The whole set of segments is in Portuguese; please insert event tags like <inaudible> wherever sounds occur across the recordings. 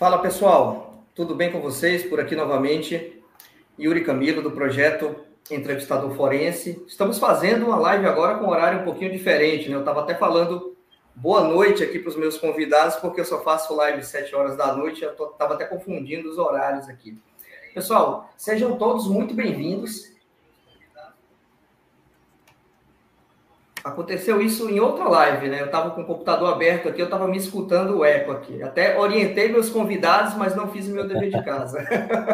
Fala pessoal, tudo bem com vocês? Por aqui novamente, Yuri Camilo, do projeto Entrevistador Forense. Estamos fazendo uma live agora com um horário um pouquinho diferente, né? Eu estava até falando boa noite aqui para os meus convidados, porque eu só faço live às 7 horas da noite, eu estava até confundindo os horários aqui. Pessoal, sejam todos muito bem-vindos. Aconteceu isso em outra live, né? Eu estava com o computador aberto aqui, eu estava me escutando o eco aqui. Até orientei meus convidados, mas não fiz o meu dever de casa.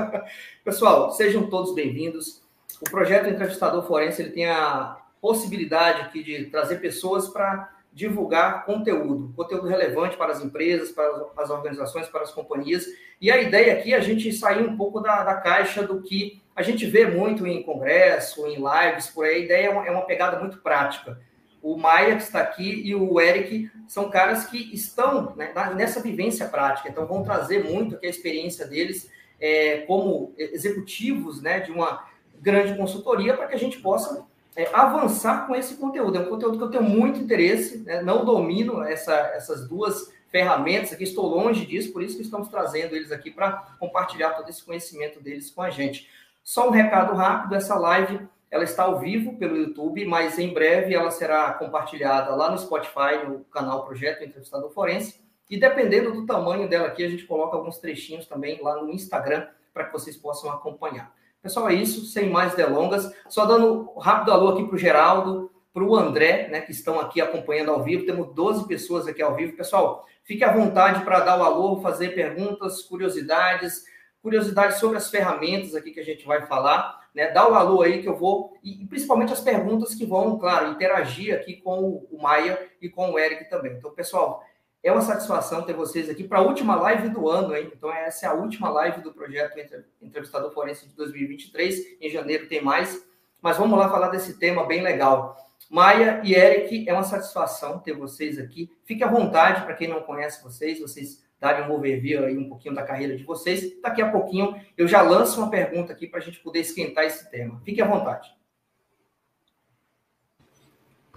<laughs> Pessoal, sejam todos bem-vindos. O projeto Entrevistador Forense ele tem a possibilidade aqui de trazer pessoas para divulgar conteúdo, conteúdo relevante para as empresas, para as organizações, para as companhias. E a ideia aqui é a gente sair um pouco da, da caixa do que a gente vê muito em congresso, em lives, por aí. A ideia é uma, é uma pegada muito prática o Maia, que está aqui, e o Eric são caras que estão né, nessa vivência prática, então vão trazer muito aqui a experiência deles é, como executivos né, de uma grande consultoria para que a gente possa é, avançar com esse conteúdo. É um conteúdo que eu tenho muito interesse, né, não domino essa, essas duas ferramentas aqui, estou longe disso, por isso que estamos trazendo eles aqui para compartilhar todo esse conhecimento deles com a gente. Só um recado rápido, essa live ela está ao vivo pelo YouTube, mas em breve ela será compartilhada lá no Spotify, no canal Projeto Entrevistador Forense. E dependendo do tamanho dela aqui, a gente coloca alguns trechinhos também lá no Instagram para que vocês possam acompanhar. Pessoal, é isso, sem mais delongas. Só dando um rápido alô aqui para o Geraldo, para o André, né, que estão aqui acompanhando ao vivo. Temos 12 pessoas aqui ao vivo. Pessoal, fique à vontade para dar o alô, fazer perguntas, curiosidades, curiosidades sobre as ferramentas aqui que a gente vai falar né? Dá o alô aí que eu vou, e, principalmente as perguntas que vão, claro, interagir aqui com o Maia e com o Eric também. Então, pessoal, é uma satisfação ter vocês aqui para a última live do ano, hein? Então, essa é a última live do projeto Entrevistador Forense de 2023. Em janeiro tem mais. Mas vamos lá falar desse tema bem legal. Maia e Eric, é uma satisfação ter vocês aqui. Fique à vontade, para quem não conhece vocês, vocês darem um overview aí um pouquinho da carreira de vocês. Daqui a pouquinho eu já lanço uma pergunta aqui para a gente poder esquentar esse tema. Fique à vontade.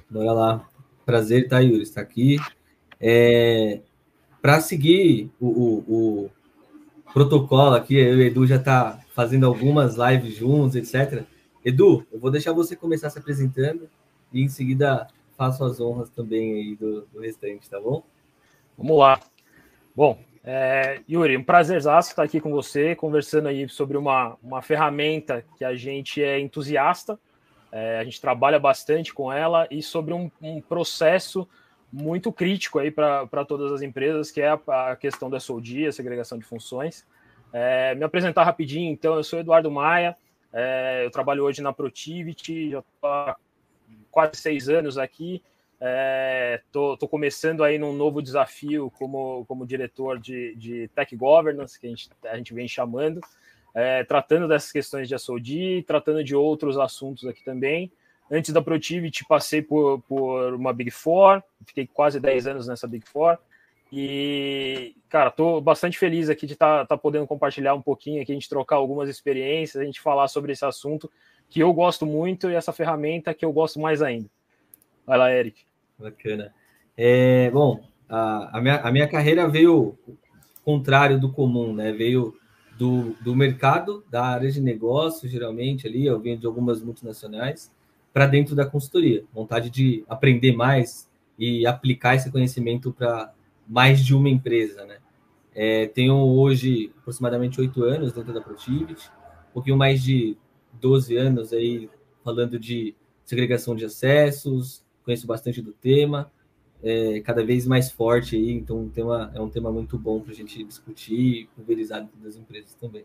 Bora lá. Prazer, tá, Yuri, está aqui. É, para seguir o, o, o, protocolo aqui, eu e o Edu já está fazendo algumas lives juntos, etc. Edu, eu vou deixar você começar se apresentando e em seguida faço as honras também aí do, do restante, tá bom? Vamos lá. Bom, é, Yuri, um prazer estar aqui com você, conversando aí sobre uma, uma ferramenta que a gente é entusiasta, é, a gente trabalha bastante com ela e sobre um, um processo muito crítico aí para todas as empresas, que é a, a questão da SOD, a segregação de funções. É, me apresentar rapidinho, então, eu sou Eduardo Maia, é, eu trabalho hoje na Protivity, já estou há quase seis anos aqui, É, começando aí num novo desafio como, como diretor de, de Tech Governance, que a gente, a gente vem chamando, é, tratando dessas questões de SOD, tratando de outros assuntos aqui também. Antes da Protivity, passei por, por uma Big Four, fiquei quase 10 anos nessa Big Four. E, cara, estou bastante feliz aqui de estar tá, tá podendo compartilhar um pouquinho aqui, a gente trocar algumas experiências, a gente falar sobre esse assunto que eu gosto muito e essa ferramenta que eu gosto mais ainda. Vai lá, Eric. Bacana. É, bom, a, a, minha, a minha carreira veio contrário do comum, né? Veio do, do mercado, da área de negócio, geralmente ali, eu venho de algumas multinacionais, para dentro da consultoria. Vontade de aprender mais e aplicar esse conhecimento para mais de uma empresa, né? É, tenho hoje aproximadamente oito anos dentro da Protivity, um pouquinho mais de 12 anos aí falando de segregação de acessos, conheço bastante do tema, é, cada vez mais forte aí, então um tema, é um tema muito bom para a gente discutir e pulverizar dentro das empresas também.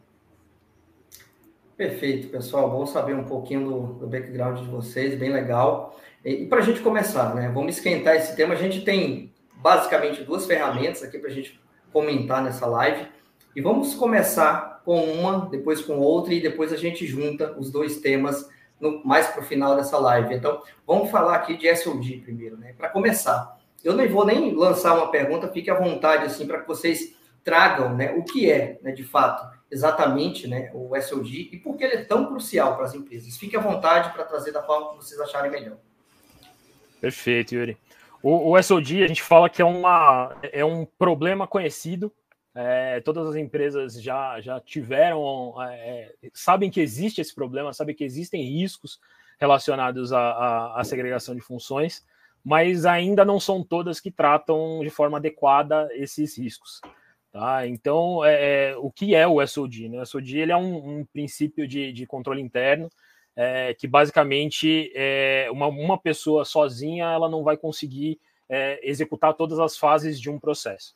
Perfeito, pessoal. Bom saber um pouquinho do, do background de vocês, bem legal. E, e para a gente começar, né? Vamos esquentar esse tema. A gente tem basicamente duas ferramentas aqui para a gente comentar nessa live. E vamos começar com uma, depois com outra, e depois a gente junta os dois temas no, mais para o final dessa live. Então, vamos falar aqui de SOD primeiro, né? Para começar, eu não vou nem lançar uma pergunta, fique à vontade, assim, para que vocês tragam né, o que é, né, de fato, exatamente né, o SOD e por que ele é tão crucial para as empresas. Fique à vontade para trazer da forma que vocês acharem melhor. Perfeito, Yuri. O, o SOD, a gente fala que é, uma, é um problema conhecido é, todas as empresas já, já tiveram, é, sabem que existe esse problema, sabem que existem riscos relacionados à, à, segregação de funções, mas ainda não são todas que tratam de forma adequada esses riscos. Tá? Então, é, é o que é o SOD? Né? O SOD ele é um, um princípio de, de, controle interno é, que basicamente é, uma, uma pessoa sozinha ela não vai conseguir é, executar todas as fases de um processo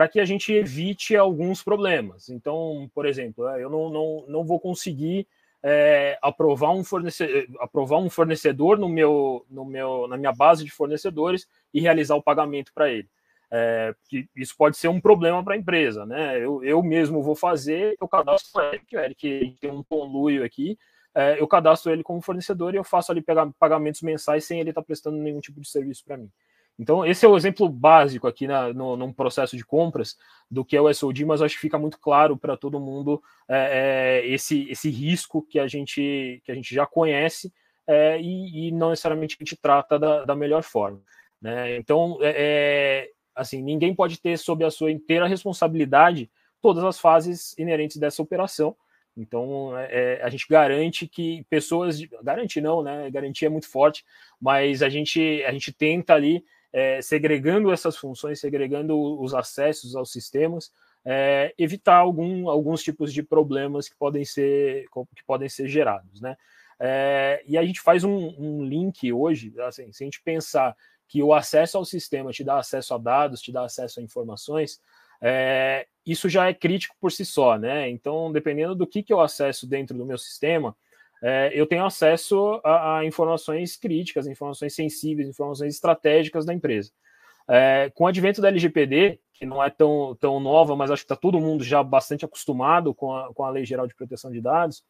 para que a gente evite alguns problemas. Então, por exemplo, eu não, não, não vou conseguir é, aprovar, um fornecedor, aprovar um fornecedor no meu, no meu, na minha base de fornecedores e realizar o pagamento para ele. É, isso pode ser um problema para a empresa, né? Eu, eu mesmo vou fazer, eu cadastro o Eric, o Eric tem um conluio aqui, é, eu cadastro ele como fornecedor e eu faço ali pagamentos mensais sem ele estar tá prestando nenhum tipo de serviço para mim. Então, esse é o exemplo básico aqui na, no, num processo de compras do que é o SOD, mas acho que fica muito claro para todo mundo é, é, esse, esse risco que a gente, que a gente já conhece é, e, e, não necessariamente a gente trata da, da melhor forma. Né? Então, é, é, assim, ninguém pode ter sob a sua inteira responsabilidade todas as fases inerentes dessa operação. Então, é, é, a gente garante que pessoas. Garante não, né? Garantia é muito forte, mas a gente, a gente tenta ali é, segregando essas funções, segregando os acessos aos sistemas, é, evitar algum, alguns tipos de problemas que podem ser, que podem ser gerados. Né? É, e a gente faz um, um, link hoje, assim, se a gente pensar que o acesso ao sistema te dá acesso a dados, te dá acesso a informações, é, isso já é crítico por si só, né? Então, dependendo do que, que eu acesso dentro do meu sistema, é, eu tenho acesso a, a, informações críticas, informações sensíveis, informações estratégicas da empresa. É, com o advento da LGPD, que não é tão, tão nova, mas acho que está todo mundo já bastante acostumado com a, com a Lei Geral de Proteção de Dados,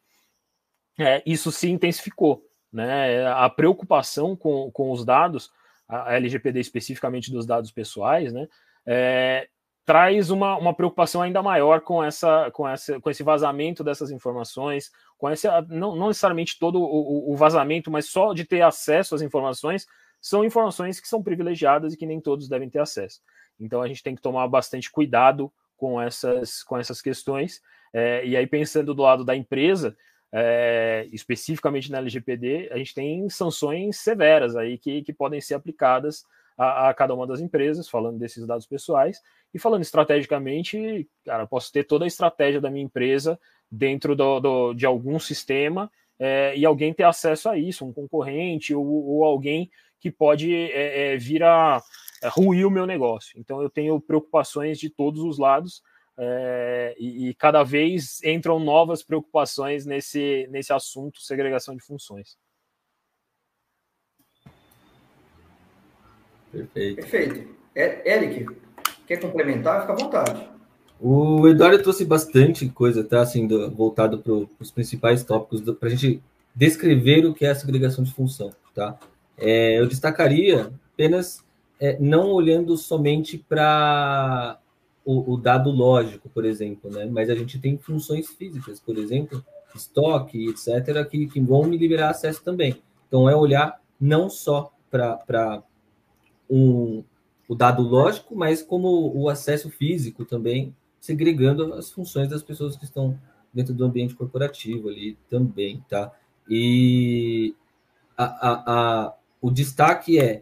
é, isso se intensificou. Né? A preocupação com, com os dados, a LGPD especificamente dos dados pessoais, né? É, traz uma, uma preocupação ainda maior com, essa, com, essa, com esse vazamento dessas informações, com esse, não, não necessariamente todo o, o, vazamento, mas só de ter acesso às informações, são informações que são privilegiadas e que nem todos devem ter acesso. Então a gente tem que tomar bastante cuidado com essas, com essas questões. É, e aí, pensando do lado da empresa, é, especificamente na LGPD, a gente tem sanções severas aí que, que podem ser aplicadas a, a, cada uma das empresas, falando desses dados pessoais, e falando estrategicamente, cara, posso ter toda a estratégia da minha empresa dentro do, do de algum sistema é, e alguém ter acesso a isso, um concorrente ou, ou alguém que pode é, é, vir a é, ruir o meu negócio. Então eu tenho preocupações de todos os lados é, e, e, cada vez entram novas preocupações nesse, nesse assunto segregação de funções. Perfeito. Perfeito. É, Eric, quer complementar? Fica à vontade. O Eduardo trouxe bastante coisa, tá? Assim, do, voltado para os principais tópicos, para a gente descrever o que é a segregação de função, tá? É, eu destacaria apenas é, não olhando somente para o, o, dado lógico, por exemplo, né? Mas a gente tem funções físicas, por exemplo, estoque, etc., que, que vão me liberar acesso também. Então, é olhar não só para um, o dado lógico, mas como o acesso físico também, segregando as funções das pessoas que estão dentro do ambiente corporativo ali também, tá? E a, a, a, o destaque é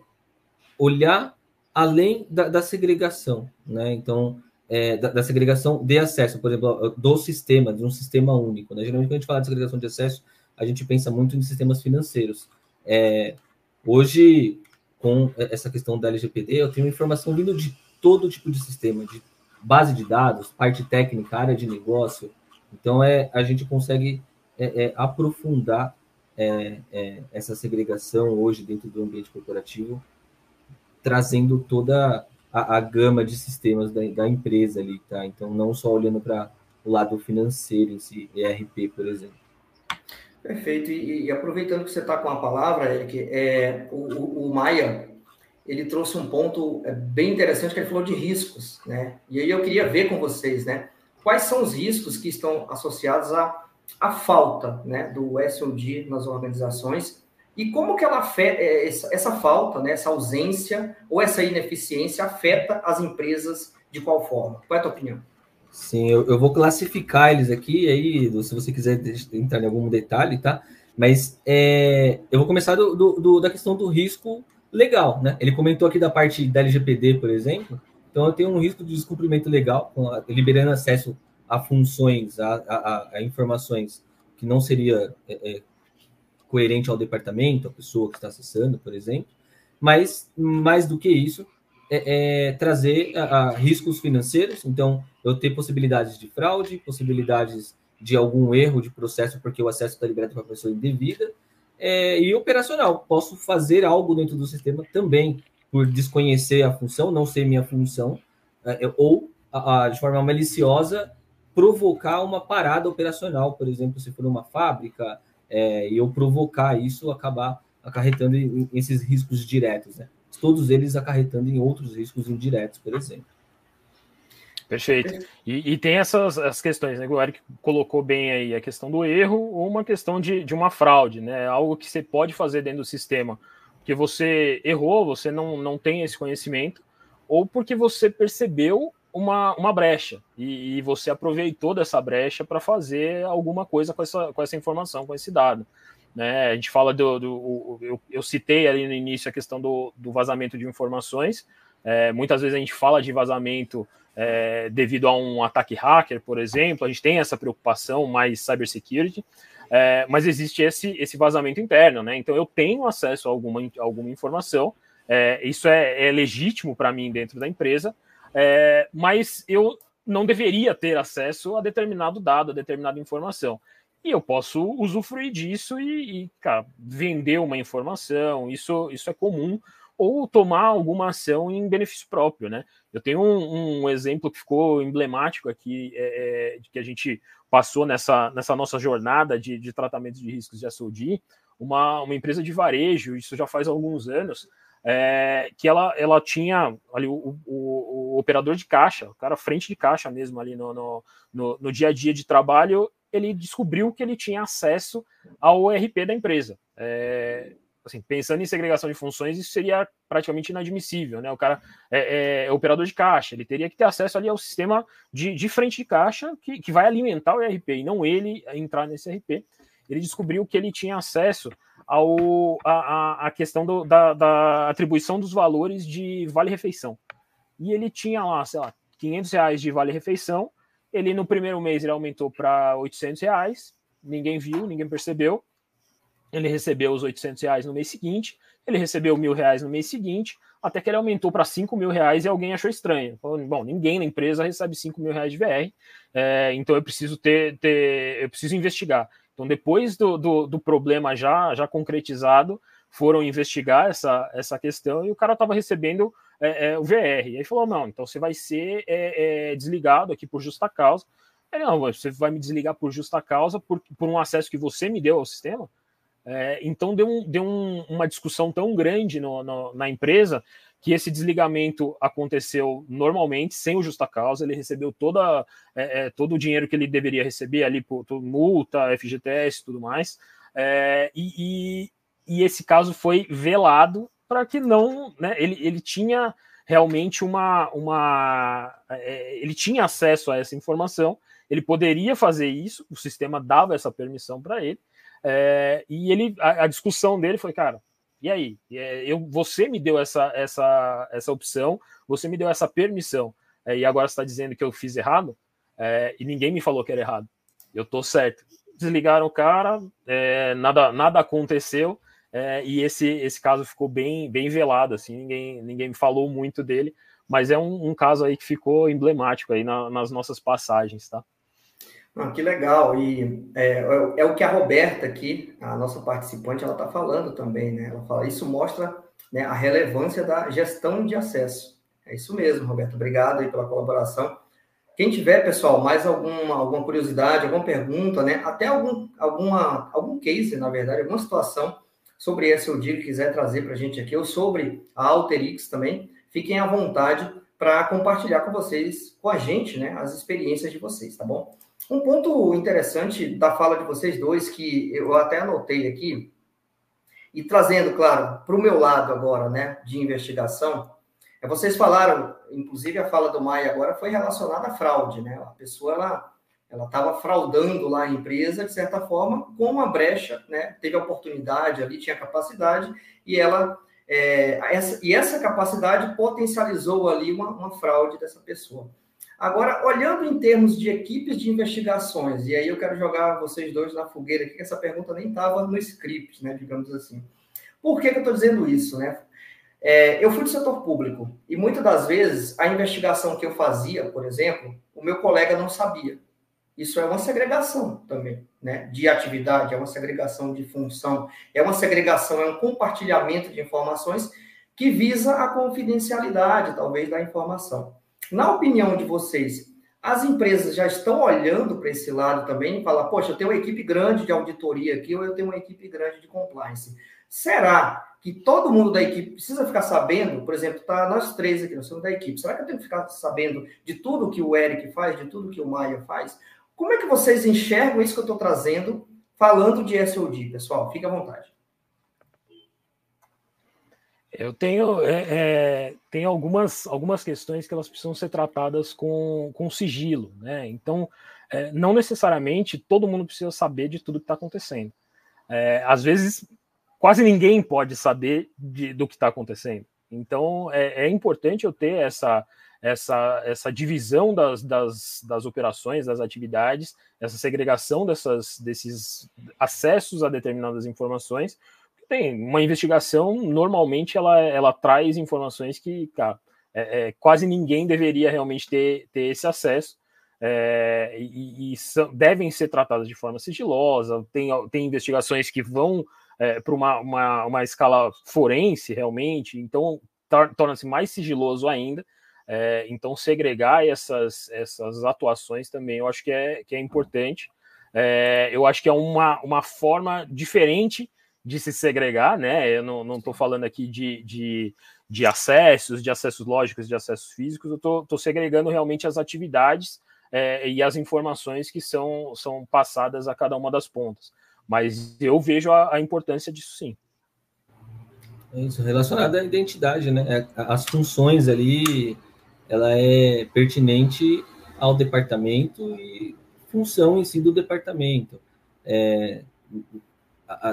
olhar além da, da segregação, né? Então, é, da, da, segregação de acesso, por exemplo, do sistema, de um sistema único. Né? Geralmente, quando a gente fala de segregação de acesso, a gente pensa muito em sistemas financeiros. É, hoje, com essa questão da LGPD, eu tenho informação vindo de todo tipo de sistema, de base de dados, parte técnica, área de negócio. Então, é, a gente consegue é, é, aprofundar é, é, essa segregação hoje dentro do ambiente corporativo, trazendo toda a, a gama de sistemas da, da, empresa ali, tá? Então, não só olhando para o lado financeiro em si, ERP, por exemplo. Perfeito. E, e aproveitando que você está com a palavra, Eric, é, o, o, Maia, ele trouxe um ponto é, bem interessante que ele falou de riscos, né? E aí eu queria ver com vocês, né? Quais são os riscos que estão associados à, à falta né, do SOD nas organizações e como que ela afeta, é, essa, essa falta, né, essa ausência ou essa ineficiência afeta as empresas de qual forma? Qual é a tua opinião? Sim, eu, eu vou classificar eles aqui, aí, se você quiser entrar em algum detalhe, tá? Mas é, eu vou começar do, do, do, da questão do risco legal, né? Ele comentou aqui da parte da LGPD, por exemplo. Então, eu tenho um risco de descumprimento legal, liberando acesso a funções, a, a, a informações que não seria é, é, coerente ao departamento, a pessoa que está acessando, por exemplo. Mas, mais do que isso, é, é trazer a, a riscos financeiros. Então, eu ter possibilidades de fraude, possibilidades de algum erro de processo, porque o acesso está liberado para a pessoa indevida, é, e operacional. Posso fazer algo dentro do sistema também por desconhecer a função, não ser minha função, é, ou a, a, de forma maliciosa provocar uma parada operacional, por exemplo, se for uma fábrica, é, e eu provocar isso, acabar acarretando esses riscos diretos, né? Todos eles acarretando em outros riscos indiretos, por exemplo. Perfeito. E, e, tem essas as questões, né? O Eric colocou bem aí a questão do erro ou uma questão de, de uma fraude, né? Algo que você pode fazer dentro do sistema, porque você errou, você não, não tem esse conhecimento, ou porque você percebeu uma, uma brecha e, e você aproveitou dessa brecha para fazer alguma coisa com essa, com essa informação, com esse dado. Né? A gente fala do. do eu, eu, citei ali no início a questão do, do vazamento de informações. É, muitas vezes a gente fala de vazamento é, devido a um ataque hacker, por exemplo, a gente tem essa preocupação mais cybersecurity, é, mas existe esse, esse vazamento interno, né? Então eu tenho acesso a alguma, alguma informação, é, isso é, é legítimo para mim dentro da empresa, é, mas eu não deveria ter acesso a determinado dado, a determinada informação. E eu posso usufruir disso e, e cara, vender uma informação, isso, isso é comum ou tomar alguma ação em benefício próprio, né? Eu tenho um, um exemplo que ficou emblemático aqui, é, é, que a gente passou nessa, nessa nossa jornada de, de tratamento de riscos de SOD, uma, uma empresa de varejo, isso já faz alguns anos, é, que ela, ela tinha ali o, o, o, operador de caixa, o cara frente de caixa mesmo ali no, no, no, no dia a dia de trabalho, ele descobriu que ele tinha acesso ao ERP da empresa. É, assim, pensando em segregação de funções, isso seria praticamente inadmissível, né? O cara é, é, é, operador de caixa, ele teria que ter acesso ali ao sistema de, de frente de caixa que, que vai alimentar o ERP e não ele entrar nesse ERP. Ele descobriu que ele tinha acesso ao a, a questão do, da, da atribuição dos valores de vale-refeição. E ele tinha lá, sei lá, 500 reais de vale-refeição. Ele no primeiro mês ele aumentou para 800 reais. Ninguém viu, ninguém percebeu ele recebeu os 800 reais no mês seguinte, ele recebeu mil reais no mês seguinte, até que ele aumentou para 5 mil reais e alguém achou estranho. Bom, ninguém na empresa recebe 5 mil reais de VR, é, então eu preciso ter, ter, eu preciso investigar. Então, depois do, do, do, problema já, já concretizado, foram investigar essa, essa questão e o cara estava recebendo é, é, o VR. E aí falou: não, então você vai ser é, é, desligado aqui por justa causa. Ele, não, você vai me desligar por justa causa por, por um acesso que você me deu ao sistema. É, então deu, um, deu um, uma discussão tão grande no, no, na empresa que esse desligamento aconteceu normalmente, sem o justa causa, ele recebeu toda, é, é, todo o dinheiro que ele deveria receber ali por, por multa, FGTS e tudo mais, é, e, e, e, esse caso foi velado para que não, né, ele, ele tinha realmente uma, uma é, ele tinha acesso a essa informação, ele poderia fazer isso, o sistema dava essa permissão para ele, é, e ele, a, a, discussão dele foi, cara, e aí? É, eu, você me deu essa, essa, essa opção, você me deu essa permissão, é, e agora está dizendo que eu fiz errado, é, e ninguém me falou que era errado. Eu tô certo. Desligaram o cara, é, nada, nada aconteceu, é, e esse, esse caso ficou bem, bem velado, assim, ninguém, ninguém falou muito dele, mas é um, um caso aí que ficou emblemático aí na, nas nossas passagens, tá? Ah, que legal. E é, é, é, o que a Roberta aqui, a nossa participante, ela está falando também, né? Ela fala, isso mostra né, a relevância da gestão de acesso. É isso mesmo, Roberta. Obrigado aí pela colaboração. Quem tiver, pessoal, mais alguma, alguma curiosidade, alguma pergunta, né? Até algum, alguma, algum case, na verdade, alguma situação sobre esse SOD que quiser trazer para a gente aqui, ou sobre a Alterix também, fiquem à vontade para compartilhar com vocês, com a gente, né, as experiências de vocês, tá bom? Um ponto interessante da fala de vocês dois, que eu até anotei aqui, e trazendo, claro, para o meu lado agora, né, de investigação, É, vocês falaram, inclusive a fala do Maia agora foi relacionada à fraude, né? A pessoa ela ela estava fraudando lá a empresa de certa forma com uma brecha, né? Teve a oportunidade ali, tinha capacidade e ela é, essa, e essa capacidade potencializou ali uma, uma fraude dessa pessoa. Agora, olhando em termos de equipes de investigações, e aí eu quero jogar vocês dois na fogueira aqui, que essa pergunta nem estava no script, né, digamos assim. Por que, que eu estou dizendo isso, né? É, eu fui do setor público e muitas das vezes a investigação que eu fazia, por exemplo, o meu colega não sabia. Isso é uma segregação também, né? De atividade, é uma segregação de função, é uma segregação, é um compartilhamento de informações que visa a confidencialidade, talvez, da informação. Na opinião de vocês, as empresas já estão olhando para esse lado também e falar, poxa, eu tenho uma equipe grande de auditoria aqui ou eu tenho uma equipe grande de compliance. Será que todo mundo da equipe precisa ficar sabendo, por exemplo, tá nós três aqui, nós somos da equipe, será que eu tenho que ficar sabendo de tudo que o Eric faz, de tudo que o Maia faz? Como é que vocês enxergam isso que eu estou trazendo, falando de SOD, pessoal? Fique à vontade. Eu tenho, é, é, algumas, algumas questões que elas precisam ser tratadas com, com sigilo, né? Então, é, não necessariamente todo mundo precisa saber de tudo que está acontecendo. É, às vezes, quase ninguém pode saber de, do que está acontecendo. Então, é, é, importante eu ter essa, essa, essa divisão das, das, das operações, das atividades, essa segregação dessas, desses acessos a determinadas informações. Tem uma investigação, normalmente, ela, ela traz informações que, cara, é, é, quase ninguém deveria realmente ter, ter esse acesso. É, e, e são, devem ser tratadas de forma sigilosa. Tem, tem investigações que vão é, para uma, uma, uma, escala forense, realmente, então torna-se mais sigiloso ainda. É, então, segregar essas, essas atuações também eu acho que é, que é importante. É, eu acho que é uma, uma forma diferente de se segregar, né? Eu não estou falando aqui de, de, de, acessos, de acessos lógicos, de acessos físicos, eu estou segregando realmente as atividades é, e as informações que são, são passadas a cada uma das pontas. Mas eu vejo a, a importância disso sim. É isso, relacionado à identidade, né? É, as funções ali, ela é pertinente ao departamento e função em si do departamento. É,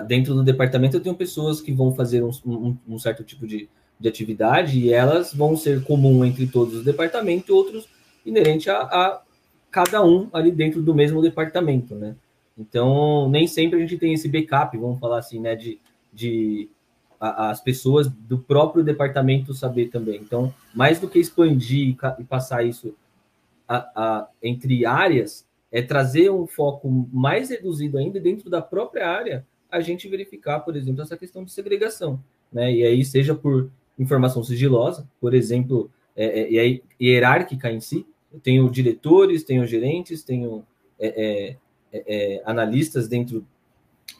dentro do departamento eu tenho pessoas que vão fazer um, um, um certo tipo de, de, atividade e elas vão ser comum entre todos os departamentos, outros inerente a, a cada um ali dentro do mesmo departamento, né? Então, nem sempre a gente tem esse backup, vamos falar assim, né, de, de as pessoas do próprio departamento saber também. Então, mais do que expandir e, passar isso a, a, entre áreas, é trazer um foco mais reduzido ainda dentro da própria área, a gente verificar, por exemplo, essa questão de segregação, né? E aí, seja por informação sigilosa, por exemplo, é, é, aí, hierárquica em si, eu tenho diretores, tenho gerentes, tenho é, é é, é, analistas dentro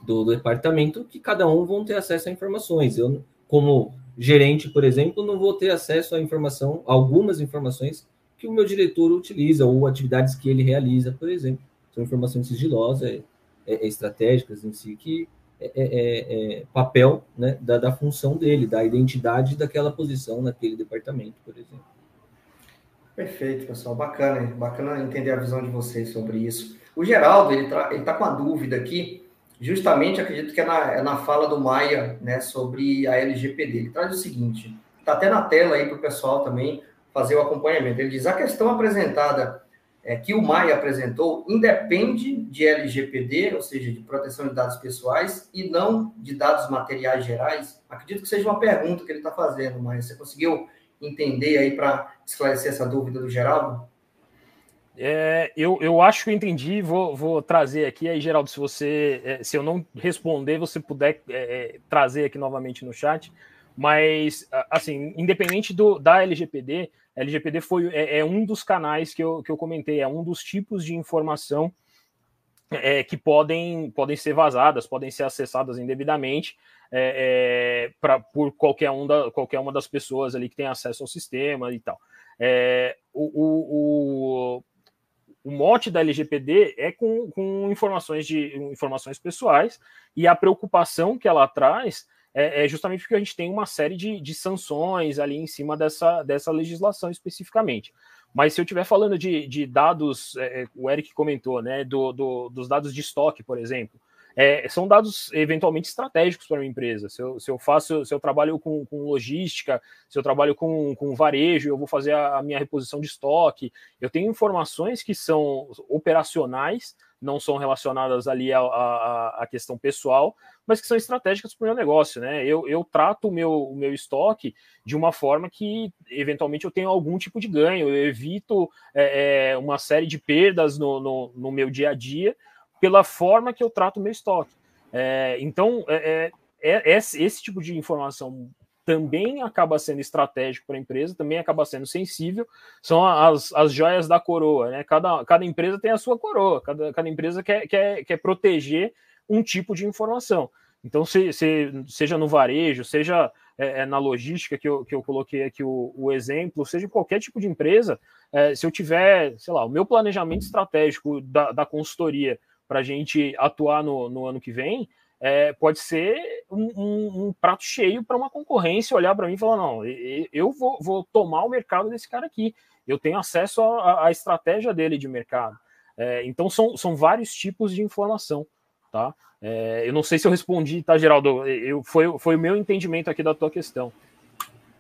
do, do, departamento que cada um vão ter acesso a informações. Eu, como gerente, por exemplo, não vou ter acesso a informação, algumas informações que o meu diretor utiliza ou atividades que ele realiza, por exemplo. São informações sigilosas, é, é, é estratégicas em si, que é, é, papel né, da, da função dele, da identidade daquela posição naquele departamento, por exemplo. Perfeito, pessoal. Bacana, bacana entender a visão de vocês sobre isso. O Geraldo, ele está com a dúvida aqui, justamente acredito que é na, é na fala do Maia, né, sobre a LGPD. Ele traz o seguinte, está até na tela aí para o pessoal também fazer o acompanhamento. Ele diz, a questão apresentada, é, que o Maia apresentou, independe de LGPD, ou seja, de proteção de dados pessoais, e não de dados materiais gerais? Acredito que seja uma pergunta que ele está fazendo, Maia. Você conseguiu entender aí para esclarecer essa dúvida do Geraldo? É, eu, eu acho que eu entendi, vou, vou trazer aqui. Aí, Geraldo, se você, é, se eu não responder, você puder é, é trazer aqui novamente no chat. Mas, assim, independente do, da LGPD, a LGPD foi, é, é, um dos canais que eu, que eu comentei, é um dos tipos de informação é, que podem, podem ser vazadas, podem ser acessadas indevidamente pra, por qualquer, um da, qualquer uma das pessoas ali que tem acesso ao sistema e tal. É, o, o, o mote da LGPD é com, com informações de informações pessoais e a preocupação que ela traz é, é, justamente porque a gente tem uma série de, de sanções ali em cima dessa, dessa legislação especificamente. Mas se eu estiver falando de, de dados, é, é, o Eric comentou, né, do, do, dos dados de estoque, por exemplo, é, são dados eventualmente estratégicos para uma empresa. Se eu, se eu, faço, se eu trabalho com, com, logística, se eu trabalho com, com varejo, eu vou fazer a, a, minha reposição de estoque. Eu tenho informações que são operacionais, não são relacionadas ali à, questão pessoal, mas que são estratégicas para o meu negócio, né? Eu, eu trato o meu, o meu estoque de uma forma que eventualmente eu tenho algum tipo de ganho, eu evito é, é uma série de perdas no, no, no meu dia a dia pela forma que eu trato meu estoque. É, então, é, é, é esse tipo de informação também acaba sendo estratégico para a empresa, também acaba sendo sensível, são as, as joias da coroa, né? Cada, cada empresa tem a sua coroa, cada, cada empresa quer, quer, quer proteger um tipo de informação. Então, se, se seja no varejo, seja é, é, na logística que eu, que eu coloquei aqui o, o exemplo, seja qualquer tipo de empresa, é, se eu tiver, sei lá, o meu planejamento estratégico da, da consultoria para a gente atuar no, no ano que vem, é, pode ser um, um, um prato cheio para uma concorrência olhar para mim e falar: não, eu vou, vou, tomar o mercado desse cara aqui, eu tenho acesso à estratégia dele de mercado. É, então, são, são vários tipos de informação. Tá? É, eu não sei se eu respondi, tá, Geraldo? Eu, foi, foi o meu entendimento aqui da tua questão.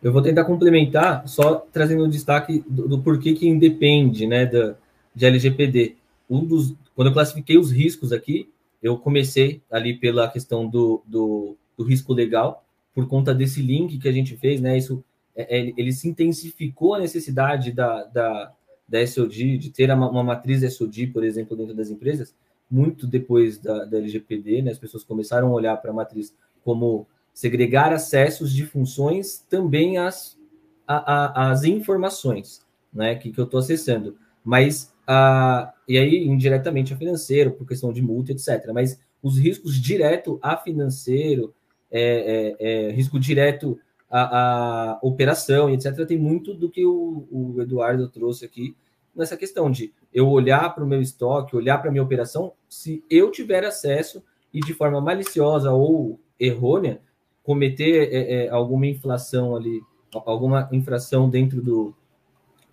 Eu vou tentar complementar, só trazendo um destaque do, do porquê que independe né, da, de LGPD. Um dos, quando eu classifiquei os riscos aqui, eu comecei ali pela questão do, do, do risco legal, por conta desse link que a gente fez, né? Isso é, é ele se intensificou a necessidade da, da, da SOD, de ter uma, uma, matriz SOD, por exemplo, dentro das empresas, muito depois da, da LGPD, né? As pessoas começaram a olhar para a matriz como segregar acessos de funções também às, às informações, né? Que, que eu estou acessando. Mas ah, e aí indiretamente a financeiro, por questão de multa, etc. Mas os riscos direto a financeiro, é, é, é, risco direto a, operação, etc., tem muito do que o, o Eduardo trouxe aqui nessa questão de eu olhar para o meu estoque, olhar para a minha operação, se eu tiver acesso e de forma maliciosa ou errônea cometer é, é, alguma inflação ali, alguma infração dentro do,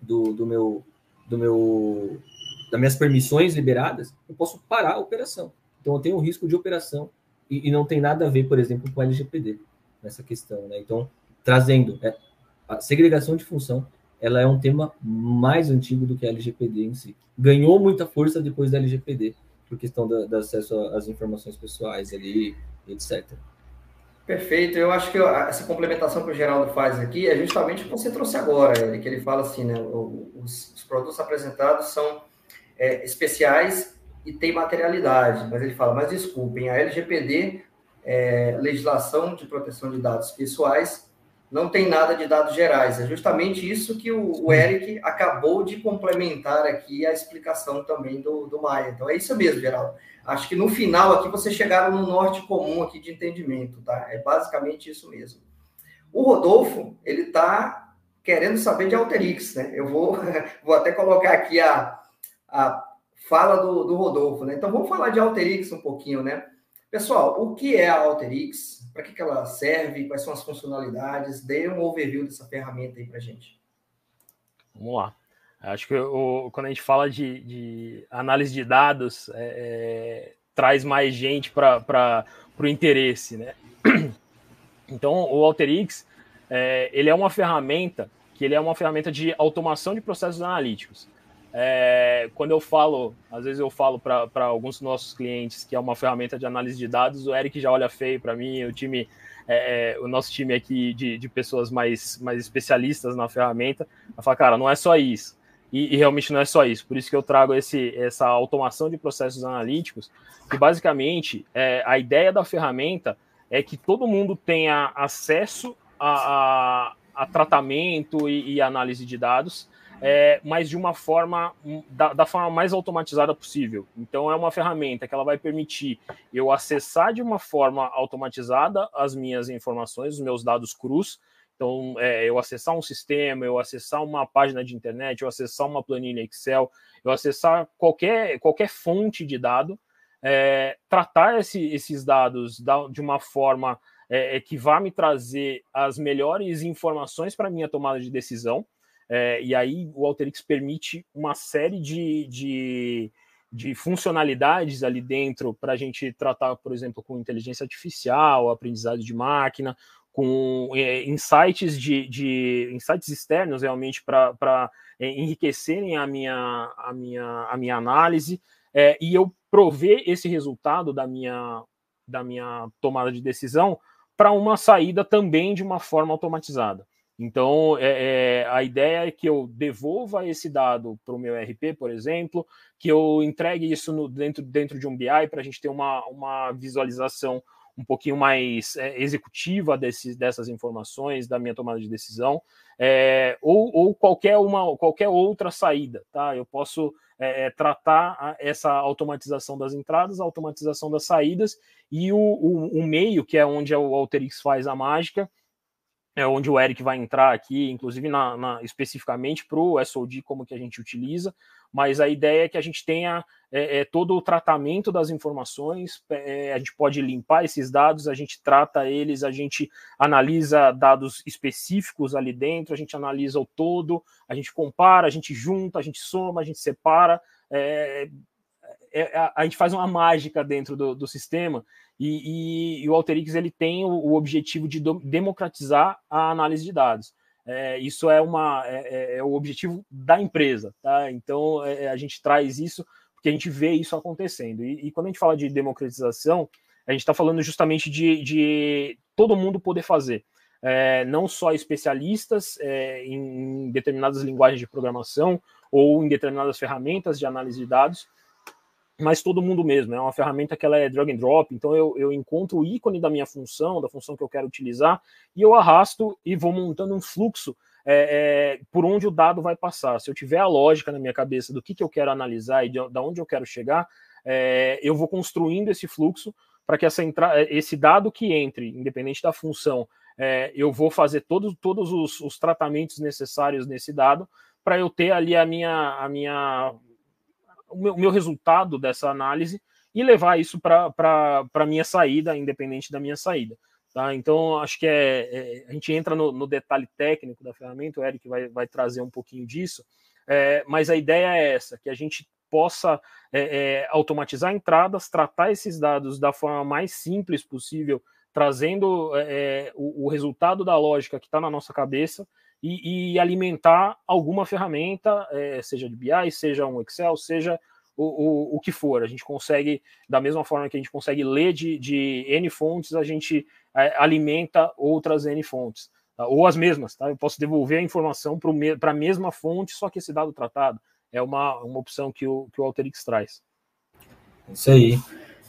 do, do meu do meu das minhas permissões liberadas, eu posso parar a operação. Então eu tenho um risco de operação e, e não tem nada a ver, por exemplo, com o LGPD nessa questão, né? Então trazendo é, a segregação de função, ela é um tema mais antigo do que a LGPD em si. Ganhou muita força depois da LGPD por questão do, acesso às informações pessoais ali, etc. Perfeito. Eu acho que essa complementação que o Geraldo faz aqui é justamente o que você trouxe agora, que ele fala assim, né? Os, os produtos apresentados são é, especiais e têm materialidade, mas ele fala, mas desculpem, a LGPD, é, legislação de proteção de dados pessoais, não tem nada de dados gerais. É justamente isso que o, Eric acabou de complementar aqui a explicação também do, do Maia. Então é isso mesmo, Geraldo. Acho que no final aqui vocês chegaram no norte comum aqui de entendimento, tá? É basicamente isso mesmo. O Rodolfo, ele está querendo saber de Alterix, né? Eu vou, <laughs> vou até colocar aqui a, a fala do, do Rodolfo, né? Então vamos falar de Alterix um pouquinho, né? Pessoal, o que é a Alterix? Para que, que ela serve? Quais são as funcionalidades? Dê um overview dessa ferramenta aí para gente. Vamos lá. Acho que o, quando a gente fala de, de análise de dados, é, é, traz mais gente para o interesse, né? <clears throat> Então, o Alterix, é, ele é uma ferramenta que ele é uma ferramenta de automação de processos analíticos. É, quando eu falo, às vezes eu falo para alguns dos nossos clientes que é uma ferramenta de análise de dados, o Eric já olha feio para mim, o time, é, o nosso time aqui de, de pessoas mais, mais especialistas na ferramenta, vai falar, cara, não é só isso. E, e, realmente não é só isso. Por isso que eu trago esse, essa automação de processos analíticos, que basicamente é, a ideia da ferramenta é que todo mundo tenha acesso a, a, a tratamento e, e, análise de dados, é, mas de uma forma da, da, forma mais automatizada possível. Então é uma ferramenta que ela vai permitir eu acessar de uma forma automatizada as minhas informações, os meus dados crus, então, é, eu acessar um sistema, eu acessar uma página de internet, eu acessar uma planilha Excel, eu acessar qualquer, qualquer fonte de dado, é, tratar esse, esses dados da, de uma forma é, é que vá me trazer as melhores informações para minha tomada de decisão. É, e aí o Alteryx permite uma série de, de, de funcionalidades ali dentro para a gente tratar, por exemplo, com inteligência artificial, aprendizado de máquina, com é, insights de, de, insights externos realmente para é, enriquecerem a minha, a minha, a minha análise é, e eu prover esse resultado da minha, da minha tomada de decisão para uma saída também de uma forma automatizada. Então, é, é, a ideia é que eu devolva esse dado para o meu RP, por exemplo, que eu entregue isso no, dentro, dentro de um BI para a gente ter uma, uma visualização um pouquinho mais é, executiva desse, dessas informações, da minha tomada de decisão, é, ou, ou, qualquer, uma, qualquer outra saída. Tá? Eu posso é, é tratar essa automatização das entradas, a automatização das saídas, e o, o, o meio, que é onde o Alterix faz a mágica, é onde o Eric vai entrar aqui, inclusive na, na especificamente para o SOD, como que a gente utiliza, mas a ideia é que a gente tenha é, é, todo o tratamento das informações, é, a gente pode limpar esses dados, a gente trata eles, a gente analisa dados específicos ali dentro, a gente analisa o todo, a gente compara, a gente junta, a gente soma, a gente separa, é, é, a, a, gente faz uma mágica dentro do, do sistema e, e, e, o Alteryx ele tem o, o objetivo de do, democratizar a análise de dados. É, isso é, uma, é, é, é, o objetivo da empresa, tá? Então é, a gente traz isso porque a gente vê isso acontecendo. E, e quando a gente fala de democratização, a gente está falando justamente de, de, todo mundo poder fazer. Não só especialistas em determinadas linguagens de programação ou em determinadas ferramentas de análise de dados, mas todo mundo mesmo. É uma ferramenta que ela é drag and drop, então eu, eu encontro o ícone da minha função, da função que eu quero utilizar, e eu arrasto e vou montando um fluxo é, é, por onde o dado vai passar. Se eu tiver a lógica na minha cabeça do que, que eu quero analisar e de, de onde eu quero chegar, é, eu vou construindo esse fluxo para que essa entra, esse dado que entre, independente da função, é, eu vou fazer todos, todos os, os tratamentos necessários nesse dado para eu ter ali a minha, a minha o meu, meu resultado dessa análise e levar isso para a minha saída, independente da minha saída. Tá? Então, acho que é, é a gente entra no, no, detalhe técnico da ferramenta, o Eric vai, vai trazer um pouquinho disso, é, mas a ideia é essa, que a gente possa é, é automatizar entradas, tratar esses dados da forma mais simples possível, trazendo é, é, o, o, resultado da lógica que está na nossa cabeça e, e alimentar alguma ferramenta, é, seja de BI, seja um Excel, seja o, o, o, que for. A gente consegue, da mesma forma que a gente consegue ler de, de N fontes, a gente é, alimenta outras N fontes. Tá? Ou as mesmas, tá? Eu posso devolver a informação para a mesma fonte, só que esse dado tratado. É uma, uma opção que o, que o Alterix traz. Isso aí.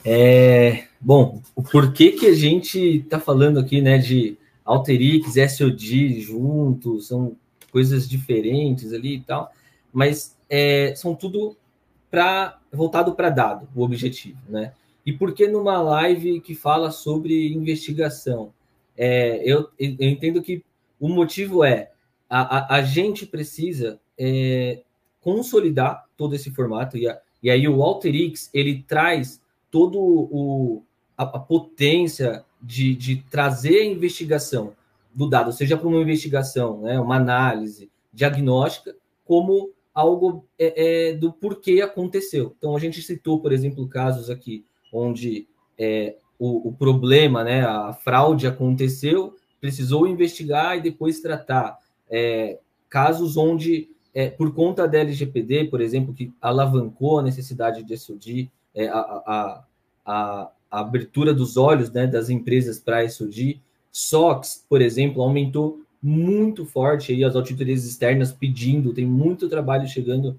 É, bom, o porquê que a gente está falando aqui né, de Alterix, SOD juntos, são coisas diferentes ali e tal, mas é, são tudo para voltado para dado, o objetivo, né? E por que numa live que fala sobre investigação? É, eu, eu, entendo que o motivo é a, a, a gente precisa é, consolidar todo esse formato e, a, e aí o Alterix ele traz todo o a, a potência de, de trazer a investigação do dado, seja para uma investigação, né, uma análise diagnóstica, como algo é, é, do porquê aconteceu. Então, a gente citou, por exemplo, casos aqui onde é, o, o, problema, né, a fraude aconteceu, precisou investigar e depois tratar. É, casos onde, é, por conta da LGPD, por exemplo, que alavancou a necessidade de SOD, é, a, a, a, a abertura dos olhos né, das empresas para SOD. SOX, por exemplo, aumentou muito forte aí as auditorias externas pedindo, tem muito trabalho chegando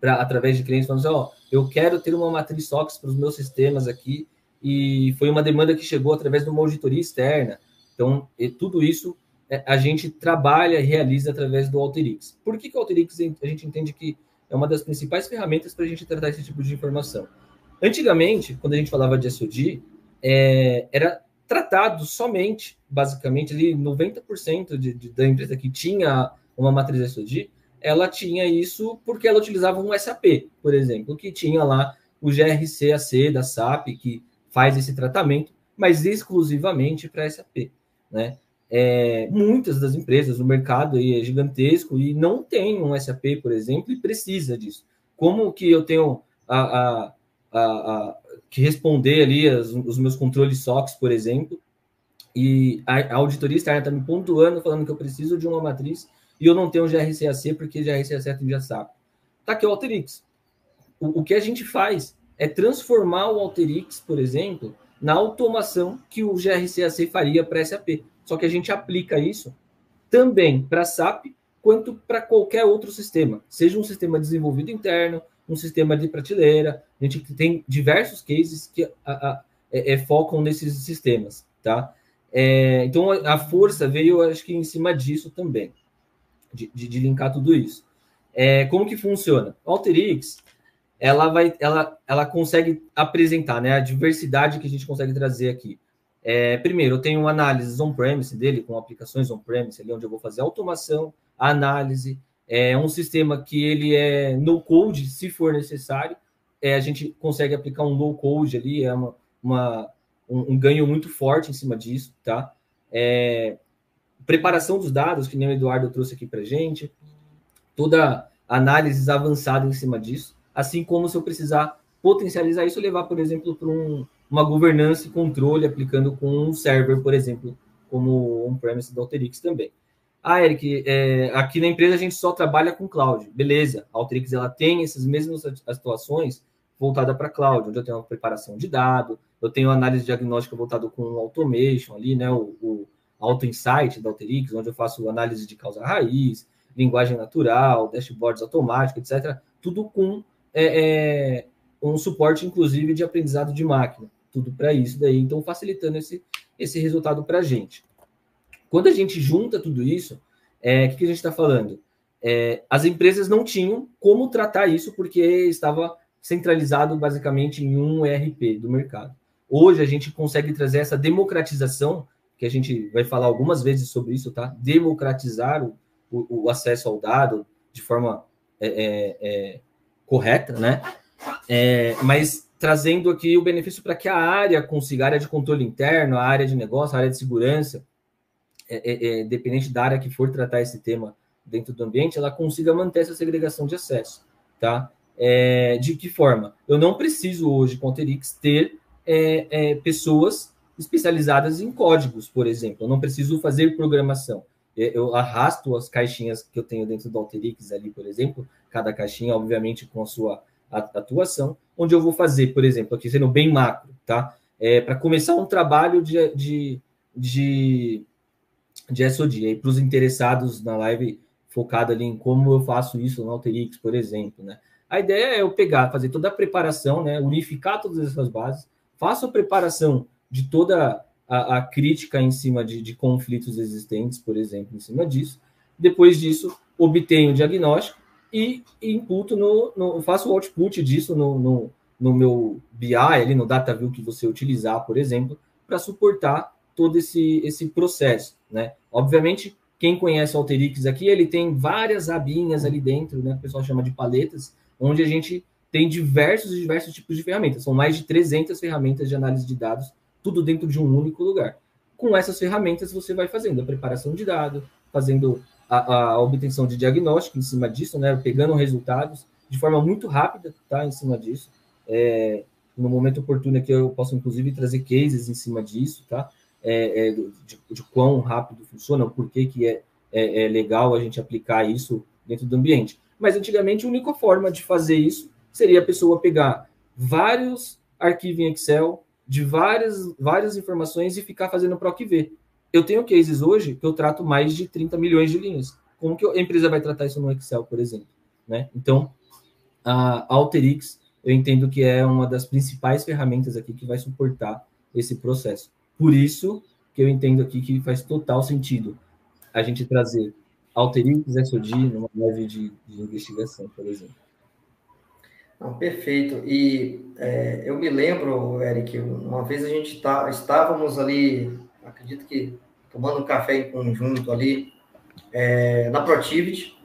para através de clientes falando assim, ó, oh, eu quero ter uma matriz SOX para os meus sistemas aqui e foi uma demanda que chegou através de uma auditoria externa. Então, tudo isso é, a gente trabalha e realiza através do Alterix. Por que, que o Alterix a gente entende que é uma das principais ferramentas para a gente tratar esse tipo de informação? Antigamente, quando a gente falava de SOD, é, era tratado somente, basicamente, ali 90% de, de, da empresa que tinha uma matriz SOD, ela tinha isso porque ela utilizava um SAP, por exemplo, que tinha lá o GRCAC da SAP, que faz esse tratamento, mas exclusivamente para SAP, né? É, muitas das empresas, o mercado aí é gigantesco e não tem um SAP, por exemplo, e precisa disso. Como que eu tenho a, a, a, a que responder ali as, os meus controles SOX, por exemplo, e a, auditoria externa está me pontuando, falando que eu preciso de uma matriz e eu não tenho GRCAC porque GRCAC é já sabe. Tá aqui o Alterix. O, o que a gente faz é transformar o Alterix, por exemplo, na automação que o GRCAC faria para SAP. Só que a gente aplica isso também para SAP quanto para qualquer outro sistema, seja um sistema desenvolvido interno, um sistema de prateleira. A gente tem diversos cases que a, a, é, é, focam nesses sistemas, tá? É, então a força veio, acho que, em cima disso também, de, de, de linkar tudo isso. É, como que funciona? O Alteryx, ela vai, ela, ela consegue apresentar, né, a diversidade que a gente consegue trazer aqui. É, primeiro, eu tenho análises on-premise dele, com aplicações on-premise, ali onde eu vou fazer automação, análise. É um sistema que ele é no-code, se for necessário. É, a gente consegue aplicar um low-code ali, é uma, uma um, um, ganho muito forte em cima disso, tá? É, preparação dos dados, que nem o Eduardo trouxe aqui para gente, toda análise avançada em cima disso, assim como se eu precisar potencializar isso, levar, por exemplo, para um, uma governança e controle aplicando com um server, por exemplo, como on-premise da Alteryx também. Ah, Eric, é, aqui na empresa a gente só trabalha com cloud. Beleza, a Alteryx ela tem essas mesmas situações voltada para cloud, onde eu tenho uma preparação de dado, eu tenho análise diagnóstica voltada com automation ali, né, o, o Auto Insight da Alteryx, onde eu faço análise de causa raiz, linguagem natural, dashboards automáticos, etc. Tudo com é, é, um suporte, inclusive, de aprendizado de máquina tudo para isso daí, então facilitando esse, esse resultado para a gente. Quando a gente junta tudo isso, o é, que, que a gente está falando? É, as empresas não tinham como tratar isso porque estava centralizado basicamente em um ERP do mercado. Hoje a gente consegue trazer essa democratização, que a gente vai falar algumas vezes sobre isso, tá? Democratizar o, o, o acesso ao dado de forma é, é, é correta, né? É, mas trazendo aqui o benefício para que a área consiga, a área de controle interno, a área de negócio, a área de segurança, é, é, é, dependente da área que for tratar esse tema dentro do ambiente, ela consiga manter essa segregação de acesso, tá? É, de que forma? Eu não preciso hoje, com a Terix, ter é, é, pessoas especializadas em códigos, por exemplo. Eu não preciso fazer programação. Eu arrasto as caixinhas que eu tenho dentro do Alteryx ali, por exemplo, cada caixinha, obviamente, com a sua atuação, onde eu vou fazer, por exemplo, aqui sendo bem macro, tá? É, para começar um trabalho de, de, de, de SOD, aí para os interessados na live focado ali em como eu faço isso no Alteryx, por exemplo, né? A ideia é eu pegar, fazer toda a preparação, né? Unificar todas essas bases, faço a preparação de toda a, a crítica em cima de, de conflitos existentes, por exemplo, em cima disso. Depois disso, obtenho o diagnóstico e, e imputo no, no, faço o output disso no, no, no meu BI, ali no DataView que você utilizar, por exemplo, para suportar todo esse, esse processo, né? Obviamente, quem conhece o Alteryx aqui, ele tem várias abinhas ali dentro, né? O pessoal chama de paletas, onde a gente tem diversos e diversos tipos de ferramentas. São mais de 300 ferramentas de análise de dados, tudo dentro de um único lugar. Com essas ferramentas, você vai fazendo a preparação de dados, fazendo a, a, obtenção de diagnóstico em cima disso, né, pegando resultados de forma muito rápida, tá, em cima disso. É, no momento oportuno aqui eu posso inclusive trazer cases em cima disso, tá? É, é, de, de, quão rápido funciona, o porquê que é, é, é, legal a gente aplicar isso dentro do ambiente. Mas antigamente a única forma de fazer isso seria a pessoa pegar vários arquivos em Excel de várias, várias informações e ficar fazendo PROC V. Eu tenho cases hoje que eu trato mais de 30 milhões de linhas. Como que a empresa vai tratar isso no Excel, por exemplo? Né? Então, a Alteryx, eu entendo que é uma das principais ferramentas aqui que vai suportar esse processo. Por isso que eu entendo aqui que faz total sentido a gente trazer Alteryx SOD numa live de, de investigação, por exemplo. Não, perfeito. E é, eu me lembro, Eric, uma vez a gente tá, estávamos ali acredito que tomando um café em conjunto ali é, na Protivity.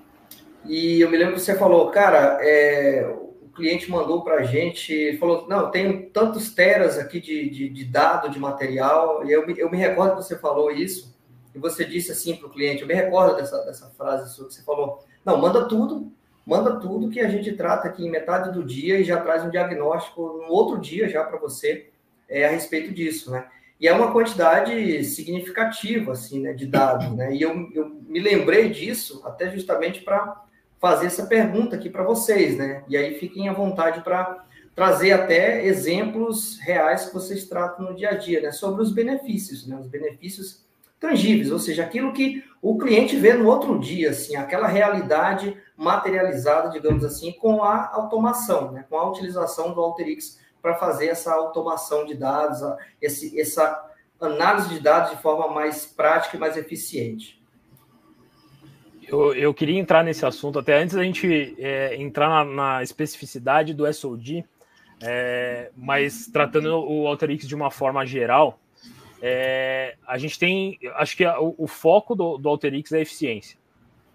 E eu me lembro que você falou, cara, é, cliente mandou para a gente, falou, não, tenho tantos teras aqui de, de, de, dado, de material, e eu, eu me recordo que você falou isso, e você disse assim para o cliente, eu me recordo dessa, dessa frase sua, que você falou, não, manda tudo, manda tudo que a gente trata aqui em metade do dia e já traz um diagnóstico no outro dia já para você é, a respeito disso, né? E é uma quantidade significativa, assim, né, de dados, né? E eu, eu me lembrei disso até justamente para fazer essa pergunta aqui para vocês, né? E aí fiquem à vontade para trazer até exemplos reais que vocês tratam no dia a dia, né? Sobre os benefícios, né? Os benefícios tangíveis, ou seja, aquilo que o cliente vê no outro dia, assim, aquela realidade materializada, digamos assim, com a automação, né? Com a utilização do Alterix para fazer essa automação de dados, esse, essa análise de dados de forma mais prática e mais eficiente. Eu, eu queria entrar nesse assunto, até antes da gente é, entrar na, na, especificidade do SOD, é, mas tratando o Alteryx de uma forma geral, é, a gente tem, acho que a, o, o, foco do, do Alteryx é a eficiência.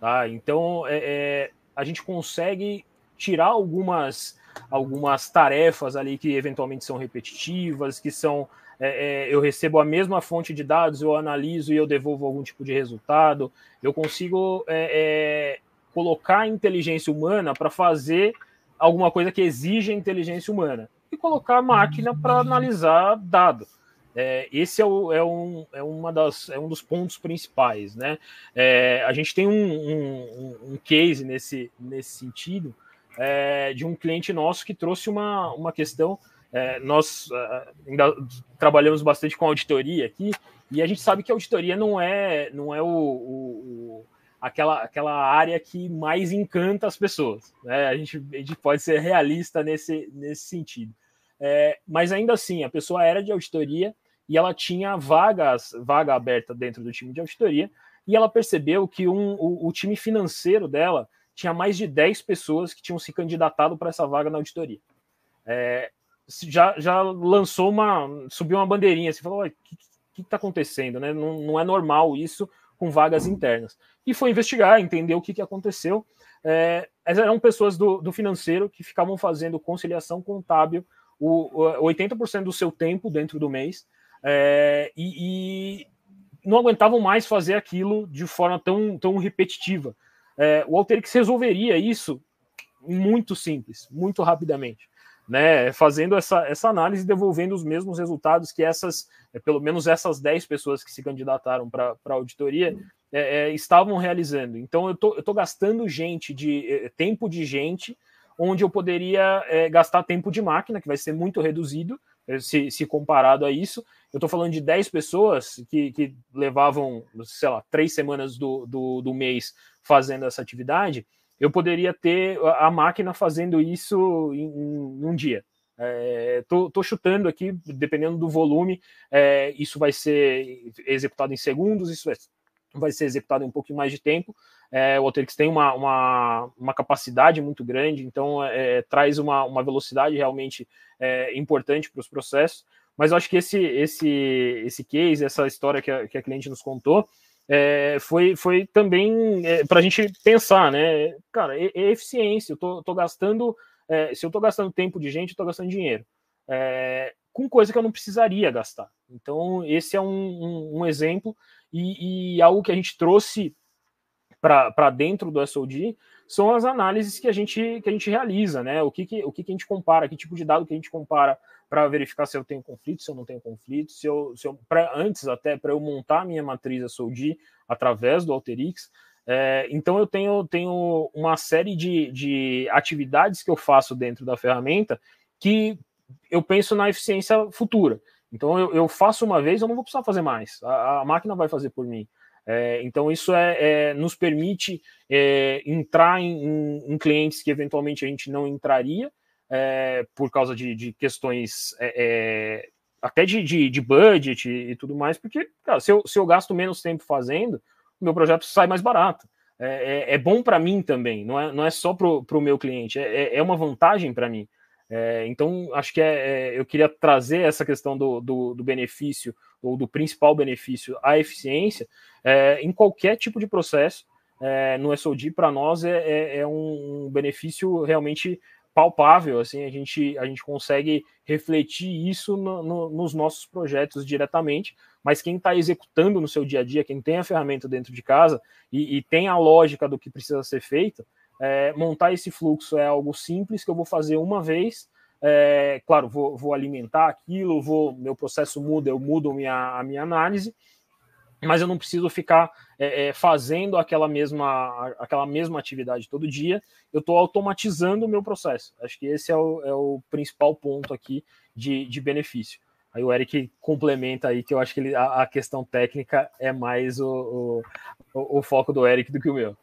Tá? Então, é, é, a gente consegue tirar algumas, algumas tarefas ali que eventualmente são repetitivas, que são é, é, eu recebo a mesma fonte de dados, eu analiso e eu devolvo algum tipo de resultado. Eu consigo é, é colocar a inteligência humana para fazer alguma coisa que exige a inteligência humana e colocar a máquina para analisar dado. É, esse é, o, é, um, é, uma das, é um dos pontos principais. Né? É, a gente tem um, um, um, case nesse, nesse sentido de um cliente nosso que trouxe uma, uma questão é, nós uh, ainda trabalhamos bastante com auditoria aqui e a gente sabe que a auditoria não é não é o, o, o aquela, aquela área que mais encanta as pessoas. Né? A, gente, a gente pode ser realista nesse, nesse sentido. É, mas ainda assim, a pessoa era de auditoria e ela tinha vagas, vaga aberta dentro do time de auditoria, e ela percebeu que um, o, o time financeiro dela tinha mais de 10 pessoas que tinham se candidatado para essa vaga na auditoria. É, já, já lançou uma. subiu uma bandeirinha assim, falou: o que está acontecendo? Né? Não, não é normal isso com vagas internas. E foi investigar, entender o que, que aconteceu. É, eram pessoas do, do financeiro que ficavam fazendo conciliação contábil o, o 80% do seu tempo dentro do mês é, e, e, não aguentavam mais fazer aquilo de forma tão, tão repetitiva. É, o Alterix resolveria isso muito simples, muito rapidamente né, fazendo essa, essa análise devolvendo os mesmos resultados que essas, é, pelo menos essas 10 pessoas que se candidataram para a auditoria é, é, estavam realizando. Então, eu tô, estou gastando gente de é, tempo de gente, onde eu poderia é, gastar tempo de máquina, que vai ser muito reduzido é, se, se comparado a isso. Eu estou falando de 10 pessoas que, que levavam, sei lá, três semanas do, do, do mês fazendo essa atividade eu poderia ter a máquina fazendo isso em, em um dia. É, chutando aqui, dependendo do volume, é, isso vai ser executado em segundos, isso vai, vai ser executado em um pouquinho mais de tempo. É, o Alteryx tem uma, uma, uma, capacidade muito grande, então é, traz uma, uma velocidade realmente é, importante para os processos. Mas eu acho que esse, esse, esse case, essa história que a, que a cliente nos contou, é, foi, foi também é, para a gente pensar, né? Cara, é, é eficiência. Eu tô, tô gastando, é, se eu tô gastando tempo de gente, eu tô gastando dinheiro. É, com coisa que eu não precisaria gastar. Então, esse é um, um, um exemplo e, e, algo que a gente trouxe para dentro do SOD são as análises que a gente, que a gente realiza, né? O que, que, o que, que a gente compara, que tipo de dado que a gente compara para verificar se eu tenho conflito, se eu não tenho conflito, se eu, se eu pra, antes até para eu montar a minha matriz SOD através do Alteryx. É, então eu tenho, tenho uma série de, de atividades que eu faço dentro da ferramenta que eu penso na eficiência futura. Então eu, eu faço uma vez, eu não vou precisar fazer mais. A, a máquina vai fazer por mim. É, então isso é, é nos permite é, entrar em, em, em, clientes que eventualmente a gente não entraria é, por causa de, de questões é, é, até de, de, de, budget e, tudo mais, porque cara, se, eu, se eu gasto menos tempo fazendo, o meu projeto sai mais barato. É, bom para mim também, não é, não é só para o meu cliente, é, uma vantagem para mim. então, acho que eu queria trazer essa questão do, do, do, benefício, ou do principal benefício, a eficiência, em qualquer tipo de processo. no SOD, para nós, é, é um benefício realmente palpável, assim, a gente, a gente consegue refletir isso no, no, nos nossos projetos diretamente, mas quem está executando no seu dia a dia, quem tem a ferramenta dentro de casa e, e tem a lógica do que precisa ser feito, é, montar esse fluxo é algo simples que eu vou fazer uma vez. É, claro, vou, vou, alimentar aquilo, vou, meu processo muda, eu mudo minha, a minha análise, mas eu não preciso ficar é, é, fazendo aquela mesma, aquela mesma atividade todo dia, eu estou automatizando o meu processo. Acho que esse é o, é o principal ponto aqui de, de, benefício. Aí o Eric complementa aí que eu acho que ele, a, a questão técnica é mais o, o, o foco do Eric do que o meu.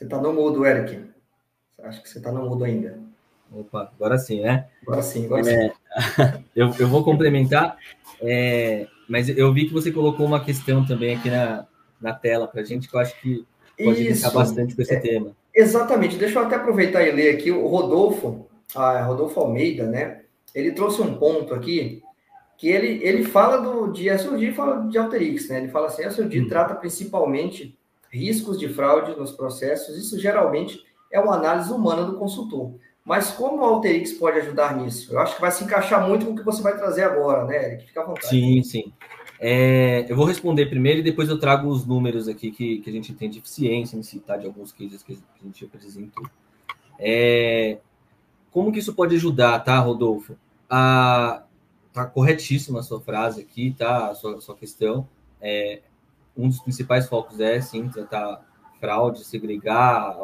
Você está no mudo, Eric. Acho que você está no mudo ainda. Opa, agora sim, né? Agora sim, agora é, sim. <laughs> eu, eu vou complementar, é, mas eu vi que você colocou uma questão também aqui na, na tela para a gente, que eu acho que pode Isso. bastante com esse é, tema. Exatamente. Deixa eu até aproveitar e ler aqui o Rodolfo, a Rodolfo Almeida, né? Ele trouxe um ponto aqui que ele, ele fala do de SOD fala de Alterix, né? Ele fala assim, SOD hum. trata principalmente riscos de fraude nos processos, isso geralmente é uma análise humana do consultor. Mas como o Alterix pode ajudar nisso? Eu acho que vai se encaixar muito com o que você vai trazer agora, né, Eric? Fica à vontade. Sim, sim. É, eu vou responder primeiro e depois eu trago os números aqui que, que a gente tem de eficiência em citar de alguns cases que a gente apresentou. É, como que isso pode ajudar, tá, Rodolfo? A, tá corretíssima a sua frase aqui, tá? A sua, a sua questão. É, um dos principais focos é, sim, tratar fraude, segregar,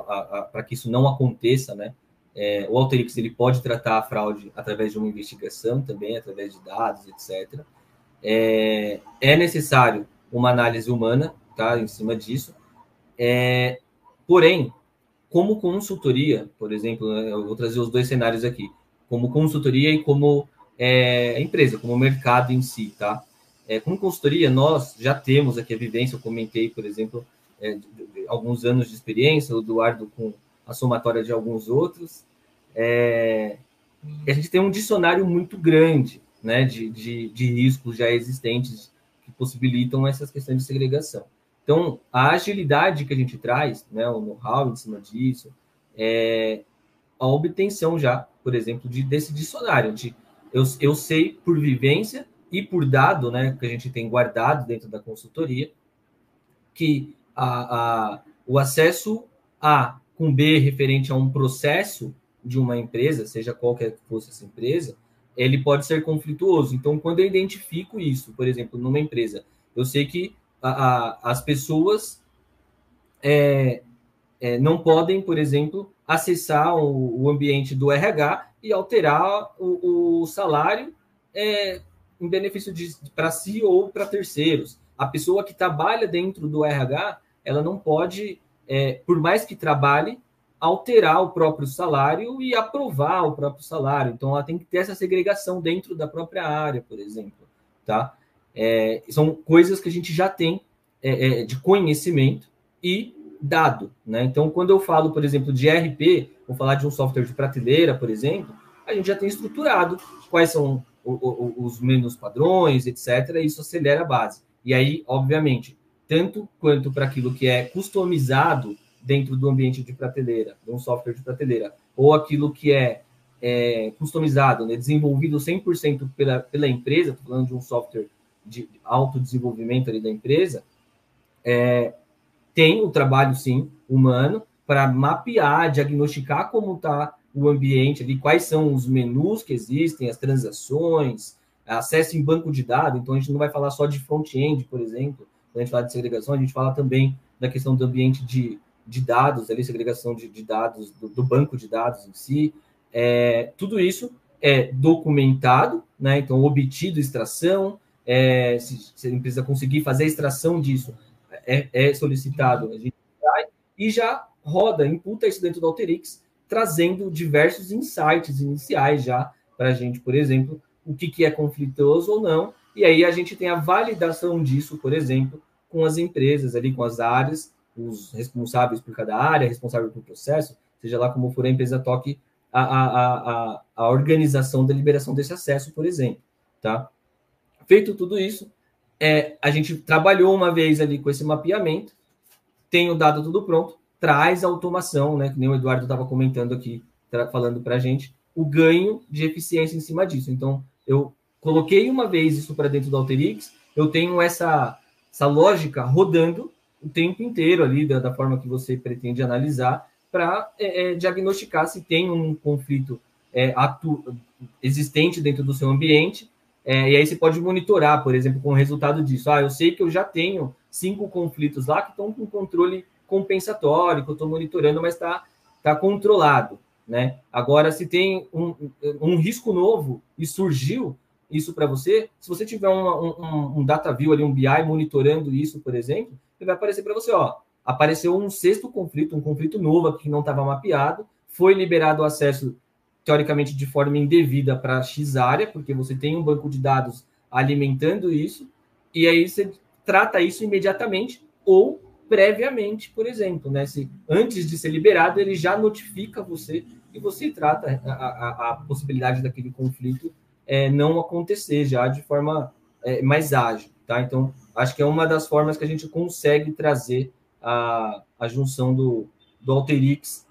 para que isso não aconteça, né? É, o Alterix ele pode tratar a fraude através de uma investigação também, através de dados, etc. É, é necessário uma análise humana, tá, em cima disso. É, porém, como consultoria, por exemplo, né, eu vou trazer os dois cenários aqui, como consultoria e como é, empresa, como mercado em si, tá? É, como consultoria, nós já temos aqui a vivência, eu comentei, por exemplo, é, de, de, alguns anos de experiência, o Eduardo com a somatória de alguns outros. É, a gente tem um dicionário muito grande né, de, de, de riscos já existentes que possibilitam essas questões de segregação. Então, a agilidade que a gente traz, né, o know-how em cima disso, é a obtenção já, por exemplo, de, desse dicionário. De, eu, eu sei por vivência e por dado, né, que a gente tem guardado dentro da consultoria, que a, a, o acesso A com B referente a um processo de uma empresa, seja qualquer que fosse essa empresa, ele pode ser conflituoso. Então, quando eu identifico isso, por exemplo, numa empresa, eu sei que a, a, as pessoas é, é, não podem, por exemplo, acessar o, o, ambiente do RH e alterar o, o salário é, em benefício para si ou para terceiros. A pessoa que trabalha dentro do RH, ela não pode, é, por mais que trabalhe, alterar o próprio salário e aprovar o próprio salário. Então, ela tem que ter essa segregação dentro da própria área, por exemplo. Tá? É, são coisas que a gente já tem é, é de conhecimento e dado. Né? Então, quando eu falo, por exemplo, de RP, vou falar de um software de prateleira, por exemplo, a gente já tem estruturado quais são os menos padrões, etc. Isso acelera a base. E aí, obviamente, tanto quanto para aquilo que é customizado dentro do ambiente de prateleira, de um software de prateleira, ou aquilo que é, é customizado, né, desenvolvido 100% pela, pela empresa, estou falando de um software de autodesenvolvimento ali da empresa, é, tem o trabalho, sim, humano, para mapear, diagnosticar como está o ambiente ali, quais são os menus que existem, as transações, acesso em banco de dados. Então, a gente não vai falar só de front-end, por exemplo, quando a gente fala de segregação, a gente fala também da questão do ambiente de, de dados, ali, segregação de, de dados, do, do, banco de dados em si. É, tudo isso é documentado, né? então, obtido extração, é, se, se, a empresa conseguir fazer a extração disso, é, é solicitado, a gente e já roda, imputa isso dentro do Alterix, trazendo diversos insights iniciais já para a gente, por exemplo, o que, que é conflitoso ou não. E aí a gente tem a validação disso, por exemplo, com as empresas ali, com as áreas, os responsáveis por cada área, responsável por processo, seja lá como for a empresa toque a, a, a, a organização da liberação desse acesso, por exemplo, tá? Feito tudo isso, é, a gente trabalhou uma vez ali com esse mapeamento, tem o dado tudo pronto, traz automação, né? Que nem o Eduardo estava comentando aqui, falando para a gente, o ganho de eficiência em cima disso. Então, eu coloquei uma vez isso para dentro do Alterix, eu tenho essa, essa lógica rodando o tempo inteiro ali, da, da forma que você pretende analisar, para é, é, diagnosticar se tem um conflito é, atu, existente dentro do seu ambiente. É, e aí você pode monitorar, por exemplo, com o resultado disso. Ah, eu sei que eu já tenho cinco conflitos lá que estão com controle compensatório, que eu estou monitorando, mas está tá controlado. Né? Agora, se tem um, um risco novo e surgiu isso para você, se você tiver um, um, data view ali, um BI monitorando isso, por exemplo, ele vai aparecer para você, ó, apareceu um sexto conflito, um conflito novo aqui que não estava mapeado, foi liberado o acesso, teoricamente, de forma indevida para X área, porque você tem um banco de dados alimentando isso, e aí você trata isso imediatamente ou previamente, por exemplo, né? Se antes de ser liberado, ele já notifica você e você trata a, a, a possibilidade daquele conflito é, não acontecer já de forma é, mais ágil, tá? Então, acho que é uma das formas que a gente consegue trazer a, a junção do, do Alterix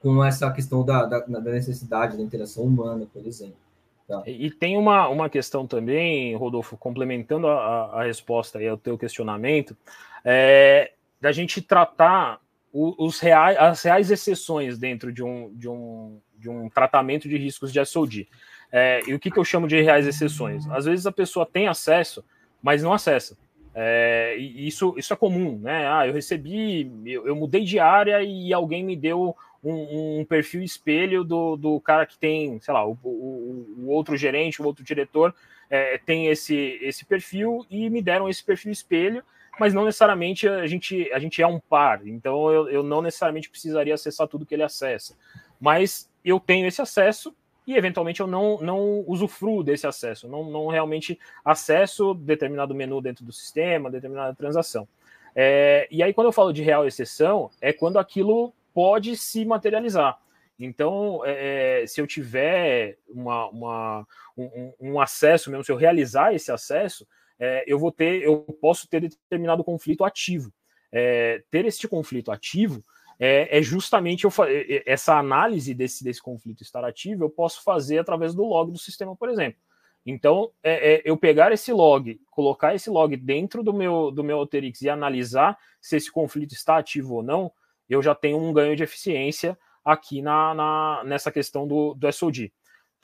com essa questão da, da, da necessidade da interação humana, por exemplo. Tá. E, tem uma, uma questão também, Rodolfo, complementando a, a resposta aí ao teu questionamento, é, da gente tratar os reais, as reais exceções dentro de um, de um, de um tratamento de riscos de SOD. É, e o que, que eu chamo de reais exceções? Às vezes a pessoa tem acesso, mas não acessa. É, e isso, isso é comum, né? Ah, eu recebi, eu, eu mudei de área e alguém me deu um, um, perfil espelho do, do cara que tem, sei lá, o, o, o outro gerente, o outro diretor é, tem esse, esse perfil e me deram esse perfil espelho mas não necessariamente a gente, a gente é um par, então eu, eu não necessariamente precisaria acessar tudo que ele acessa. Mas eu tenho esse acesso e eventualmente eu não, não usufruo desse acesso, não, não realmente acesso determinado menu dentro do sistema, determinada transação. É, e aí, quando eu falo de real exceção, é quando aquilo pode se materializar. Então, é, é se eu tiver uma, uma um, um, acesso mesmo, se eu realizar esse acesso, é, eu vou ter, eu posso ter determinado conflito ativo. É, ter este conflito ativo é, é justamente eu, é, essa análise desse, desse conflito estar ativo, eu posso fazer através do log do sistema, por exemplo. Então, é, é, eu pegar esse log, colocar esse log dentro do meu, do meu Alteryx e analisar se esse conflito está ativo ou não, eu já tenho um ganho de eficiência aqui na, na nessa questão do, do SOD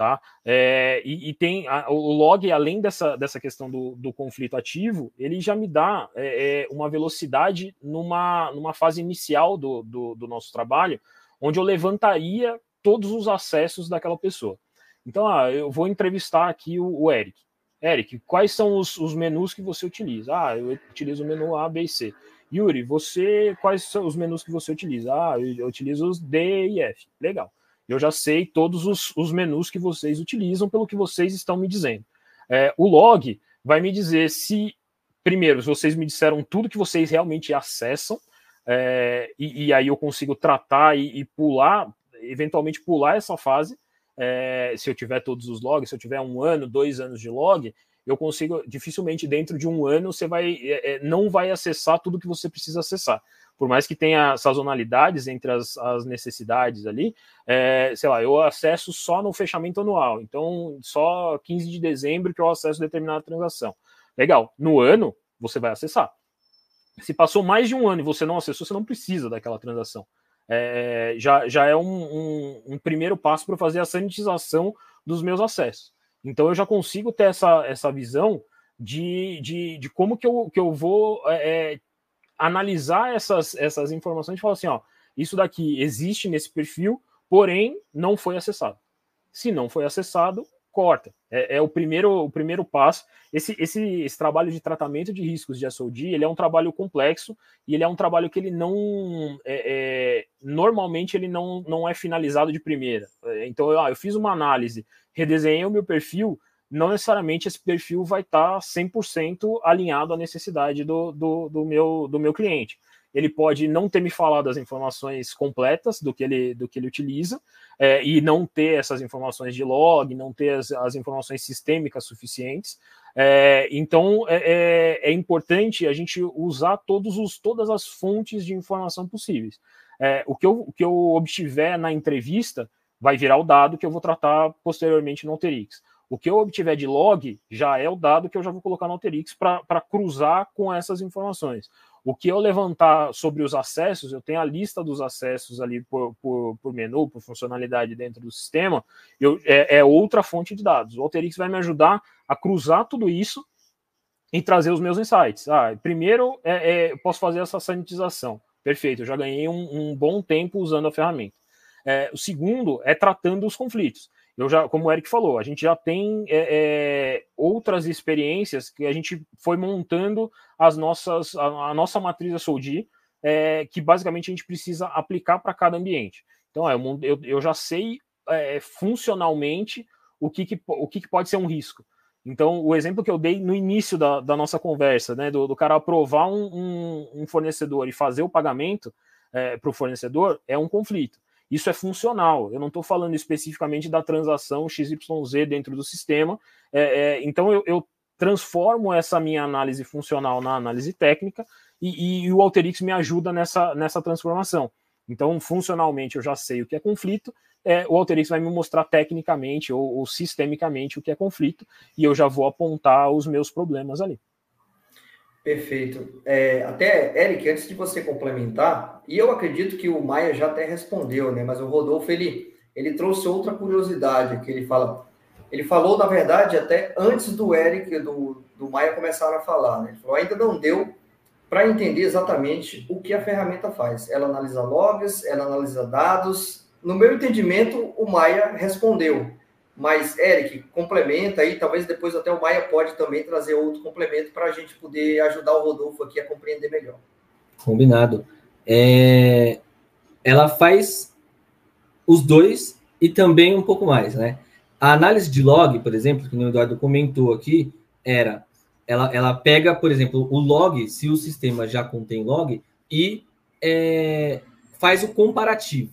tá? É, e, e, tem a, o log, além dessa, dessa questão do, do conflito ativo, ele já me dá é, é, uma velocidade numa, numa fase inicial do, do, do, nosso trabalho, onde eu levantaria todos os acessos daquela pessoa. Então, ah, eu vou entrevistar aqui o, o Eric. Eric, quais são os, os, menus que você utiliza? Ah, eu utilizo o menu A, B e C. Yuri, você quais são os menus que você utiliza? Ah, eu, eu utilizo os D e F. Legal eu já sei todos os, os menus que vocês utilizam pelo que vocês estão me dizendo. É, o log vai me dizer se, primeiro, vocês me disseram tudo que vocês realmente acessam, é, e, e, aí eu consigo tratar e, e, pular, eventualmente pular essa fase. É, se eu tiver todos os logs, se eu tiver um ano, dois anos de log, eu consigo dificilmente dentro de um ano você vai é, é não vai acessar tudo que você precisa acessar por mais que tenha sazonalidades entre as, as necessidades ali, é, sei lá, eu acesso só no fechamento anual, então só 15 de dezembro que eu acesso determinada transação. Legal, no ano você vai acessar. Se passou mais de um ano e você não acessou, você não precisa daquela transação. É, já, já é um, um, um primeiro passo para fazer a sanitização dos meus acessos. Então eu já consigo ter essa, essa visão de, de, de como que eu, que eu vou é, é analisar essas, essas informações e falar assim: ó, isso daqui existe nesse perfil, porém não foi acessado. Se não foi acessado, corta. É, é, o primeiro o primeiro passo. Esse, esse, esse trabalho de tratamento de riscos de SOD, ele é um trabalho complexo e ele é um trabalho que ele não é, é, normalmente ele não, não é finalizado de primeira. É, então eu, ah, eu fiz uma análise, redesenhei o meu perfil, não necessariamente esse perfil vai estar tá 100% alinhado à necessidade do, do, do, meu, do meu cliente. Ele pode não ter me falado as informações completas do que ele, do que ele utiliza, é, e não ter essas informações de log, não ter as, as informações sistêmicas suficientes. É, então é, é, é, importante a gente usar todos os, todas as fontes de informação possíveis. É, o, que eu, o que eu obtiver na entrevista vai virar o dado que eu vou tratar posteriormente no Alterix. O que eu obtiver de log já é o dado que eu já vou colocar no Alterix para cruzar com essas informações. O que eu levantar sobre os acessos, eu tenho a lista dos acessos ali por, por, por menu, por funcionalidade dentro do sistema, eu, é, é, outra fonte de dados. O Alteryx vai me ajudar a cruzar tudo isso e trazer os meus insights. Ah, primeiro, é, é, eu posso fazer essa sanitização. Perfeito, eu já ganhei um, um bom tempo usando a ferramenta. É, o segundo é tratando os conflitos eu já, como o Eric falou, a gente já tem é, é, outras experiências que a gente foi montando as nossas, a, a nossa matriz Soldi, é, que basicamente a gente precisa aplicar para cada ambiente. Então, é, eu, eu já sei é, funcionalmente o, que, que, o que, que pode ser um risco. Então, o exemplo que eu dei no início da, da nossa conversa, né, do, do cara aprovar um, um, um, fornecedor e fazer o pagamento é, para o fornecedor, é um conflito. Isso é funcional. Eu não estou falando especificamente da transação XYZ dentro do sistema. É, é, então eu, eu, transformo essa minha análise funcional na análise técnica e, e, o Alterix me ajuda nessa, nessa transformação. Então, funcionalmente, eu já sei o que é conflito. É, o Alterix vai me mostrar tecnicamente ou, ou sistemicamente o que é conflito e eu já vou apontar os meus problemas ali. Perfeito. É, até, Eric, antes de você complementar, e eu acredito que o Maia já até respondeu, né? Mas o Rodolfo, ele, ele trouxe outra curiosidade que ele fala. Ele falou, na verdade, até antes do Eric, do, do Maia começar a falar, né? Ele falou, ainda não deu para entender exatamente o que a ferramenta faz. Ela analisa logs, ela analisa dados. No meu entendimento, o Maia respondeu. Mas, Eric, complementa aí, talvez depois até o Maia pode também trazer outro complemento para a gente poder ajudar o Rodolfo aqui a compreender melhor. Combinado. É... Ela faz os dois e também um pouco mais, né? A análise de log, por exemplo, que o Eduardo comentou aqui, era ela, ela pega, por exemplo, o log, se o sistema já contém log, e é, faz o comparativo,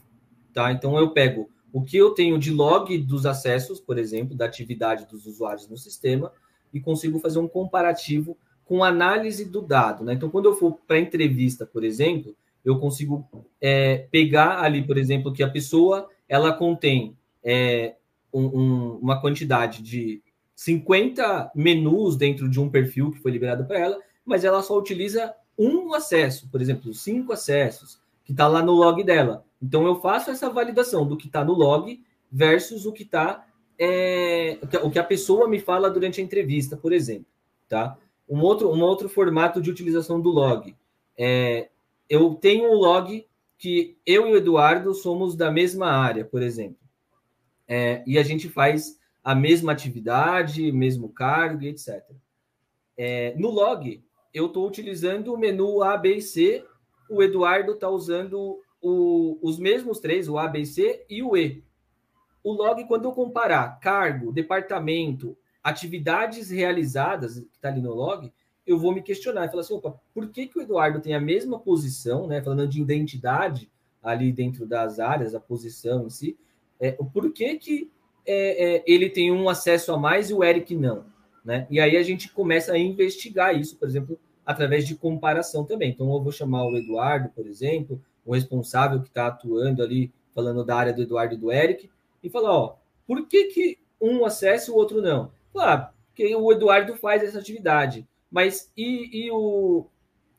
tá? Então eu pego o que eu tenho de log dos acessos, por exemplo, da atividade dos usuários no sistema, e consigo fazer um comparativo com análise do dado. Né? Então, quando eu for para entrevista, por exemplo, eu consigo é, pegar ali, por exemplo, que a pessoa ela contém é, um, um, uma quantidade de 50 menus dentro de um perfil que foi liberado para ela, mas ela só utiliza um acesso, por exemplo, cinco acessos, que está lá no log dela. Então eu faço essa validação do que está no log versus o que está é, o que a pessoa me fala durante a entrevista, por exemplo, tá? Um outro, um outro formato de utilização do log. É, eu tenho um log que eu e o Eduardo somos da mesma área, por exemplo, é, e a gente faz a mesma atividade, mesmo cargo, etc. É, no log, eu estou utilizando o menu A, B e C, o Eduardo está usando o, os mesmos três, o A, B, C e o E. O log, quando eu comparar cargo, departamento, atividades realizadas, que está ali no log, eu vou me questionar e falar assim, opa, por que, que o Eduardo tem a mesma posição, né? Falando de identidade ali dentro das áreas, a posição em si, é, por que, que é, é, ele tem um acesso a mais e o Eric não? Né? E aí a gente começa a investigar isso, por exemplo, através de comparação também. Então, eu vou chamar o Eduardo, por exemplo, o responsável que está atuando ali, falando da área do Eduardo e do Eric, e falar, ó, por que, que um acessa e o outro não? Claro, porque o Eduardo faz essa atividade, mas e, e o...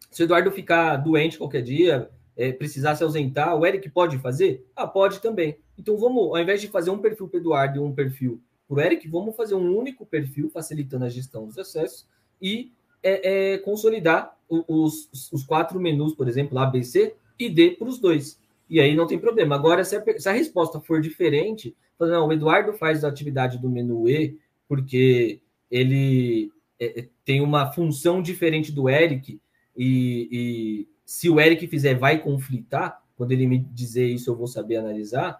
Se o Eduardo ficar doente qualquer dia, é, precisar se ausentar, o Eric pode fazer? Ah, pode também. Então vamos, ao invés de fazer um perfil para o Eduardo e um perfil para o Eric, vamos fazer um único perfil, facilitando a gestão dos acessos e é, é consolidar os, os, quatro menus, por exemplo, A, B, C, e D para os dois. E aí não tem problema. Agora, se a, se a resposta for diferente, não, o Eduardo faz a atividade do menu E porque ele é, é, tem uma função diferente do Eric, e, e se o Eric fizer, vai conflitar. Quando ele me dizer isso, eu vou saber analisar.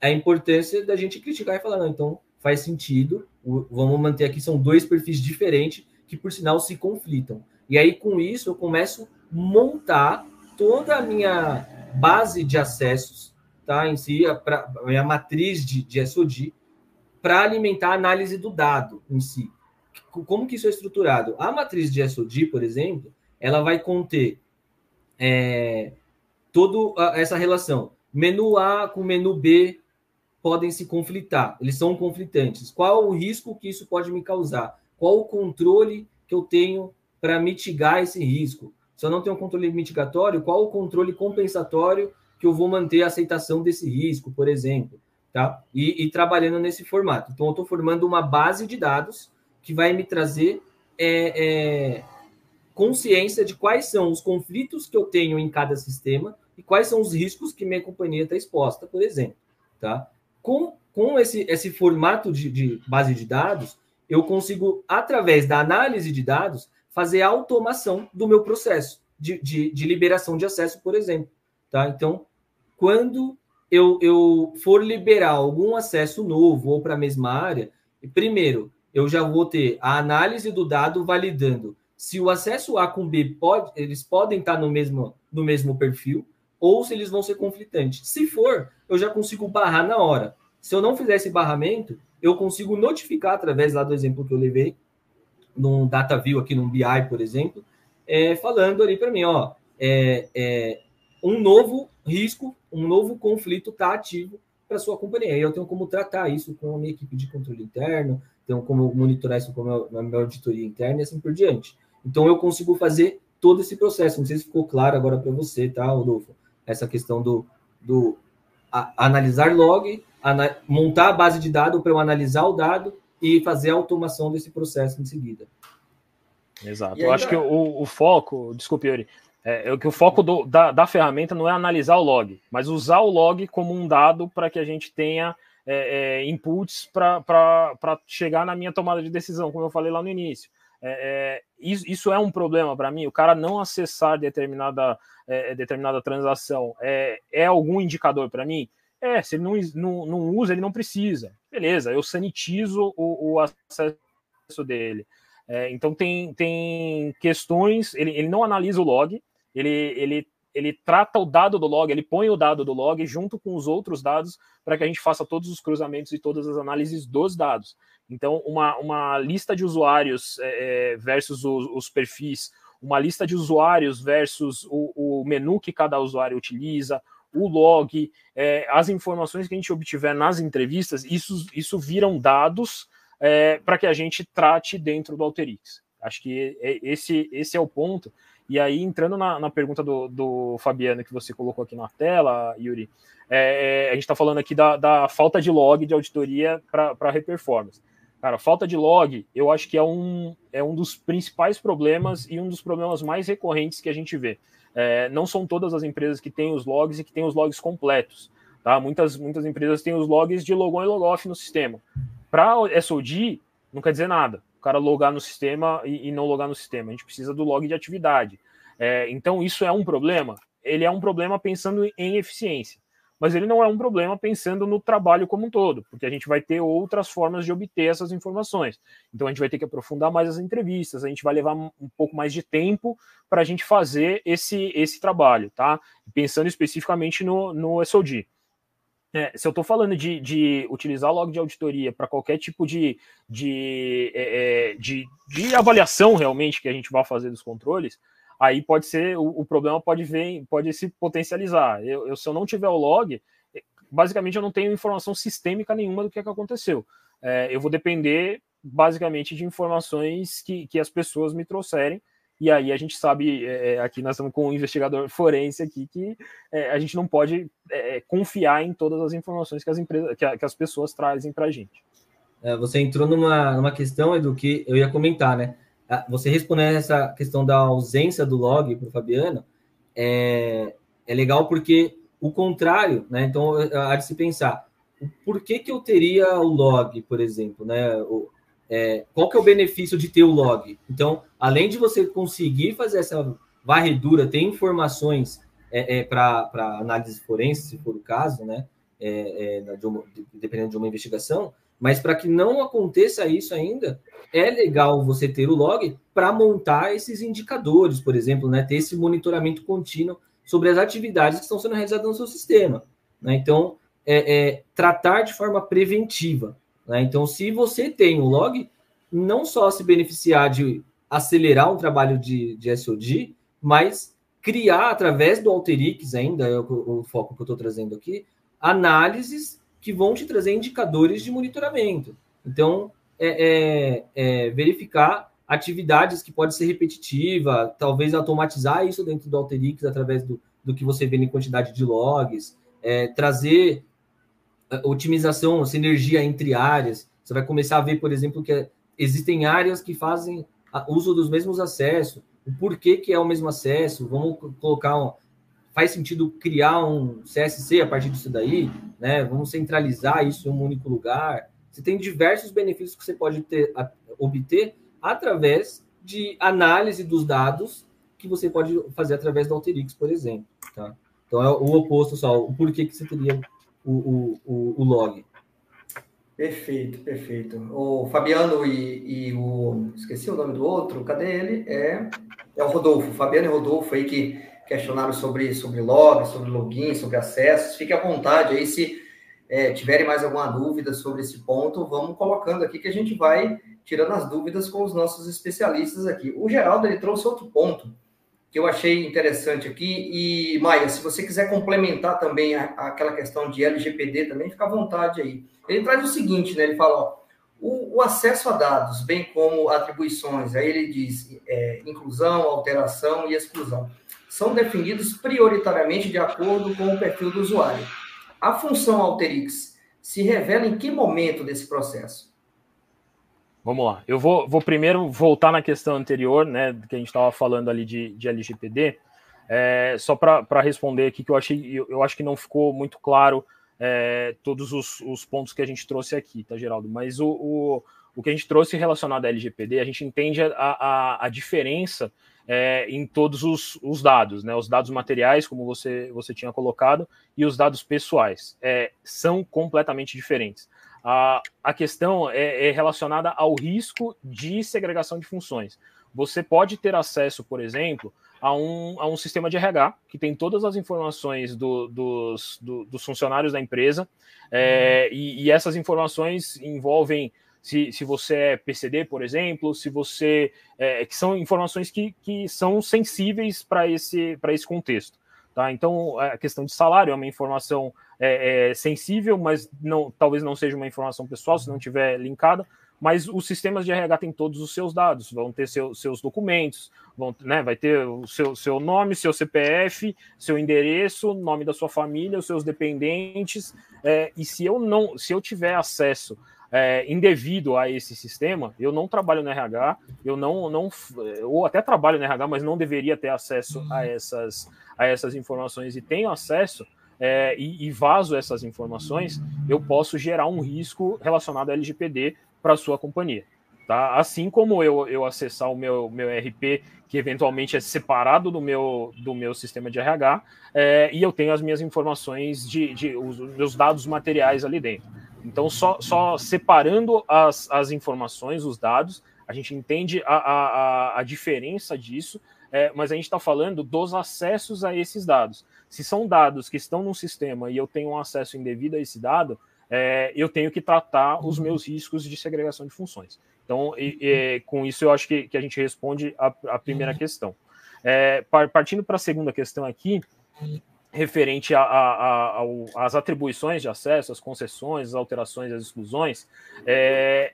A importância da gente criticar e falar, não, então faz sentido, vamos manter aqui, são dois perfis diferentes que, por sinal, se conflitam. E aí, com isso, eu começo a montar toda a minha base de acessos, tá? Em si, a, pra, a minha matriz de, de SOD, para alimentar a análise do dado em si. Como que isso é estruturado? A matriz de SOD, por exemplo, ela vai conter é, toda essa relação. Menu A com menu B podem se conflitar, eles são conflitantes. Qual o risco que isso pode me causar? Qual o controle que eu tenho para mitigar esse risco? Se eu não tenho um controle mitigatório, qual o controle compensatório que eu vou manter a aceitação desse risco, por exemplo? Tá? E, e trabalhando nesse formato. Então, eu estou formando uma base de dados que vai me trazer é, é, consciência de quais são os conflitos que eu tenho em cada sistema e quais são os riscos que minha companhia está exposta, por exemplo. Tá? Com, com esse, esse formato de, de base de dados, eu consigo, através da análise de dados, fazer a automação do meu processo de, de, de liberação de acesso, por exemplo. Tá? Então, quando eu, eu for liberar algum acesso novo ou para a mesma área, primeiro, eu já vou ter a análise do dado validando se o acesso A com B pode, eles podem estar no mesmo, no mesmo perfil ou se eles vão ser conflitantes. Se for, eu já consigo barrar na hora. Se eu não fizer esse barramento, eu consigo notificar através lá do exemplo que eu levei, num data view aqui num BI, por exemplo, é, falando ali para mim, ó, é, é, um novo risco, um novo conflito está ativo para sua companhia. E eu tenho como tratar isso com a minha equipe de controle interno, tenho como monitorar isso com a minha auditoria interna e assim por diante. Então eu consigo fazer todo esse processo. Não sei se ficou claro agora para você, tá, Rodolfo? Essa questão do, do a, analisar log, ana, montar a base de dados para eu analisar o dado e fazer a automação desse processo em seguida. Exato. eu acho que o, o, foco, desculpe, Yuri, é, é que o foco do, da, da ferramenta não é analisar o log, mas usar o log como um dado para que a gente tenha é, é, inputs para chegar na minha tomada de decisão, como eu falei lá no início. É, é, isso, isso, é um problema para mim. O cara não acessar determinada, é, determinada transação é, é algum indicador para mim? É, se ele não, não, não, usa, ele não precisa. Beleza, eu sanitizo o, o acesso dele. É, então tem, tem questões, ele, ele não analisa o log, ele, ele, ele trata o dado do log, ele põe o dado do log junto com os outros dados para que a gente faça todos os cruzamentos e todas as análises dos dados. Então, uma, uma lista de usuários é, é, versus os, os, perfis, uma lista de usuários versus o, o, menu que cada usuário utiliza, o log, é, as informações que a gente obtiver nas entrevistas, isso, isso viram dados é, para que a gente trate dentro do Alterix. Acho que é, esse, esse é o ponto. E aí, entrando na, na pergunta do, do, Fabiano que você colocou aqui na tela, Yuri, é, é a gente está falando aqui da, da, falta de log de auditoria para reperformance. Cara, falta de log, eu acho que é um, é um dos principais problemas e um dos problemas mais recorrentes que a gente vê. É, não são todas as empresas que têm os logs e que têm os logs completos. Tá? Muitas, muitas empresas têm os logs de logon e logoff no sistema. Para SOD, não quer dizer nada. O cara logar no sistema e, e, não logar no sistema. A gente precisa do log de atividade. É, então, isso é um problema? Ele é um problema pensando em eficiência mas ele não é um problema pensando no trabalho como um todo, porque a gente vai ter outras formas de obter essas informações. Então a gente vai ter que aprofundar mais as entrevistas, a gente vai levar um pouco mais de tempo para a gente fazer esse, esse trabalho, tá? Pensando especificamente no, no SOD. É, se eu estou falando de, de, utilizar log de auditoria para qualquer tipo de, de, é, é, de, de avaliação realmente que a gente vai fazer dos controles, aí pode ser, o, o problema pode vir, pode se potencializar. Eu, eu, se eu não tiver o log, basicamente eu não tenho informação sistêmica nenhuma do que, é que aconteceu. É, eu vou depender basicamente de informações que, que as pessoas me trouxerem. E aí a gente sabe, é, é aqui nós estamos com um investigador forense aqui, que é, a gente não pode é, confiar em todas as informações que as, empresas, que, a, que as pessoas trazem para a gente. Você entrou numa, numa questão, Edu, que eu ia comentar, né? Ah, você respondendo essa questão da ausência do log para o Fabiano, é, é legal porque o contrário, né? Então, há de se pensar, por que, que eu teria o log, por exemplo, né? O, é, qual que é o benefício de ter o log? Então, além de você conseguir fazer essa varredura, ter informações é, é, para análise forense, se for o caso, né? É, é, de uma, dependendo de uma investigação, mas para que não aconteça isso ainda, é legal você ter o log para montar esses indicadores, por exemplo, né? ter esse monitoramento contínuo sobre as atividades que estão sendo realizadas no seu sistema. Né? Então, é, é, tratar de forma preventiva. Né? Então, se você tem o log, não só se beneficiar de acelerar um trabalho de, de SOD, mas criar, através do Alterix, ainda é o, o foco que eu estou trazendo aqui, análises que vão te trazer indicadores de monitoramento. Então, é, é, é verificar atividades que pode ser repetitiva, talvez automatizar isso dentro do Alterix através do, do que você vê em quantidade de logs, é, trazer é, otimização, sinergia entre áreas. Você vai começar a ver, por exemplo, que existem áreas que fazem uso dos mesmos acessos, o porquê que é o mesmo acesso, vamos colocar um, faz sentido criar um CSC a partir disso daí, né? Vamos centralizar isso em um único lugar. Você tem diversos benefícios que você pode ter, a, obter através de análise dos dados que você pode fazer através do Alterix, por exemplo. Tá? Então é o oposto só, o porquê que você teria o, o, o, o log. Perfeito, perfeito. O Fabiano e, e, o. Esqueci o nome do outro, cadê ele? É, é o Rodolfo. Fabiano e Rodolfo aí que questionaram sobre, sobre log, sobre login, sobre acessos. Fique à vontade aí se é, tiverem mais alguma dúvida sobre esse ponto, vamos colocando aqui que a gente vai tirando as dúvidas com os nossos especialistas aqui. O Geraldo ele trouxe outro ponto que eu achei interessante aqui. E, Maia, se você quiser complementar também a, aquela questão de LGPD, também fica à vontade aí. Ele traz o seguinte, né? Ele fala, ó, o, o acesso a dados, bem como atribuições, aí ele diz é, inclusão, alteração e exclusão, são definidos prioritariamente de acordo com o perfil do usuário. A função Alterix se revela em que momento desse processo? Vamos lá. Eu vou, vou primeiro voltar na questão anterior, né, que a gente estava falando ali de, de LGPD, é, só para responder aqui que eu achei, eu, eu, acho que não ficou muito claro é, todos os, os, pontos que a gente trouxe aqui, tá, Geraldo? Mas o, o, o que a gente trouxe relacionado à LGPD, a gente entende a, a, a diferença é, em todos os, os, dados, né? Os dados materiais, como você, você tinha colocado, e os dados pessoais. É, são completamente diferentes. A, a questão é, é, relacionada ao risco de segregação de funções. Você pode ter acesso, por exemplo, a um, a um sistema de RH que tem todas as informações do, dos, do, dos funcionários da empresa, é, e, e essas informações envolvem se, se você é PCD, por exemplo, se você. É, que são informações que, que são sensíveis para esse, esse contexto. Tá? Então, a questão de salário é uma informação é, é, sensível, mas não, talvez não seja uma informação pessoal, se não tiver linkada. Mas os sistemas de RH têm todos os seus dados, vão ter seu, seus documentos, vão, né, vai ter o seu, seu nome, seu CPF, seu endereço, nome da sua família, os seus dependentes. É, e se eu não, se eu tiver acesso é, indevido a esse sistema, eu não trabalho no RH, eu não, não ou até trabalho no RH, mas não deveria ter acesso a essas, a essas informações e tenho acesso é, e, e vazo essas informações, eu posso gerar um risco relacionado ao LGPD para a sua companhia. Tá? Assim como eu, eu acessar o meu, meu RP, que eventualmente é separado do meu, do meu sistema de RH, é, e eu tenho as minhas informações de, de os meus dados materiais ali dentro. Então, só, só separando as, as informações, os dados, a gente entende a, a, a diferença disso, é, mas a gente está falando dos acessos a esses dados. Se são dados que estão no sistema e eu tenho um acesso indevido a esse dado, é, eu tenho que tratar os meus riscos de segregação de funções. Então, e, e, com isso, eu acho que, que a gente responde a, a primeira questão. É, partindo para a segunda questão aqui, referente às atribuições de acesso, às concessões, às alterações, às exclusões, é,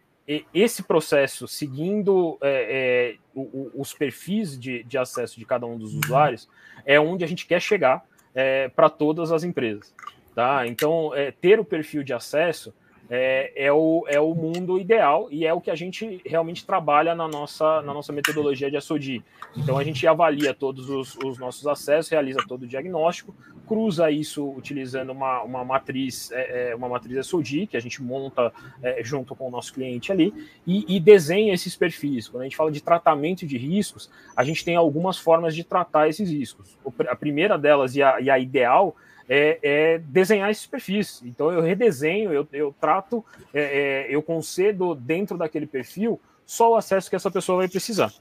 esse processo, seguindo é, é, os perfis de, de, acesso de cada um dos usuários, é onde a gente quer chegar é, para todas as empresas. Tá? Então, é, ter o perfil de acesso é, é, o, é o mundo ideal e é o que a gente realmente trabalha na nossa, na nossa metodologia de SOD. Então a gente avalia todos os, os nossos acessos, realiza todo o diagnóstico, cruza isso utilizando uma, uma matriz, é, é uma matriz SOD que a gente monta é, junto com o nosso cliente ali e, e desenha esses perfis. Quando a gente fala de tratamento de riscos, a gente tem algumas formas de tratar esses riscos. A primeira delas e a, e a ideal é, é, desenhar esses perfis. Então eu redesenho, eu, eu trato, é, é, eu concedo dentro daquele perfil só o acesso que essa pessoa vai precisar.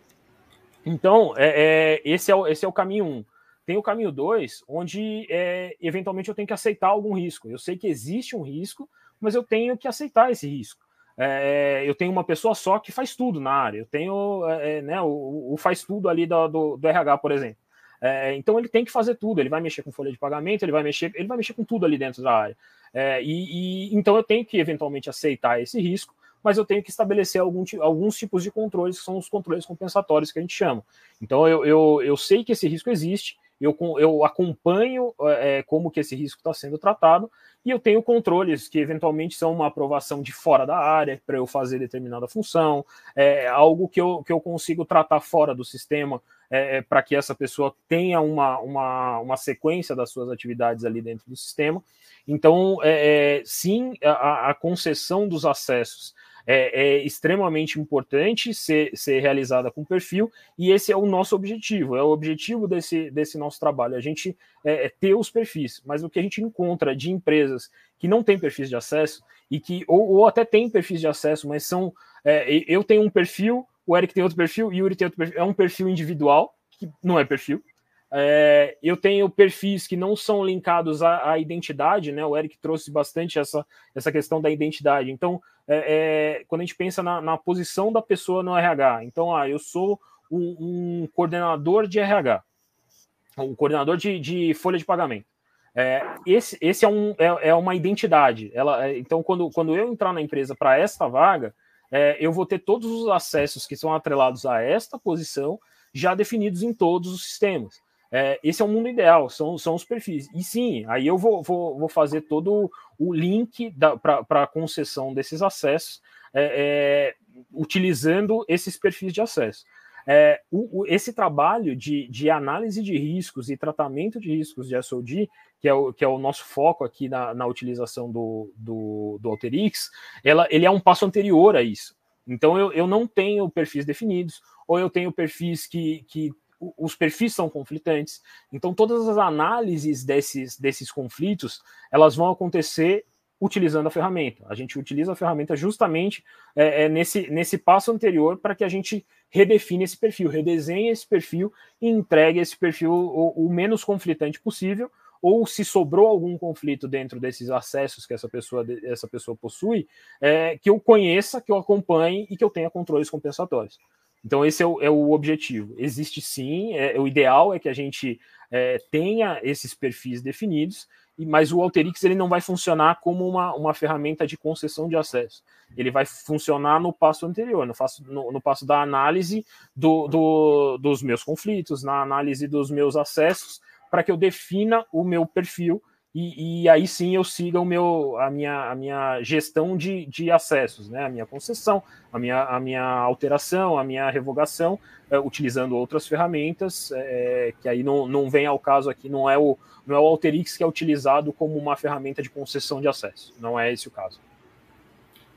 Então, é, é esse, é o, esse é o caminho um. tem o caminho 2, onde é, eventualmente eu tenho que aceitar algum risco. Eu sei que existe um risco, mas eu tenho que aceitar esse risco. É, eu tenho uma pessoa só que faz tudo na área. Eu tenho é, né, o, o, faz tudo ali do, do, do RH, por exemplo. É, então ele tem que fazer tudo. Ele vai mexer com folha de pagamento, ele vai mexer, ele vai mexer com tudo ali dentro da área. É, e, e, então eu tenho que eventualmente aceitar esse risco, mas eu tenho que estabelecer algum, alguns tipos de controles que são os controles compensatórios que a gente chama. Então eu, eu, eu sei que esse risco existe, eu, eu acompanho é, como que esse risco está sendo tratado e eu tenho controles que eventualmente são uma aprovação de fora da área para eu fazer determinada função, é algo que eu, que eu consigo tratar fora do sistema é, é para que essa pessoa tenha uma, uma, uma sequência das suas atividades ali dentro do sistema. Então, é, é sim, a, a concessão dos acessos é, é, extremamente importante ser, ser realizada com perfil, e esse é o nosso objetivo, é o objetivo desse, desse nosso trabalho, a gente é, é ter os perfis, mas o que a gente encontra de empresas que não têm perfis de acesso, e que, ou, ou até têm perfis de acesso, mas são. É, eu tenho um perfil, o Eric tem outro perfil, o Yuri tem outro perfil, é um perfil individual, que não é perfil, é, eu tenho perfis que não são linkados à, à, identidade, né? O Eric trouxe bastante essa, essa questão da identidade. Então, é, é, quando a gente pensa na, na, posição da pessoa no RH, então, ah, eu sou um, um coordenador de RH, um coordenador de, de folha de pagamento. É, esse, esse é, um, é, é uma identidade. Ela, é, então, quando, quando eu entrar na empresa para esta vaga, eu vou ter todos os acessos que são atrelados a esta posição já definidos em todos os sistemas. É, esse é o mundo ideal, são, são os perfis. E sim, aí eu vou, vou, vou fazer todo o link para a concessão desses acessos, é, é, utilizando esses perfis de acesso. É, o, o, esse trabalho de, de, análise de riscos e tratamento de riscos de SOD, que é o, que é o nosso foco aqui na, na utilização do, do, do Alterix, ela, ele é um passo anterior a isso. Então eu, eu não tenho perfis definidos, ou eu tenho perfis que, que os perfis são conflitantes. Então, todas as análises desses, desses conflitos, elas vão acontecer utilizando a ferramenta. A gente utiliza a ferramenta justamente é, é, nesse, nesse passo anterior para que a gente redefine esse perfil, redesenhe esse perfil e entregue esse perfil o, o menos conflitante possível, ou se sobrou algum conflito dentro desses acessos que essa pessoa, essa pessoa possui, é, que eu conheça, que eu acompanhe e que eu tenha controles compensatórios. Então, esse é o, é o objetivo. Existe sim, é, o ideal é que a gente é, tenha esses perfis definidos, mas o Alterix ele não vai funcionar como uma, uma ferramenta de concessão de acesso. Ele vai funcionar no passo anterior, no, passo, no, no passo da análise do, do, dos meus conflitos, na análise dos meus acessos, para que eu defina o meu perfil e, e, aí sim eu siga o meu, a, minha, a minha gestão de, de acessos, né? a minha concessão, a minha, a minha alteração, a minha revogação, é, utilizando outras ferramentas, é, que aí não, não vem ao caso aqui, não é, o, não é o Alterix que é utilizado como uma ferramenta de concessão de acesso, não é esse o caso.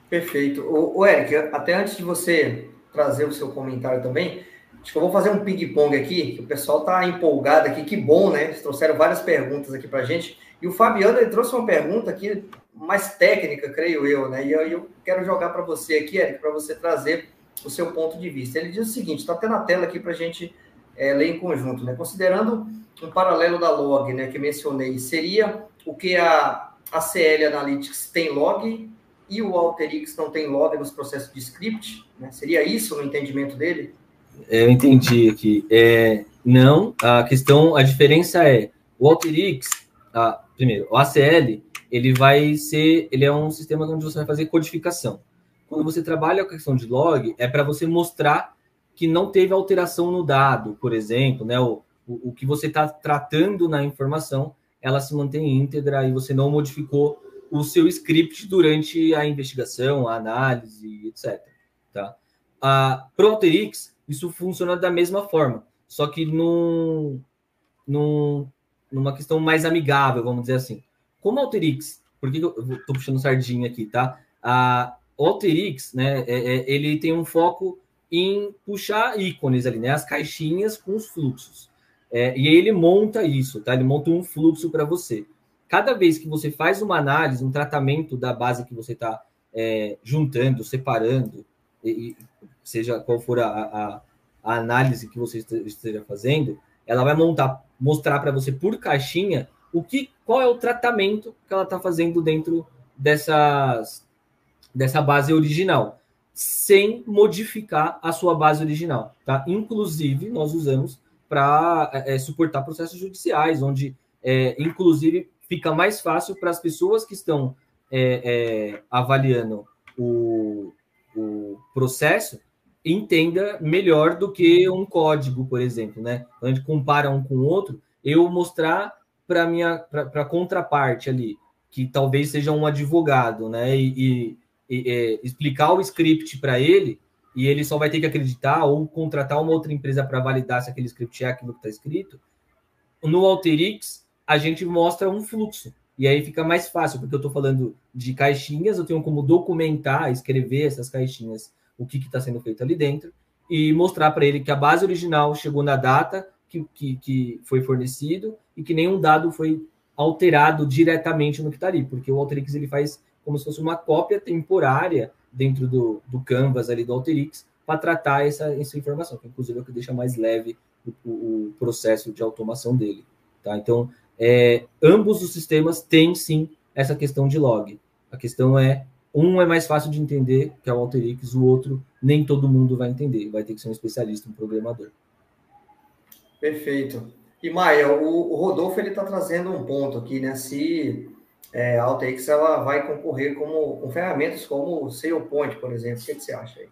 Perfeito. O, o Eric, até antes de você trazer o seu comentário também, Acho que eu vou fazer um ping-pong aqui, que o pessoal está empolgado aqui, que bom, né? Eles trouxeram várias perguntas aqui para a gente. E o Fabiano ele trouxe uma pergunta aqui mais técnica, creio eu, né? E eu, eu quero jogar para você aqui, Eric, para você trazer o seu ponto de vista. Ele diz o seguinte: está até na tela aqui para a gente é, ler em conjunto, né? Considerando um paralelo da log, né, que mencionei, seria o que a, a CL Analytics tem log e o Alteryx não tem log nos processos de script, né? Seria isso no entendimento dele? Eu entendi aqui. É, não, a questão, a diferença é o Alteryx, a, primeiro, o ACL, ele vai ser, ele é um sistema onde você vai fazer codificação. Quando você trabalha com a questão de log, é para você mostrar que não teve alteração no dado, por exemplo, né? O, o, o que você está tratando na informação, ela se mantém íntegra e você não modificou o seu script durante a investigação, a análise, etc. Tá? A, pro isso funciona da mesma forma, só que num, num, numa questão mais amigável, vamos dizer assim. Como Alterix, por que eu estou puxando sardinha aqui, tá? A Alterix, né, é, é, ele tem um foco em puxar ícones ali, né, as caixinhas com os fluxos. É, e aí ele monta isso, tá? Ele monta um fluxo para você. Cada vez que você faz uma análise, um tratamento da base que você está é, juntando, separando, e, seja qual for a, a, a análise que você esteja fazendo, ela vai montar, mostrar para você por caixinha o que, qual é o tratamento que ela está fazendo dentro dessas, dessa base original, sem modificar a sua base original, tá? Inclusive, nós usamos para é, é, suportar processos judiciais, onde, é, inclusive, fica mais fácil para as pessoas que estão é, é, avaliando o, o processo entenda melhor do que um código, por exemplo, né? Quando a gente compara um com o outro, eu mostrar para minha para contraparte ali, que talvez seja um advogado, né? E, e, e é, explicar o script para ele e ele só vai ter que acreditar ou contratar uma outra empresa para validar se aquele script é aquilo que está escrito. No Alterix, a gente mostra um fluxo. E aí fica mais fácil, porque eu estou falando de caixinhas, eu tenho como documentar, escrever essas caixinhas, o que está sendo feito ali dentro, e mostrar para ele que a base original chegou na data que, que, que, foi fornecido e que nenhum dado foi alterado diretamente no que está ali, porque o Alterix ele faz como se fosse uma cópia temporária dentro do, do canvas ali do Alterix para tratar essa, essa informação, que inclusive é o que deixa mais leve o, o processo de automação dele. Tá? Então, é, ambos os sistemas têm sim essa questão de log. A questão é um é mais fácil de entender, que é o Alteryx, o outro nem todo mundo vai entender, vai ter que ser um especialista, um programador. Perfeito. E Maia, o, o Rodolfo ele está trazendo um ponto aqui, né? Se é, a Alteryx ela vai concorrer como, com ferramentas como o SailPoint, por exemplo, o que, que você acha aí?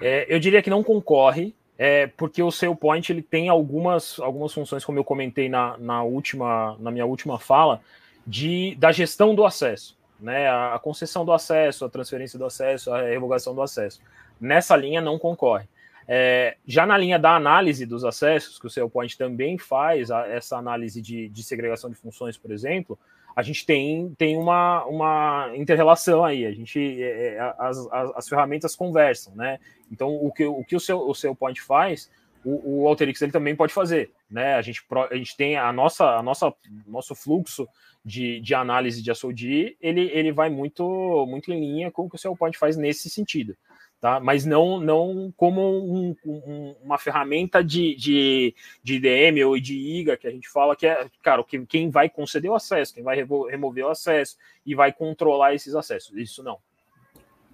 É, eu diria que não concorre, é porque o SailPoint ele tem algumas, algumas funções, como eu comentei na, na, última, na minha última fala, de, da gestão do acesso, né? A, concessão do acesso, a transferência do acesso, a revogação do acesso. Nessa linha não concorre. É, já na linha da análise dos acessos, que o SailPoint também faz a, essa análise de, de segregação de funções, por exemplo, a gente tem, tem uma, uma inter-relação aí, a gente, é, é as, as, as, ferramentas conversam, né? Então, o que o, que o, seu, o seu point faz, o, o Alteryx ele também pode fazer, né? A gente, a gente tem a nossa, a nossa nosso fluxo de, de análise de SOD, ele, ele vai muito, muito em linha com o que o seu point faz nesse sentido tá? mas não, não como um, um, uma ferramenta de, de, de IDM ou de IGA, que a gente fala que é, cara, quem vai conceder o acesso, quem vai remover o acesso e vai controlar esses acessos. Isso não.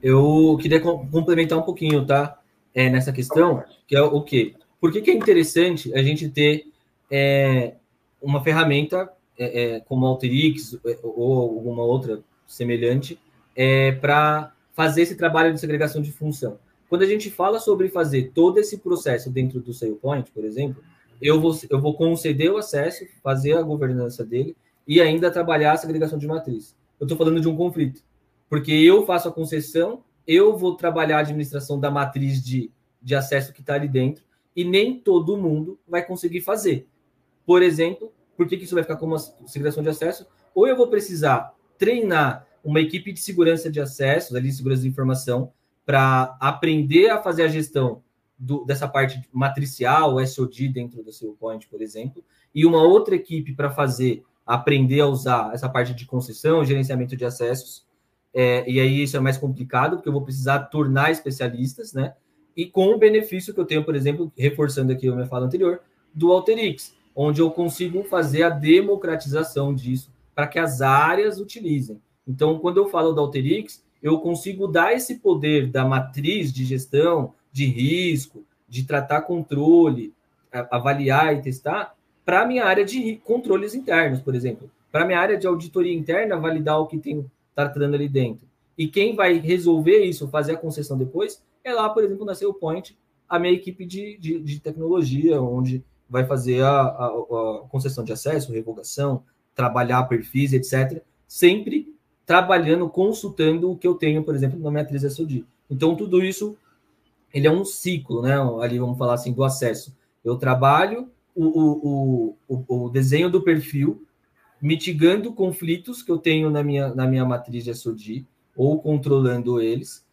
Eu queria complementar um pouquinho, tá? É, nessa questão, que é o quê? Por que, que é interessante a gente ter é, uma ferramenta é, é como a Alteryx é, ou alguma outra semelhante é, para fazer esse trabalho de segregação de função. Quando a gente fala sobre fazer todo esse processo dentro do SailPoint, por exemplo, eu vou, eu vou conceder o acesso, fazer a governança dele e ainda trabalhar a segregação de matriz. Eu estou falando de um conflito, porque eu faço a concessão, eu vou trabalhar a administração da matriz de, de acesso que está ali dentro, e nem todo mundo vai conseguir fazer. Por exemplo, por que, isso vai ficar como segregação de acesso? Ou eu vou precisar treinar uma equipe de segurança de acessos, ali, segurança de informação, para aprender a fazer a gestão do, dessa parte matricial, SOD dentro do seu point, por exemplo, e uma outra equipe para fazer, aprender a usar essa parte de concessão, gerenciamento de acessos. É, e aí isso é mais complicado, porque eu vou precisar tornar especialistas, né? E com o benefício que eu tenho, por exemplo, reforçando aqui a minha fala anterior, do Alterix, onde eu consigo fazer a democratização disso para que as áreas utilizem. Então, quando eu falo da Alterix, eu consigo dar esse poder da matriz de gestão, de risco, de tratar controle, avaliar e testar, para a minha área de controles internos, por exemplo. Para a minha área de auditoria interna, validar o que tem está tratando ali dentro. E quem vai resolver isso, fazer a concessão depois, é lá, por exemplo, na SailPoint, a minha equipe de, de, de tecnologia, onde vai fazer a, a, a concessão de acesso, revogação, trabalhar perfis, etc. Sempre trabalhando, consultando o que eu tenho, por exemplo, na minha matriz SOD. Então, tudo isso, ele é um ciclo, né? Ali, vamos falar assim, do acesso. Eu trabalho o, o, o, o desenho do perfil, mitigando conflitos que eu tenho na minha, na minha matriz de SOD, ou controlando eles.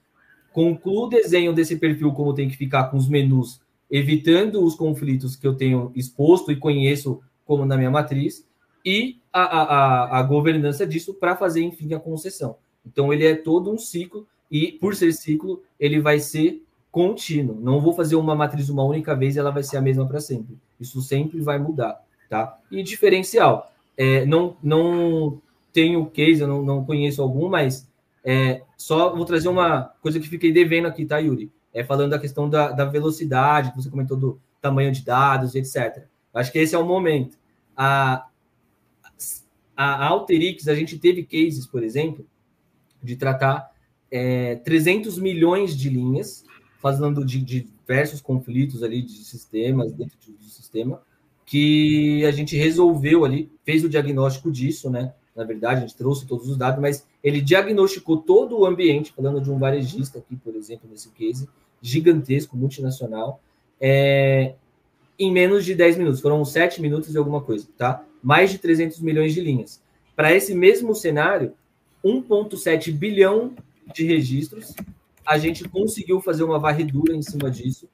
Concluo o desenho desse perfil, como tem que ficar com os menus, evitando os conflitos que eu tenho exposto e conheço como na minha matriz e a, a, a governança disso para fazer, enfim, a concessão. Então, ele é todo um ciclo, e por ser ciclo, ele vai ser contínuo. Não vou fazer uma matriz uma única vez e ela vai ser a mesma para sempre. Isso sempre vai mudar, tá? E diferencial, é, não, não tenho case, eu não, não conheço algum, mas é, só vou trazer uma coisa que fiquei devendo aqui, tá, Yuri? É falando da questão da, da velocidade, que você comentou do tamanho de dados, etc. Acho que esse é o momento. A, a Alterix, a gente teve cases, por exemplo, de tratar é, 300 milhões de linhas, falando de, de, diversos conflitos ali de sistemas, dentro do sistema, que a gente resolveu ali, fez o diagnóstico disso, né? Na verdade, a gente trouxe todos os dados, mas ele diagnosticou todo o ambiente, falando de um varejista aqui, por exemplo, nesse case, gigantesco, multinacional, é, em menos de 10 minutos. Foram 7 minutos e alguma coisa, tá? Mais de 300 milhões de linhas. Para esse mesmo cenário, 1,7 bilhão de registros, a gente conseguiu fazer uma varredura em cima disso,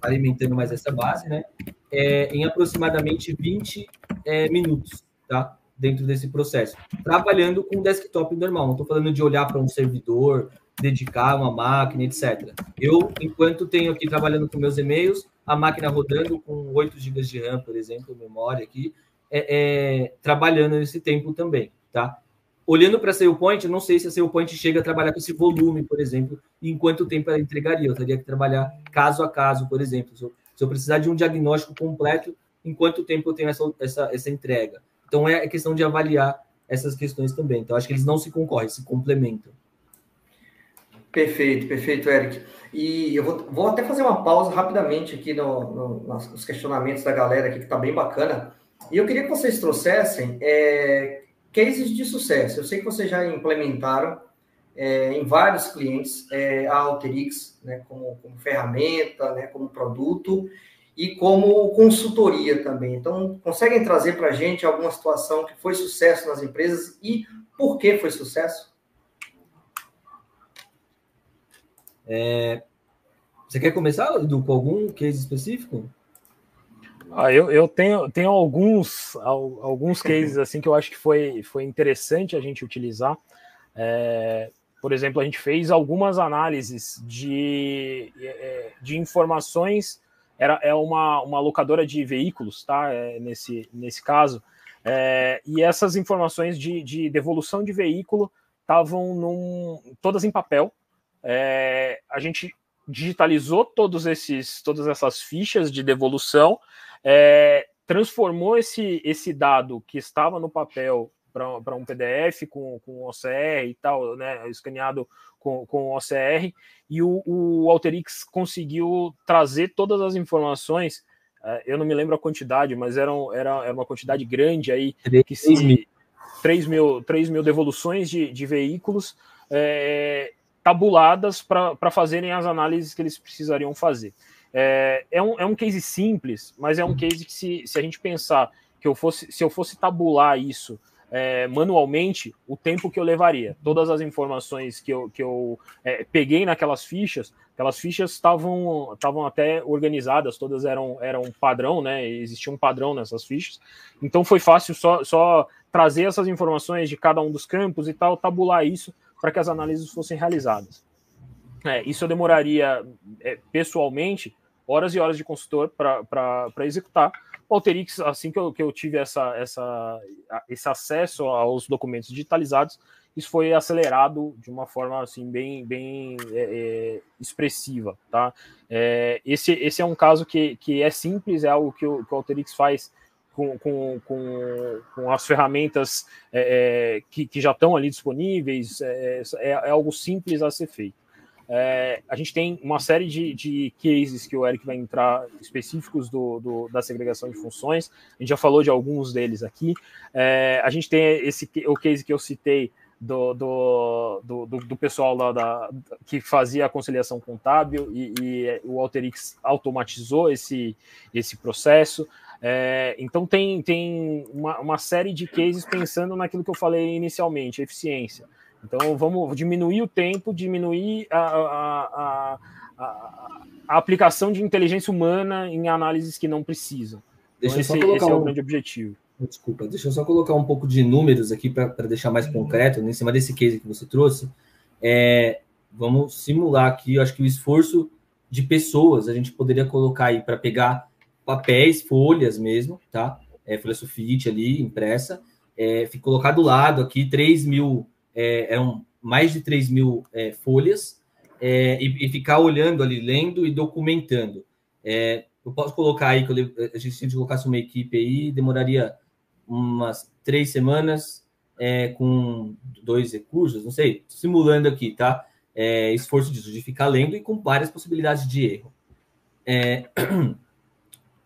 alimentando mais essa base, né? É, em aproximadamente 20 é, minutos, tá? Dentro desse processo. Trabalhando com desktop normal, não estou falando de olhar para um servidor, dedicar uma máquina, etc. Eu, enquanto tenho aqui trabalhando com meus e-mails, a máquina rodando com 8 GB de RAM, por exemplo, memória aqui, é, é, trabalhando nesse tempo também, tá? Olhando para a SailPoint, eu não sei se a SailPoint chega a trabalhar com esse volume, por exemplo, e em quanto tempo ela entregaria. Eu teria que trabalhar caso a caso, por exemplo. Se eu, se eu precisar de um diagnóstico completo, em quanto tempo eu tenho essa, essa, essa entrega. Então, é questão de avaliar essas questões também. Então, acho que eles não se concorrem, se complementam. Perfeito, perfeito, Eric. E eu vou, vou até fazer uma pausa rapidamente aqui no, no, nos questionamentos da galera aqui, que está bem bacana. E eu queria que vocês trouxessem é, cases de sucesso. Eu sei que vocês já implementaram é, em vários clientes é, a Alterix né, como, como, ferramenta, né, como produto e como consultoria também. Então, conseguem trazer para a gente alguma situação que foi sucesso nas empresas e por que foi sucesso? É, você quer começar, Edu, com algum case específico? Ah, eu, eu tenho, tenho alguns, alguns cases assim que eu acho que foi, foi interessante a gente utilizar. É, por exemplo, a gente fez algumas análises de, é, de informações. Era é uma, uma locadora de veículos, tá? É, nesse, nesse caso. É, e essas informações de, de devolução de veículo estavam todas em papel, é, a gente digitalizou todos esses, todas essas fichas de devolução, é, transformou esse, esse dado que estava no papel para um PDF com, com OCR e tal, né, escaneado com, com OCR, e o, o Alterix conseguiu trazer todas as informações. É, eu não me lembro a quantidade, mas era, era, era uma quantidade grande aí, que se 3 mil, 3 mil devoluções de, de veículos. É, tabuladas para fazerem as análises que eles precisariam fazer. É, é, um, é um case simples, mas é um case que, se, se a gente pensar que eu fosse, se eu fosse tabular isso é, manualmente, o tempo que eu levaria, todas as informações que eu, que eu é, peguei naquelas fichas, aquelas fichas estavam até organizadas, todas eram, eram padrão, né? Existia um padrão nessas fichas. Então foi fácil só, só trazer essas informações de cada um dos campos e tal, tabular isso para que as análises fossem realizadas. É, isso eu demoraria é, pessoalmente horas e horas de consultor para executar. O Alterix, assim que eu, que eu tive essa, essa, esse acesso aos documentos digitalizados, isso foi acelerado de uma forma assim bem, bem é, é, expressiva. Tá? É, esse, esse é um caso que, que é simples, é algo que o, que o Alterix faz com, com, com, as ferramentas é, é, que, que, já estão ali disponíveis, é, é, algo simples a ser feito. É, a gente tem uma série de, de cases que o Eric vai entrar específicos do, do, da segregação de funções, a gente já falou de alguns deles aqui. É, a gente tem esse o case que eu citei do, do, do, do, pessoal lá da, que fazia a conciliação contábil e, e o Alterix automatizou esse, esse processo. É, então tem, tem uma, uma, série de cases pensando naquilo que eu falei inicialmente, eficiência. Então vamos diminuir o tempo, diminuir a, a, a, a aplicação de inteligência humana em análises que não precisam. Então, esse, esse é o grande objetivo. Desculpa, deixa eu só colocar um pouco de números aqui para deixar mais concreto, em cima desse case que você trouxe. É, vamos simular aqui, eu acho que o esforço de pessoas a gente poderia colocar aí para pegar papéis, folhas mesmo, tá? É, folha sulfite ali, impressa. É, colocado do lado aqui 3 mil, é, eram mais de 3 mil é, folhas, é, e, e, ficar olhando ali, lendo e documentando. É, eu posso colocar aí, que eu, a gente se colocasse uma equipe aí, demoraria umas três semanas é, com dois recursos, não sei, simulando aqui, tá? É, esforço disso, de ficar lendo e com várias possibilidades de erro. <clears throat>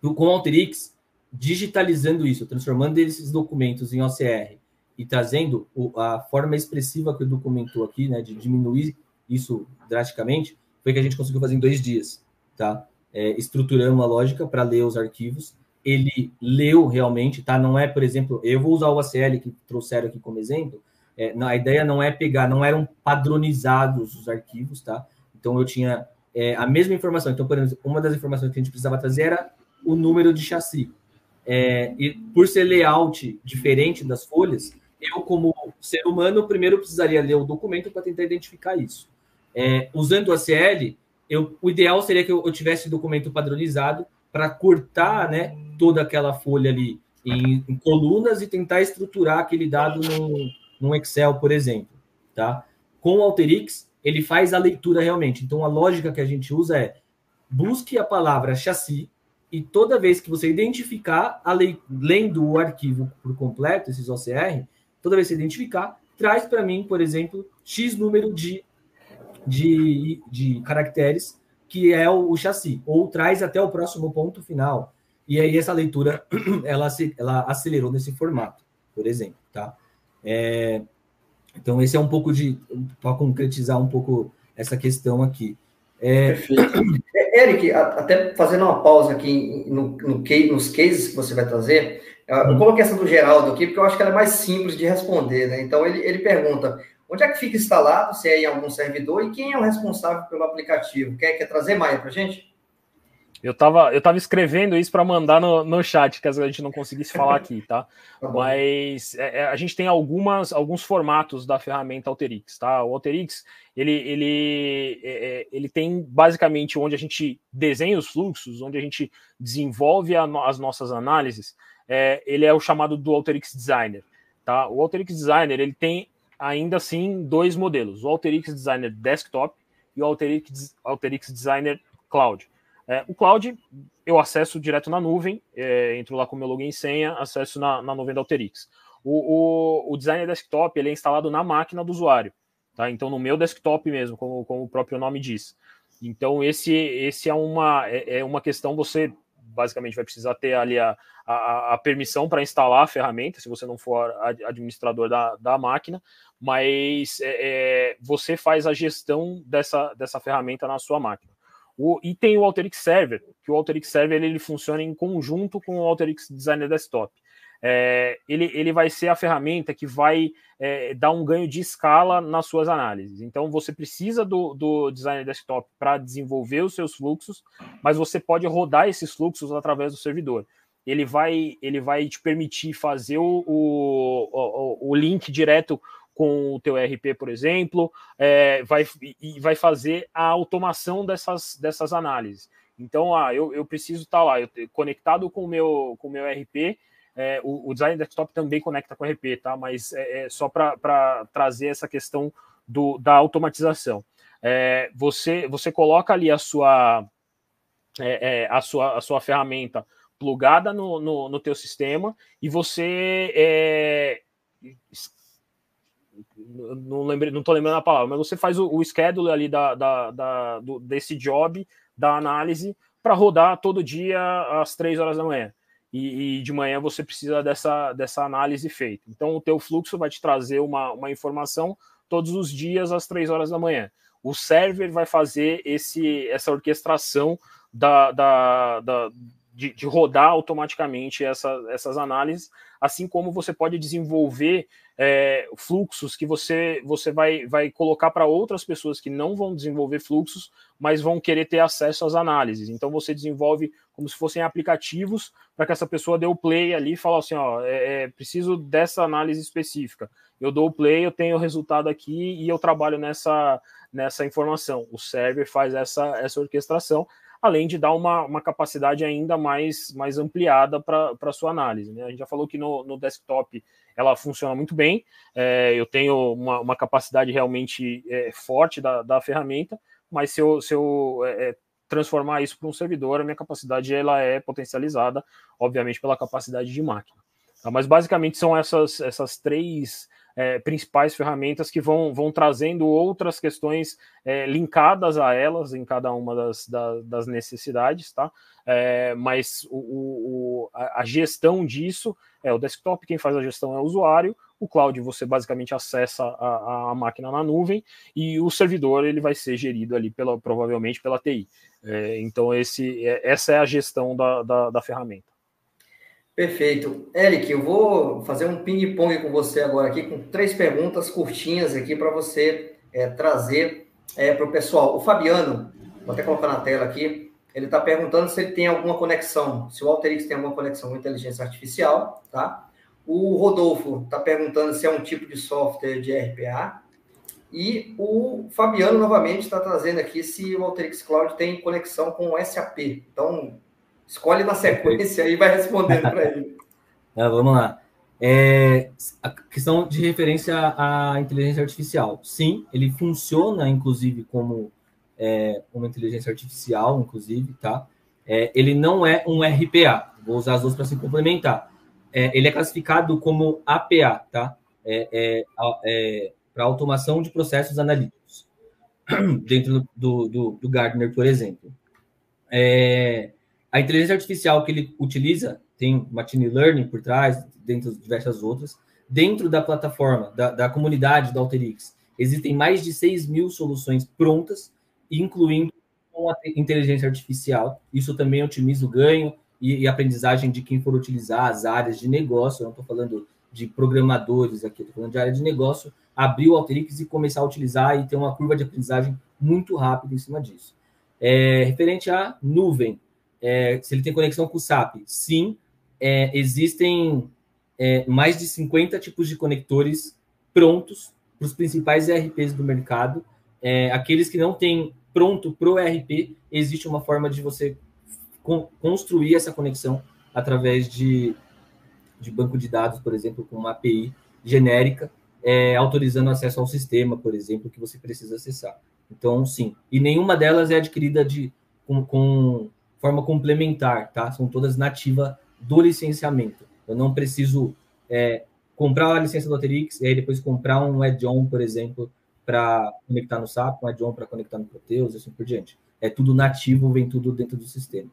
Com o Alterix, digitalizando isso, transformando esses documentos em OCR e trazendo a forma expressiva que eu documentou aqui, né, de diminuir isso drasticamente, foi que a gente conseguiu fazer em dois dias, tá? É, estruturamos a lógica para ler os arquivos ele leu realmente, tá? Não é, por exemplo, eu vou usar o ACL que trouxeram aqui como exemplo. É, a ideia não é pegar, não eram padronizados os arquivos, tá? Então eu tinha é, a mesma informação. Então, por exemplo, uma das informações que a gente precisava trazer era o número de chassi. É, e por ser layout diferente das folhas, eu, como ser humano, primeiro precisaria ler o documento para tentar identificar isso. É, usando o ACL, eu, o ideal seria que eu, eu tivesse o documento padronizado para cortar né, toda aquela folha ali em, em, colunas e tentar estruturar aquele dado num, num Excel, por exemplo. Tá? Com o Alterix, ele faz a leitura realmente. Então, a lógica que a gente usa é busque a palavra chassi e toda vez que você identificar, lei, lendo o arquivo por completo, esses OCR, toda vez que você identificar, traz para mim, por exemplo, X número de, de, de caracteres que é o, o chassi, ou traz até o próximo ponto final. E aí essa leitura <clears throat> ela, ela acelerou nesse formato, por exemplo, tá? É, então esse é um pouco de para concretizar um pouco essa questão aqui. É... Perfeito. <clears throat> É, Eric, até fazendo uma pausa aqui no, no, nos cases que você vai trazer, eu hum. coloquei essa do Geraldo aqui porque eu acho que ela é mais simples de responder, né? Então ele, ele pergunta: Onde é que fica instalado, se é em algum servidor, e quem é o responsável pelo aplicativo? Quer, quer trazer, Maia, para a gente? Eu estava eu tava escrevendo isso para mandar no, no chat, caso a gente não conseguisse falar aqui, tá? <laughs> tá Mas é, é, a gente tem algumas, alguns formatos da ferramenta Alterix, tá? O Alterix, ele, ele, é, é, ele tem basicamente onde a gente desenha os fluxos, onde a gente desenvolve a, as nossas análises, é, ele é o chamado do Alterix Designer, tá? O Alterix Designer, ele tem ainda assim dois modelos: o Alteryx Designer Desktop e o Alteryx, Alteryx Designer Cloud. É, o Cloud eu acesso direto na nuvem, é, entro lá com meu login e senha, acesso na, na nuvem da Alteryx. O, o, o, Designer Desktop ele é instalado na máquina do usuário, tá? Então no meu desktop mesmo, como, como o próprio nome diz. Então esse, esse é uma é, é uma questão você basicamente vai precisar ter ali a, a, a permissão para instalar a ferramenta, se você não for administrador da, da máquina, mas é, é, você faz a gestão dessa, dessa ferramenta na sua máquina. O, e tem o Alteryx Server, que o Alteryx Server ele, funciona em conjunto com o Alteryx Designer Desktop. É, ele, ele vai ser a ferramenta que vai é, dar um ganho de escala nas suas análises. Então, você precisa do, do Designer Desktop para desenvolver os seus fluxos, mas você pode rodar esses fluxos através do servidor ele vai, ele vai te permitir fazer o, o, o, link direto com o teu RP, por exemplo, é, vai, e vai fazer a automação dessas, dessas análises. Então, ah, eu, eu preciso estar tá lá, eu, conectado com o com o meu RP, é, o, o, design desktop também conecta com RP, tá? Mas é, é só para trazer essa questão do, da automatização. É, você, você coloca ali a sua, é, é, a sua, a sua ferramenta plugada no, no, no teu sistema e você é, não lembrei, não tô lembrando a palavra, mas você faz o, o schedule ali da, da, da do, desse job, da análise, para rodar todo dia às três horas da manhã. E, e, de manhã você precisa dessa, dessa análise feita. Então, o teu fluxo vai te trazer uma, uma informação todos os dias às três horas da manhã. O server vai fazer esse, essa orquestração da, da, da de, de, rodar automaticamente essa, essas análises, assim como você pode desenvolver é, fluxos que você, você vai, vai colocar para outras pessoas que não vão desenvolver fluxos, mas vão querer ter acesso às análises. Então você desenvolve como se fossem aplicativos para que essa pessoa dê o play ali e fale assim, ó, é, é, preciso dessa análise específica. Eu dou o play, eu tenho o resultado aqui e eu trabalho nessa, nessa informação. O server faz essa, essa orquestração além de dar uma, uma capacidade ainda mais, mais ampliada para a sua análise. Né? A gente já falou que no, no desktop ela funciona muito bem, é, eu tenho uma, uma capacidade realmente é, forte da, da ferramenta, mas se eu, se eu é, é transformar isso para um servidor, a minha capacidade ela é potencializada, obviamente, pela capacidade de máquina. Tá? Mas basicamente são essas, essas três é, principais ferramentas que vão, vão trazendo outras questões é, linkadas a elas em cada uma das, das, das necessidades, tá? É, mas o, o, a gestão disso é o desktop, quem faz a gestão é o usuário, o cloud você basicamente acessa a, a máquina na nuvem e o servidor ele vai ser gerido ali pela, provavelmente pela TI. É, então esse, é, essa é a gestão da, da, da ferramenta. Perfeito. Eric, eu vou fazer um ping-pong com você agora aqui, com três perguntas curtinhas aqui para você é, trazer é, para o pessoal. O Fabiano, vou até colocar na tela aqui, ele está perguntando se ele tem alguma conexão, se o Alterix tem alguma conexão com inteligência artificial, tá? O Rodolfo está perguntando se é um tipo de software de RPA. E o Fabiano, novamente, está trazendo aqui se o Alterix Cloud tem conexão com o SAP. Então, Escolhe na sequência e vai respondendo para ele. É, <laughs> vamos lá. É, a questão de referência à inteligência artificial. Sim, ele funciona, inclusive, como é, uma inteligência artificial, inclusive, tá? É, ele não é um RPA. Vou usar as duas para se complementar. É, ele é classificado como APA, tá? É, é para automação de processos analíticos. <clears throat> Dentro do, do, do Gardner, por exemplo. É, a inteligência artificial que ele utiliza tem machine learning por trás, dentre diversas outras. Dentro da plataforma, da, da comunidade da Alterix, existem mais de 6 mil soluções prontas, incluindo com a inteligência artificial. Isso também otimiza o ganho e, e aprendizagem de quem for utilizar as áreas de negócio. Eu não estou falando de programadores aqui, estou falando de área de negócio. Abrir o Alterix e começar a utilizar e ter uma curva de aprendizagem muito rápida em cima disso. É, referente à nuvem, é, se ele tem conexão com o SAP. Sim, é, existem é, mais de 50 tipos de conectores prontos para os principais ERPs do mercado. É, aqueles que não têm pronto para o ERP, existe uma forma de você construir essa conexão através de, de banco de dados, por exemplo, com uma API genérica, é, autorizando acesso ao sistema, por exemplo, que você precisa acessar. Então, sim. E nenhuma delas é adquirida de, com, com forma complementar, tá? São todas nativa do licenciamento. Eu não preciso é, comprar a licença do Alteryx e aí depois comprar um add-on, por exemplo, para conectar no SAP, um add-on para conectar no Proteus e assim por diante. É tudo nativo, vem tudo dentro do sistema.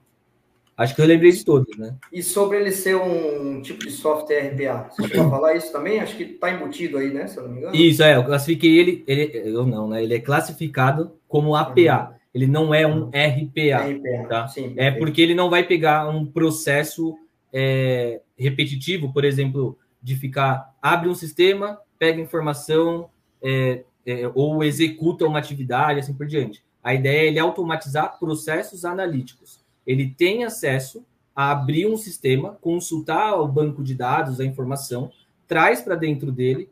Acho que eu lembrei de todos, né? E sobre ele ser um tipo de software RPA, você pode falar isso também? Acho que está embutido aí, né? Se eu não me engano. Isso, é. Eu classifiquei ele, ele eu não, né? Ele é classificado como APA. Uhum. Ele não é um RPA. RPA tá? Sim, é porque ele não vai pegar um processo é, repetitivo, por exemplo, de ficar abre um sistema, pega informação é, é, ou executa uma atividade, assim por diante. A ideia é ele automatizar processos analíticos. Ele tem acesso a abrir um sistema, consultar o banco de dados, a informação, traz para dentro dele,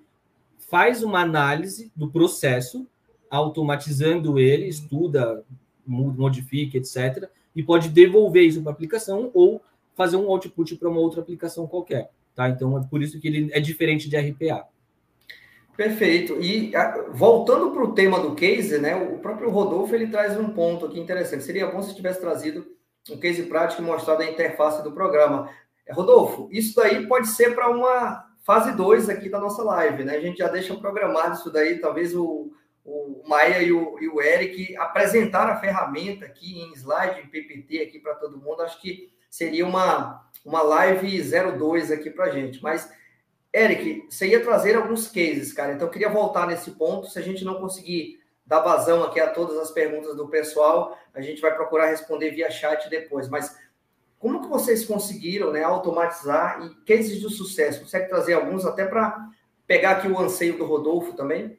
faz uma análise do processo automatizando ele, estuda, modifica, etc. E pode devolver isso para a aplicação ou fazer um output para uma outra aplicação qualquer. Tá? Então, é por isso que ele é diferente de RPA. Perfeito. E voltando para o tema do case, né, o próprio Rodolfo ele traz um ponto aqui interessante. Seria bom se tivesse trazido um case prático e mostrado a interface do programa. É, Rodolfo, isso daí pode ser para uma fase 2 aqui da nossa live, né? A gente já deixa programado isso daí, talvez o, o Maia e o, e o Eric apresentaram a ferramenta aqui em slide, em PPT aqui para todo mundo. Acho que seria uma, uma live 02 aqui para gente. Mas, Eric, você ia trazer alguns cases, cara. Então, eu queria voltar nesse ponto. Se a gente não conseguir dar vazão aqui a todas as perguntas do pessoal, a gente vai procurar responder via chat depois. Mas como que vocês conseguiram né, automatizar e cases de sucesso? Consegue trazer alguns até para pegar aqui o anseio do Rodolfo também?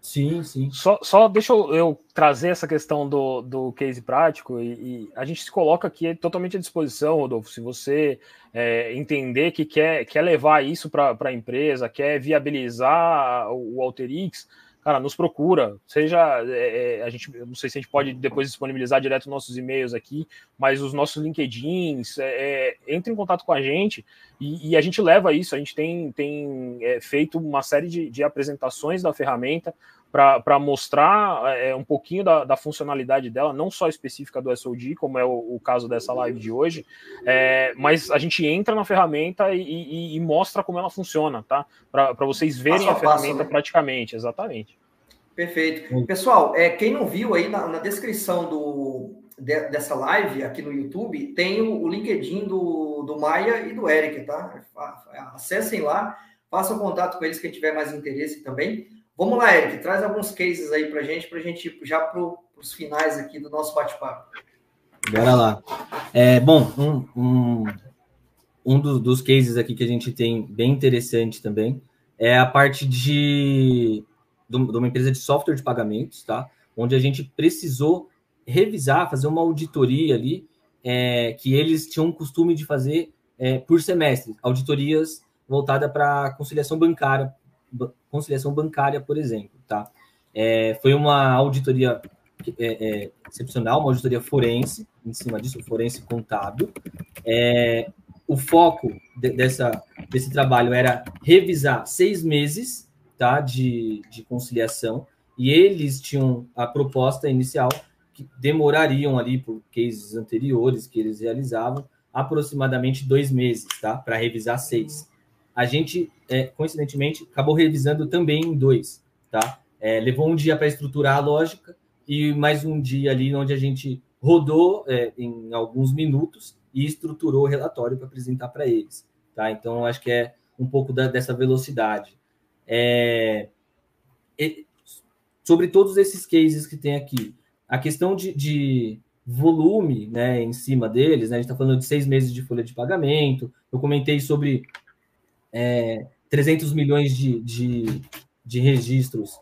Sim, sim. Só, só deixa eu, eu, trazer essa questão do, do case prático e, e, a gente se coloca aqui totalmente à disposição, Rodolfo. Se você é, entender que quer, quer levar isso para a empresa, quer viabilizar o Alterix, cara, nos procura, seja é, é a gente, não sei se a gente pode depois disponibilizar direto nossos e-mails aqui, mas os nossos LinkedIns, é, é, entre em contato com a gente e, e, a gente leva isso. A gente tem, tem é, feito uma série de, de apresentações da ferramenta para mostrar é, um pouquinho da, da, funcionalidade dela, não só específica do SOD, como é o, o caso dessa live de hoje, é, mas a gente entra na ferramenta e, e, e mostra como ela funciona, tá? Para vocês verem a, a ferramenta né? praticamente, exatamente. Perfeito. Pessoal, é, quem não viu aí na, na descrição do, de, dessa live aqui no YouTube, tem o, o LinkedIn do, do Maia e do Eric, tá? Acessem lá, façam contato com eles quem tiver mais interesse também. Vamos lá, Eric, traz alguns cases aí para gente, para a gente ir já para os finais aqui do nosso bate-papo. Bora lá. É, bom, um, um, um dos, dos cases aqui que a gente tem bem interessante também é a parte de, de uma empresa de software de pagamentos, tá? Onde a gente precisou revisar, fazer uma auditoria ali, é, que eles tinham o costume de fazer é, por semestre, auditorias voltada para conciliação bancária conciliação bancária, por exemplo, tá? É, foi uma auditoria é, é, excepcional, uma auditoria forense, em cima disso, forense contábil. É, o foco de, dessa, desse trabalho era revisar seis meses tá, de, de conciliação, e eles tinham a proposta inicial que demorariam ali, por cases anteriores que eles realizavam, aproximadamente dois meses, tá? Para revisar seis a gente, é, coincidentemente, acabou revisando também em dois, tá? É, levou um dia para estruturar a lógica e mais um dia ali onde a gente rodou é, em alguns minutos e estruturou o relatório para apresentar para eles, tá? Então, acho que é um pouco da, dessa velocidade. É, e, sobre todos esses cases que tem aqui, a questão de, de volume, né, em cima deles, né, a gente está falando de seis meses de folha de pagamento, eu comentei sobre é, 300 milhões de, de, de registros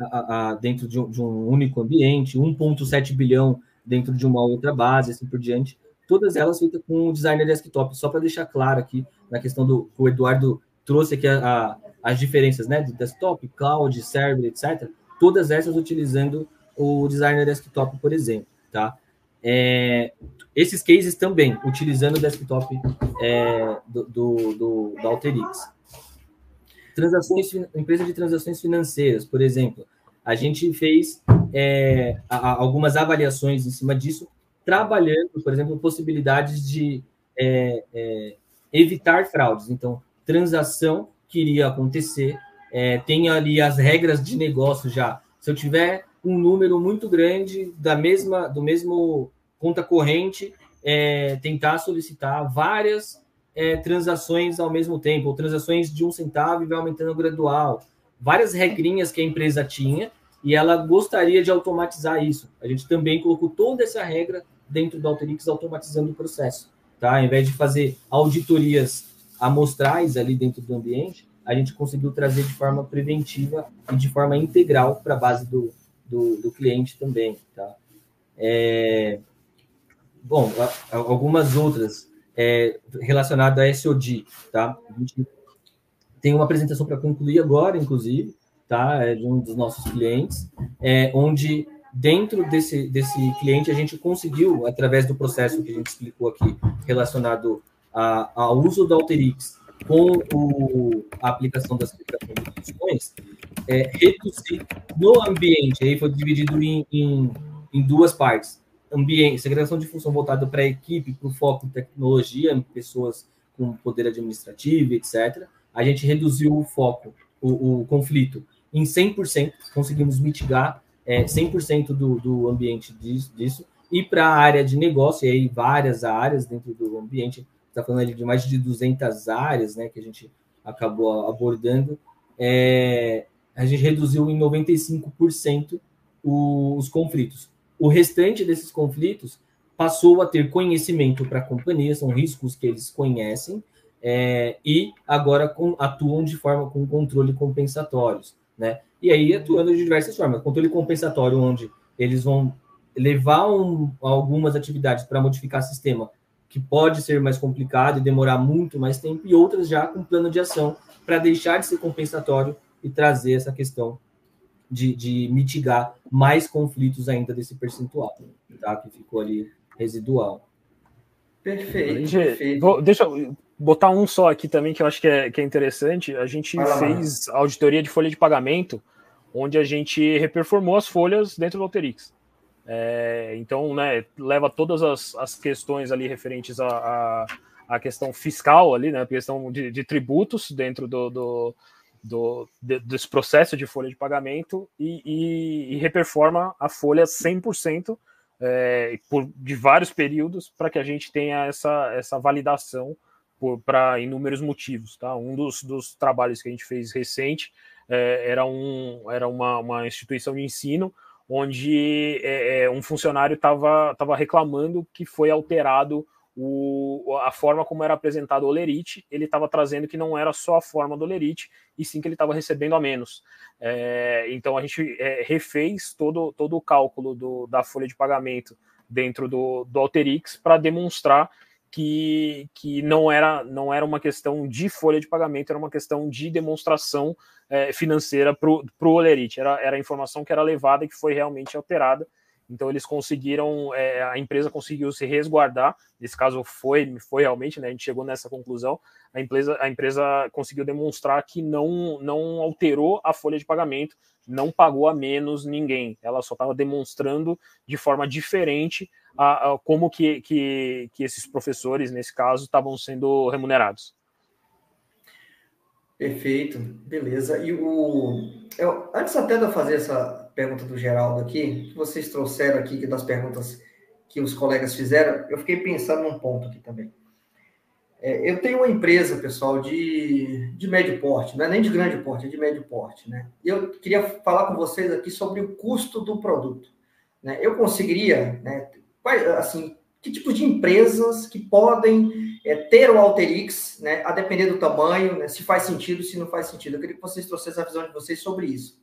a, a, dentro de um, de um, único ambiente, 1,7 bilhão dentro de uma outra base, assim por diante, todas elas feitas com o designer desktop, só para deixar claro aqui na questão do o Eduardo trouxe aqui a, as diferenças, né, de desktop, cloud, server, etc. Todas essas utilizando o designer desktop, por exemplo, tá? É, esses cases também, utilizando o desktop é, do, do, do, da Alterix. Transações, empresa de transações financeiras, por exemplo, a gente fez é, algumas avaliações em cima disso, trabalhando, por exemplo, possibilidades de é, é, evitar fraudes. Então, transação que iria acontecer, é, tem ali as regras de negócio já. Se eu tiver um número muito grande da mesma do mesmo conta corrente, é, tentar solicitar várias é, transações ao mesmo tempo, ou transações de um centavo e vai aumentando gradual. Várias regrinhas que a empresa tinha e ela gostaria de automatizar isso. A gente também colocou toda essa regra dentro do Alterix, automatizando o processo. Tá? Ao invés de fazer auditorias amostrais ali dentro do ambiente, a gente conseguiu trazer de forma preventiva e de forma integral para a base do, do, do, cliente também. Tá? É, bom, algumas outras é, relacionadas a SOD, tá? A gente tem uma apresentação para concluir agora, inclusive, tá? É de um dos nossos clientes, é, onde dentro desse, desse cliente a gente conseguiu, através do processo que a gente explicou aqui, relacionado ao uso do Alterix com o, a aplicação das funções, é, reduzir no ambiente, aí foi dividido em, em, em duas partes ambiente, segregação de função voltada para a equipe, para o foco em tecnologia, em pessoas com poder administrativo, etc. A gente reduziu o foco, o, o conflito, em 100%, conseguimos mitigar é, 100% do, do ambiente disso, disso. e para a área de negócio, e aí várias áreas dentro do ambiente, está falando ali de mais de 200 áreas né, que a gente acabou abordando, é, a gente reduziu em 95% os conflitos. O restante desses conflitos passou a ter conhecimento para a companhia, são riscos que eles conhecem, é, e agora com, atuam de forma com controle compensatórios, né? E aí atuando de diversas formas. Controle compensatório, onde eles vão levar um, algumas atividades para modificar o sistema, que pode ser mais complicado e demorar muito mais tempo, e outras já com plano de ação para deixar de ser compensatório e trazer essa questão de, de mitigar mais conflitos ainda desse percentual, tá? Que ficou ali residual. Perfeito. perfeito. Vou, deixa eu botar um só aqui também que eu acho que é, que é interessante. A gente fez auditoria de folha de pagamento, onde a gente reperformou as folhas dentro do Alterix. É, então, né, leva todas as, as questões ali referentes à a, a, a, questão fiscal ali, né, a questão de, de tributos dentro do, do, do de, desse processo de folha de pagamento e, e, e reperforma a folha 100% é, por, de vários períodos para que a gente tenha essa, essa validação para inúmeros motivos. Tá? Um dos, dos trabalhos que a gente fez recente é, era, um, era uma, uma instituição de ensino onde é, é um funcionário estava reclamando que foi alterado o, a forma como era apresentado o Olerite, ele estava trazendo que não era só a forma do Olerite, e sim que ele estava recebendo a menos. É, então a gente é, refez todo, todo o cálculo do, da folha de pagamento dentro do, do Alterix para demonstrar que, que não, era, não era uma questão de folha de pagamento, era uma questão de demonstração é, financeira para o Olerite. Era, era a informação que era levada e que foi realmente alterada. Então eles conseguiram, é, a empresa conseguiu se resguardar. Nesse caso foi, foi realmente, né? A gente chegou nessa conclusão. A empresa, a empresa conseguiu demonstrar que não, não alterou a folha de pagamento, não pagou a menos ninguém. Ela só estava demonstrando de forma diferente a, a, como que, que, que esses professores, nesse caso, estavam sendo remunerados. Perfeito, beleza. E o eu, antes até de eu fazer essa pergunta do Geraldo aqui, que vocês trouxeram aqui das perguntas que os colegas fizeram, eu fiquei pensando num ponto aqui também. É, eu tenho uma empresa, pessoal, de, de médio porte, não é nem de grande porte, é de médio porte, né? E eu queria falar com vocês aqui sobre o custo do produto. Né? Eu conseguiria, né, assim, que tipo de empresas que podem é, ter o Alterix, né, a depender do tamanho, né, se faz sentido, se não faz sentido. Eu queria que vocês trouxessem a visão de vocês sobre isso.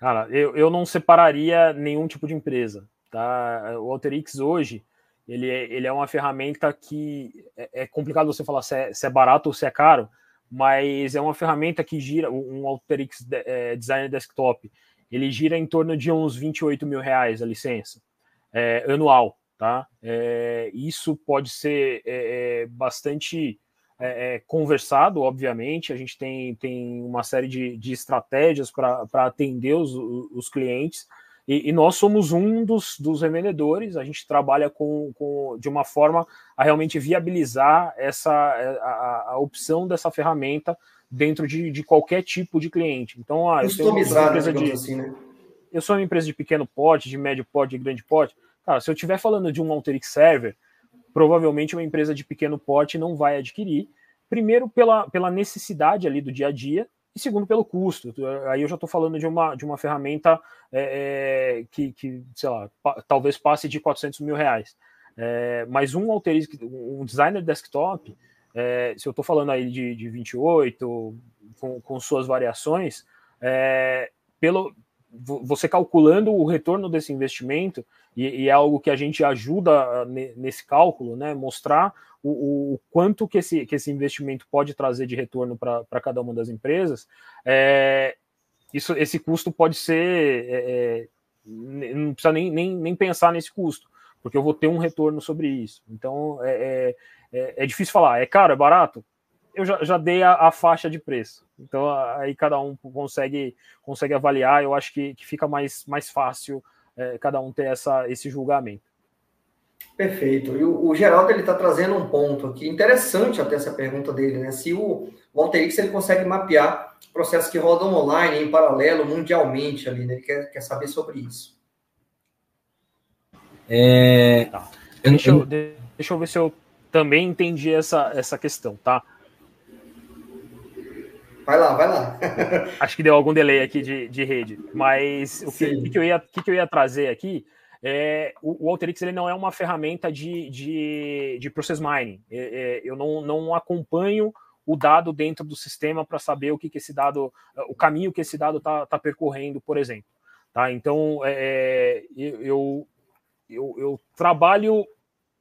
Cara, eu, eu não separaria nenhum tipo de empresa. Tá? O Alterix hoje, ele é, ele é uma ferramenta que é, é complicado você falar se é, se é, barato ou se é caro, mas é uma ferramenta que gira, um Alterix é, Designer Desktop, ele gira em torno de uns 28 mil reais a licença é, anual, tá? É, isso pode ser é, é bastante é, é, conversado, obviamente. A gente tem, tem uma série de, de estratégias para atender os, os clientes. E, e, nós somos um dos, dos revendedores, a gente trabalha com, com, de uma forma a realmente viabilizar essa a, a opção dessa ferramenta dentro de, de qualquer tipo de cliente. Então, ah, eu, tenho uma empresa de, assim, né? eu sou uma empresa de pequeno porte, de médio porte, de grande porte. Cara, se eu estiver falando de um Alteryx Server, provavelmente uma empresa de pequeno porte não vai adquirir. Primeiro, pela, pela necessidade ali do dia a dia, e segundo, pelo custo. Aí eu já estou falando de uma, de uma ferramenta é, é, que, que, sei lá, pa, talvez passe de 400 mil reais. É, mas um Alteryx, um designer desktop, é, se eu estou falando aí de, de 28, com, com suas variações, é, pelo, você calculando o retorno desse investimento, e, e, é algo que a gente ajuda ah, nesse cálculo, né? Mostrar o, o quanto que esse, que esse investimento pode trazer de retorno para cada uma das empresas. É, isso, esse custo pode ser. É, é, não precisa nem, nem, nem pensar nesse custo, porque eu vou ter um retorno sobre isso. Então é, é, é, é difícil falar, é caro, é barato? Eu já, já dei a, a, faixa de preço. Então aí cada um consegue, consegue avaliar. Eu acho que, que fica mais, mais fácil é, cada um ter essa, esse julgamento. Perfeito. E o, o Geraldo ele está trazendo um ponto aqui interessante até essa pergunta dele, né? Se o Walter X ele consegue mapear processos que rodam online em paralelo mundialmente ali, né? Ele quer, quer saber sobre isso. É... Tá. Deixa, eu, deixa eu ver se eu também entendi essa, essa questão, tá? Vai lá, vai lá. <laughs> Acho que deu algum delay aqui de, de rede. Mas o que, que, eu ia, que, que eu ia trazer aqui é, o, o Alteryx ele não é uma ferramenta de, de, de process mining. É, é, eu não, não acompanho o dado dentro do sistema para saber o que, que esse dado, o caminho que esse dado está tá percorrendo, por exemplo. Tá? Então, é, é eu, eu, eu, trabalho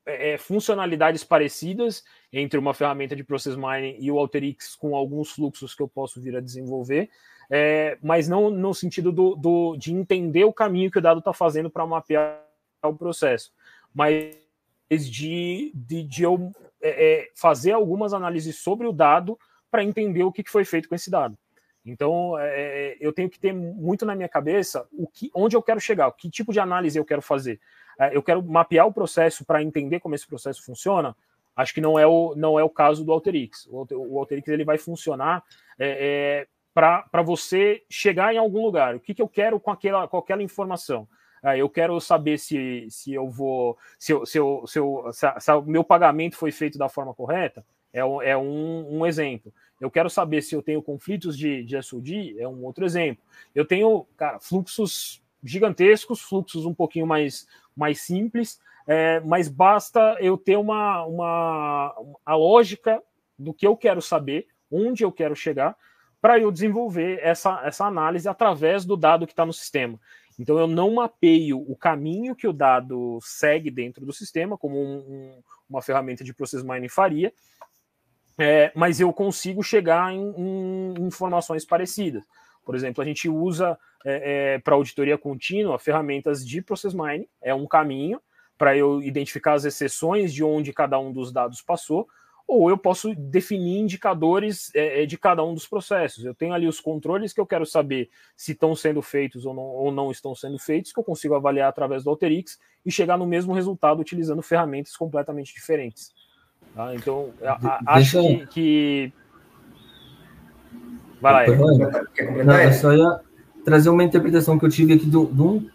é, funcionalidades parecidas entre uma ferramenta de Process Mining e o Alteryx com alguns fluxos que eu posso vir a desenvolver, é, mas não no sentido do, do, de entender o caminho que o dado está fazendo para mapear o processo, mas de, de, de eu é, é, fazer algumas análises sobre o dado para entender o que, foi feito com esse dado. Então, é, é, eu tenho que ter muito na minha cabeça o que, onde eu quero chegar, que tipo de análise eu quero fazer. É, eu quero mapear o processo para entender como esse processo funciona. Acho que não é o, não é o caso do Alteryx. O, Alteryx ele vai funcionar é, é para você chegar em algum lugar. O que, que eu quero com aquela, com aquela informação? É, eu quero saber se, se eu vou. Se, eu, se, eu, se, eu, se, se o meu pagamento foi feito da forma correta. É, é um, um exemplo. Eu quero saber se eu tenho conflitos de, de SOD, é um outro exemplo. Eu tenho, cara, fluxos gigantescos, fluxos um pouquinho mais, mais simples, é, mas basta eu ter uma, uma a lógica do que eu quero saber, onde eu quero chegar, para eu desenvolver essa, essa análise através do dado que está no sistema. Então eu não mapeio o caminho que o dado segue dentro do sistema, como um, um, uma ferramenta de process mining faria, é, mas eu consigo chegar em, em, informações parecidas. Por exemplo, a gente usa é, é, para auditoria contínua ferramentas de process mining, é um caminho para eu identificar as exceções de onde cada um dos dados passou, ou eu posso definir indicadores é, é, de cada um dos processos. Eu tenho ali os controles que eu quero saber se estão sendo feitos ou não, ou não estão sendo feitos, que eu consigo avaliar através do Alteryx e chegar no mesmo resultado utilizando ferramentas completamente diferentes. Tá? Então, a, a, acho que, que, Vai lá, Não, eu só ia trazer uma interpretação que eu tive aqui de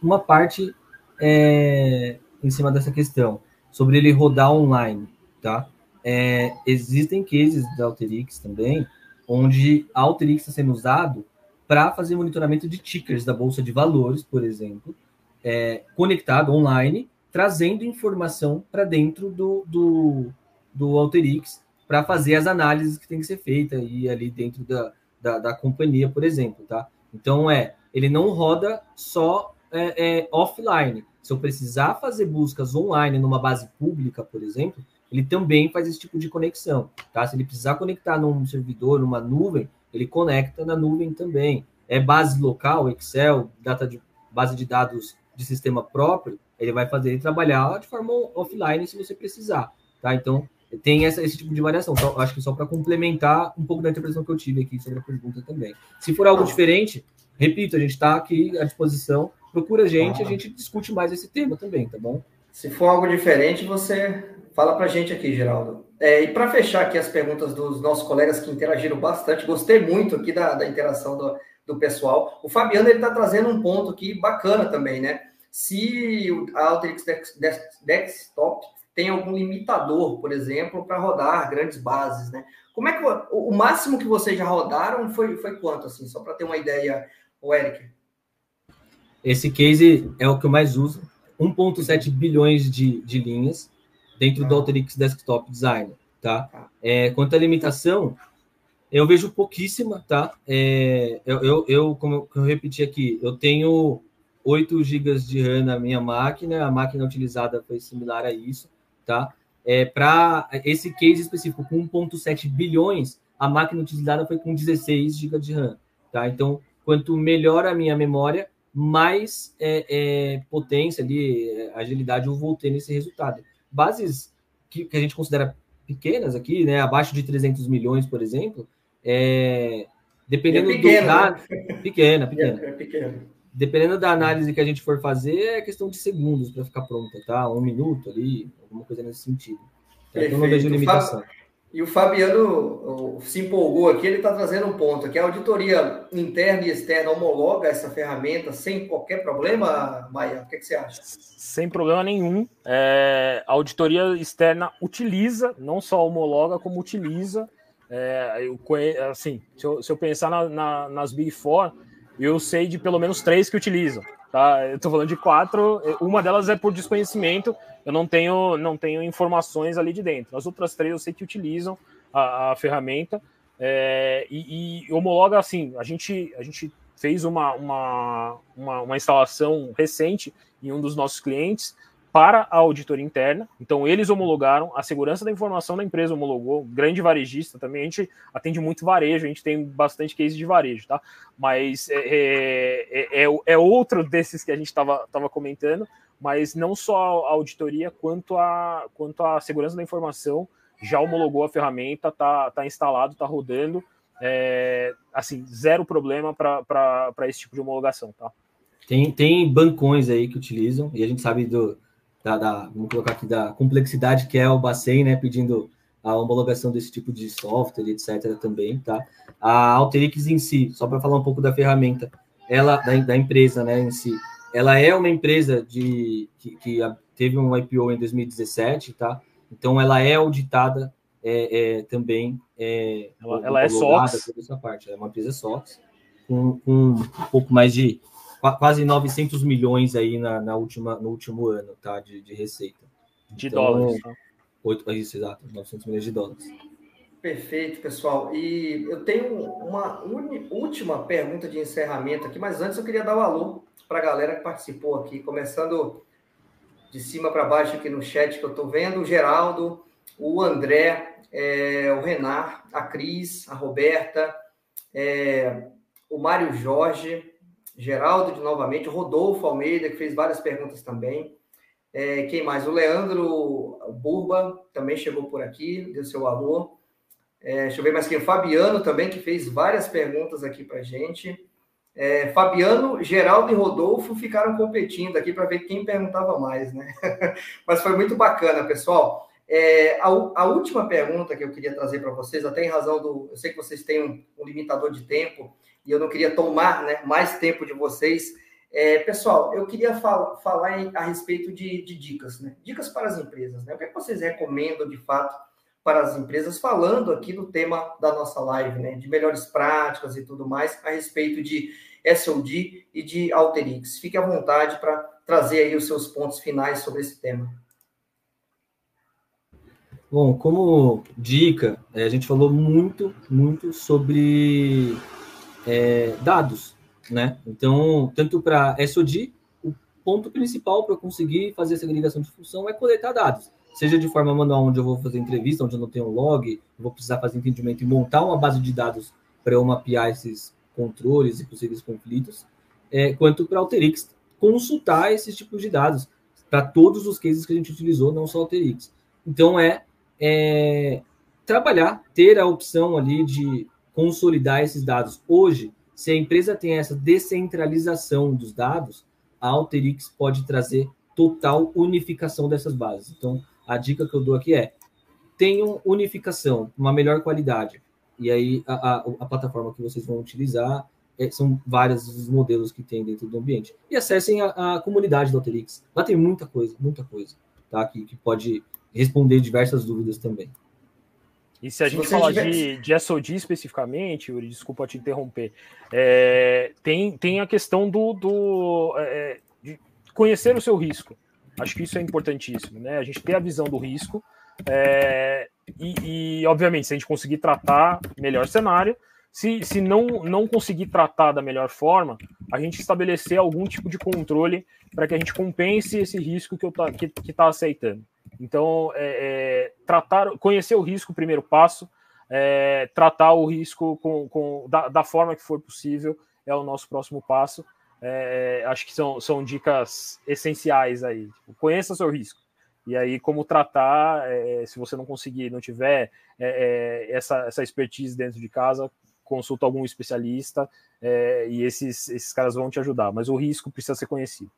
uma parte é, em cima dessa questão, sobre ele rodar online, tá? É, existem cases da Alteryx também, onde a Alteryx está sendo usado para fazer monitoramento de tickers da Bolsa de Valores, por exemplo, é, conectado online, trazendo informação para dentro do, do, do Alteryx para fazer as análises que tem que ser feita e ali dentro da, da, da, companhia, por exemplo, tá? Então é, ele não roda só é, é, offline. Se eu precisar fazer buscas online numa base pública, por exemplo, ele também faz esse tipo de conexão, tá? Se ele precisar conectar num servidor, numa nuvem, ele conecta na nuvem também. É base local, Excel, data de base de dados de sistema próprio, ele vai fazer ele trabalhar de forma offline se você precisar, tá? Então, tem essa, esse tipo de variação. Só, acho que só para complementar um pouco da interpretação que eu tive aqui sobre a pergunta também. Se for algo diferente, repito, a gente está aqui à disposição. Procura a gente, a gente discute mais esse tema também, tá bom? Se for algo diferente, você fala para a gente aqui, Geraldo. É, e para fechar aqui as perguntas dos nossos colegas que interagiram bastante, gostei muito aqui da, da interação do, do pessoal. O Fabiano ele está trazendo um ponto aqui bacana também, né? Se a Alteryx Desktop tem algum limitador, por exemplo, para rodar grandes bases, né? Como é que o, o, máximo que vocês já rodaram foi, foi quanto, assim, só para ter uma ideia, o Eric? Esse case é o que eu mais uso, 1.7 bilhões de, de linhas dentro ah. do Alteryx Desktop Design, tá? Ah. É, quanto à limitação, eu vejo pouquíssima, tá? É, eu, eu, eu, como eu repeti aqui, eu tenho 8 GB de RAM na minha máquina, a máquina utilizada foi similar a isso tá? É, para esse case específico, com 1,7 bilhões, a máquina utilizada foi com 16 GB de RAM, tá? Então, quanto melhor a minha memória, mais é, é, potência ali, é, agilidade eu vou ter nesse resultado. Bases que, que, a gente considera pequenas aqui, né, abaixo de 300 milhões, por exemplo, é, dependendo é pequeno, do... Né? Pequena, pequena. É, é pequeno dependendo da análise que a gente for fazer, é questão de segundos para ficar pronta, tá? Um minuto ali, alguma coisa nesse sentido. Tá? Então não vejo limitação. E o Fabiano se empolgou aqui, ele está trazendo um ponto, que a auditoria interna e externa homologa essa ferramenta sem qualquer problema, Maia? O que, é que você acha? Sem problema nenhum. É, a auditoria externa utiliza, não só homologa, como utiliza. É, eu, assim, se eu, se eu pensar na, na, nas Big Four, eu sei de pelo menos três que utilizam. Tá? Eu estou falando de quatro. Uma delas é por desconhecimento. Eu não tenho, não tenho informações ali de dentro. As outras três eu sei que utilizam a, a ferramenta. É, e, e, homologa assim. A gente, a gente fez uma, uma, uma, uma, instalação recente em um dos nossos clientes para a auditoria interna. Então, eles homologaram, a segurança da informação da empresa homologou, grande varejista também. A gente atende muito varejo, a gente tem bastante case de varejo, tá? Mas é, é, é, é outro desses que a gente estava comentando, mas não só a auditoria, quanto a, quanto a segurança da informação já homologou a ferramenta, tá, tá instalado, tá rodando. É, assim, zero problema para esse tipo de homologação, tá? Tem, tem bancões aí que utilizam, e a gente sabe do, da, da, vamos colocar aqui, da complexidade que é o Bacen, né, pedindo a homologação desse tipo de software, etc. também, tá? A Alteryx em si, só para falar um pouco da ferramenta, ela, da, da, empresa, né, em si, ela é uma empresa de, que, que teve um IPO em 2017, tá? Então, ela é auditada é, é, também. É, ela, ela é SOX. Essa parte. É uma empresa SOX, com, com um pouco mais de quase 900 milhões aí na, na, última, no último ano, tá? De, de receita. De então, dólares. Tá? Oito, é isso, exato, 900 milhões de dólares. Perfeito, pessoal. E eu tenho uma última pergunta de encerramento aqui, mas antes eu queria dar um alô para a galera que participou aqui, começando de cima para baixo aqui no chat que eu estou vendo, o Geraldo, o André, é, o Renar, a Cris, a Roberta, é, o Mário Jorge, Geraldo de novamente, o Rodolfo Almeida, que fez várias perguntas também. É, quem mais? O Leandro Burba também chegou por aqui, deu seu alô. É, deixa eu ver mais quem. Fabiano também, que fez várias perguntas aqui para gente. É, Fabiano, Geraldo e Rodolfo ficaram competindo aqui para ver quem perguntava mais, né? <laughs> Mas foi muito bacana, pessoal. É, a, a, última pergunta que eu queria trazer para vocês, até em razão do. Eu sei que vocês têm um, um limitador de tempo, e eu não queria tomar né, mais tempo de vocês. É, pessoal, eu queria fal falar em, a respeito de, de, dicas, né? Dicas para as empresas, né? O que, é que vocês recomendam de fato para as empresas, falando aqui do tema da nossa live, né? De melhores práticas e tudo mais, a respeito de SOD e de Alterix. Fique à vontade para trazer aí os seus pontos finais sobre esse tema. Bom, como dica, é, a gente falou muito, muito sobre é, dados, né? Então, tanto para SOD, o ponto principal para conseguir fazer essa agregação de função é coletar dados, seja de forma manual, onde eu vou fazer entrevista, onde eu não tenho log, vou precisar fazer entendimento e montar uma base de dados para eu mapear esses controles e possíveis conflitos, é, quanto para Alteryx consultar esses tipos de dados para todos os cases que a gente utilizou, não só Alteryx. Então, é, é trabalhar, ter a opção ali de consolidar esses dados. Hoje, se a empresa tem essa descentralização dos dados, a Alteryx pode trazer total unificação dessas bases. Então, a dica que eu dou aqui é: tenham unificação, uma melhor qualidade. E aí, a, a, a plataforma que vocês vão utilizar é, são vários os modelos que tem dentro do ambiente. E acessem a, a comunidade do Alteryx. Lá tem muita coisa, muita coisa, tá? Que, que pode responder diversas dúvidas também. E se a gente falar de, de SOD especificamente, Yuri, desculpa te interromper, é, tem, tem a questão do, do é, de conhecer o seu risco. Acho que isso é importantíssimo, né? A gente ter a visão do risco é, e, e, obviamente, se a gente conseguir tratar melhor cenário, se, se não, não conseguir tratar da melhor forma, a gente estabelecer algum tipo de controle para que a gente compense esse risco que está que, que tá aceitando. Então, é, é, tratar, conhecer o risco, primeiro passo, é, tratar o risco com, com da, da, forma que for possível é o nosso próximo passo. É, acho que são, são dicas essenciais aí. Tipo, conheça seu risco. E aí, como tratar, é, se você não conseguir, não tiver é, essa, essa expertise dentro de casa, consulta algum especialista e esses, esses caras vão te ajudar. Mas o risco precisa ser conhecido.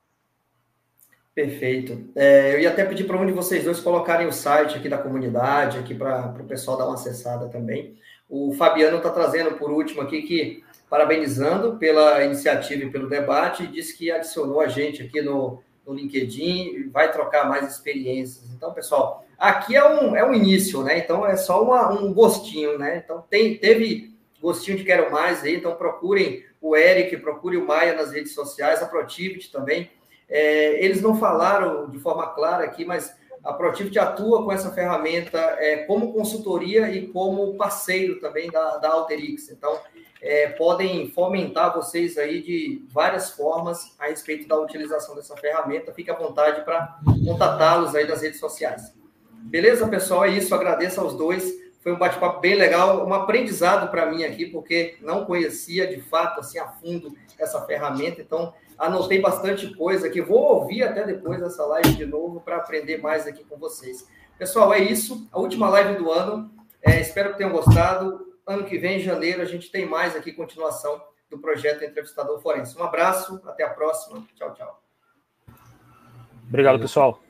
Perfeito. É, eu ia até pedir para um de vocês dois colocarem o site aqui da comunidade, aqui para o pessoal dar uma acessada também. O Fabiano está trazendo por último aqui que, parabenizando pela iniciativa e pelo debate, disse que adicionou a gente aqui no, no LinkedIn e vai trocar mais experiências. Então, pessoal, aqui é um, é um início, né? Então é só uma, um gostinho, né? Então tem, teve gostinho de quero mais aí, então procurem o Eric, procure o Maia nas redes sociais, a Protivity também é, eles não falaram de forma clara aqui, mas a Protivit atua com essa ferramenta é, como consultoria e como parceiro também da, da Alterix. Então, é, podem fomentar vocês aí de várias formas a respeito da utilização dessa ferramenta. Fique à vontade para contatá-los aí nas redes sociais. Beleza, pessoal? É isso. Agradeço aos dois. Foi um bate-papo bem legal, um aprendizado para mim aqui, porque não conhecia de fato assim a fundo essa ferramenta. Então, anotei bastante coisa que vou ouvir até depois dessa live de novo para aprender mais aqui com vocês. Pessoal, é isso. A última live do ano. É, espero que tenham gostado. Ano que vem, em janeiro, a gente tem mais aqui continuação do projeto Entrevistador Forense. Um abraço, até a próxima. Tchau, tchau. Obrigado, pessoal.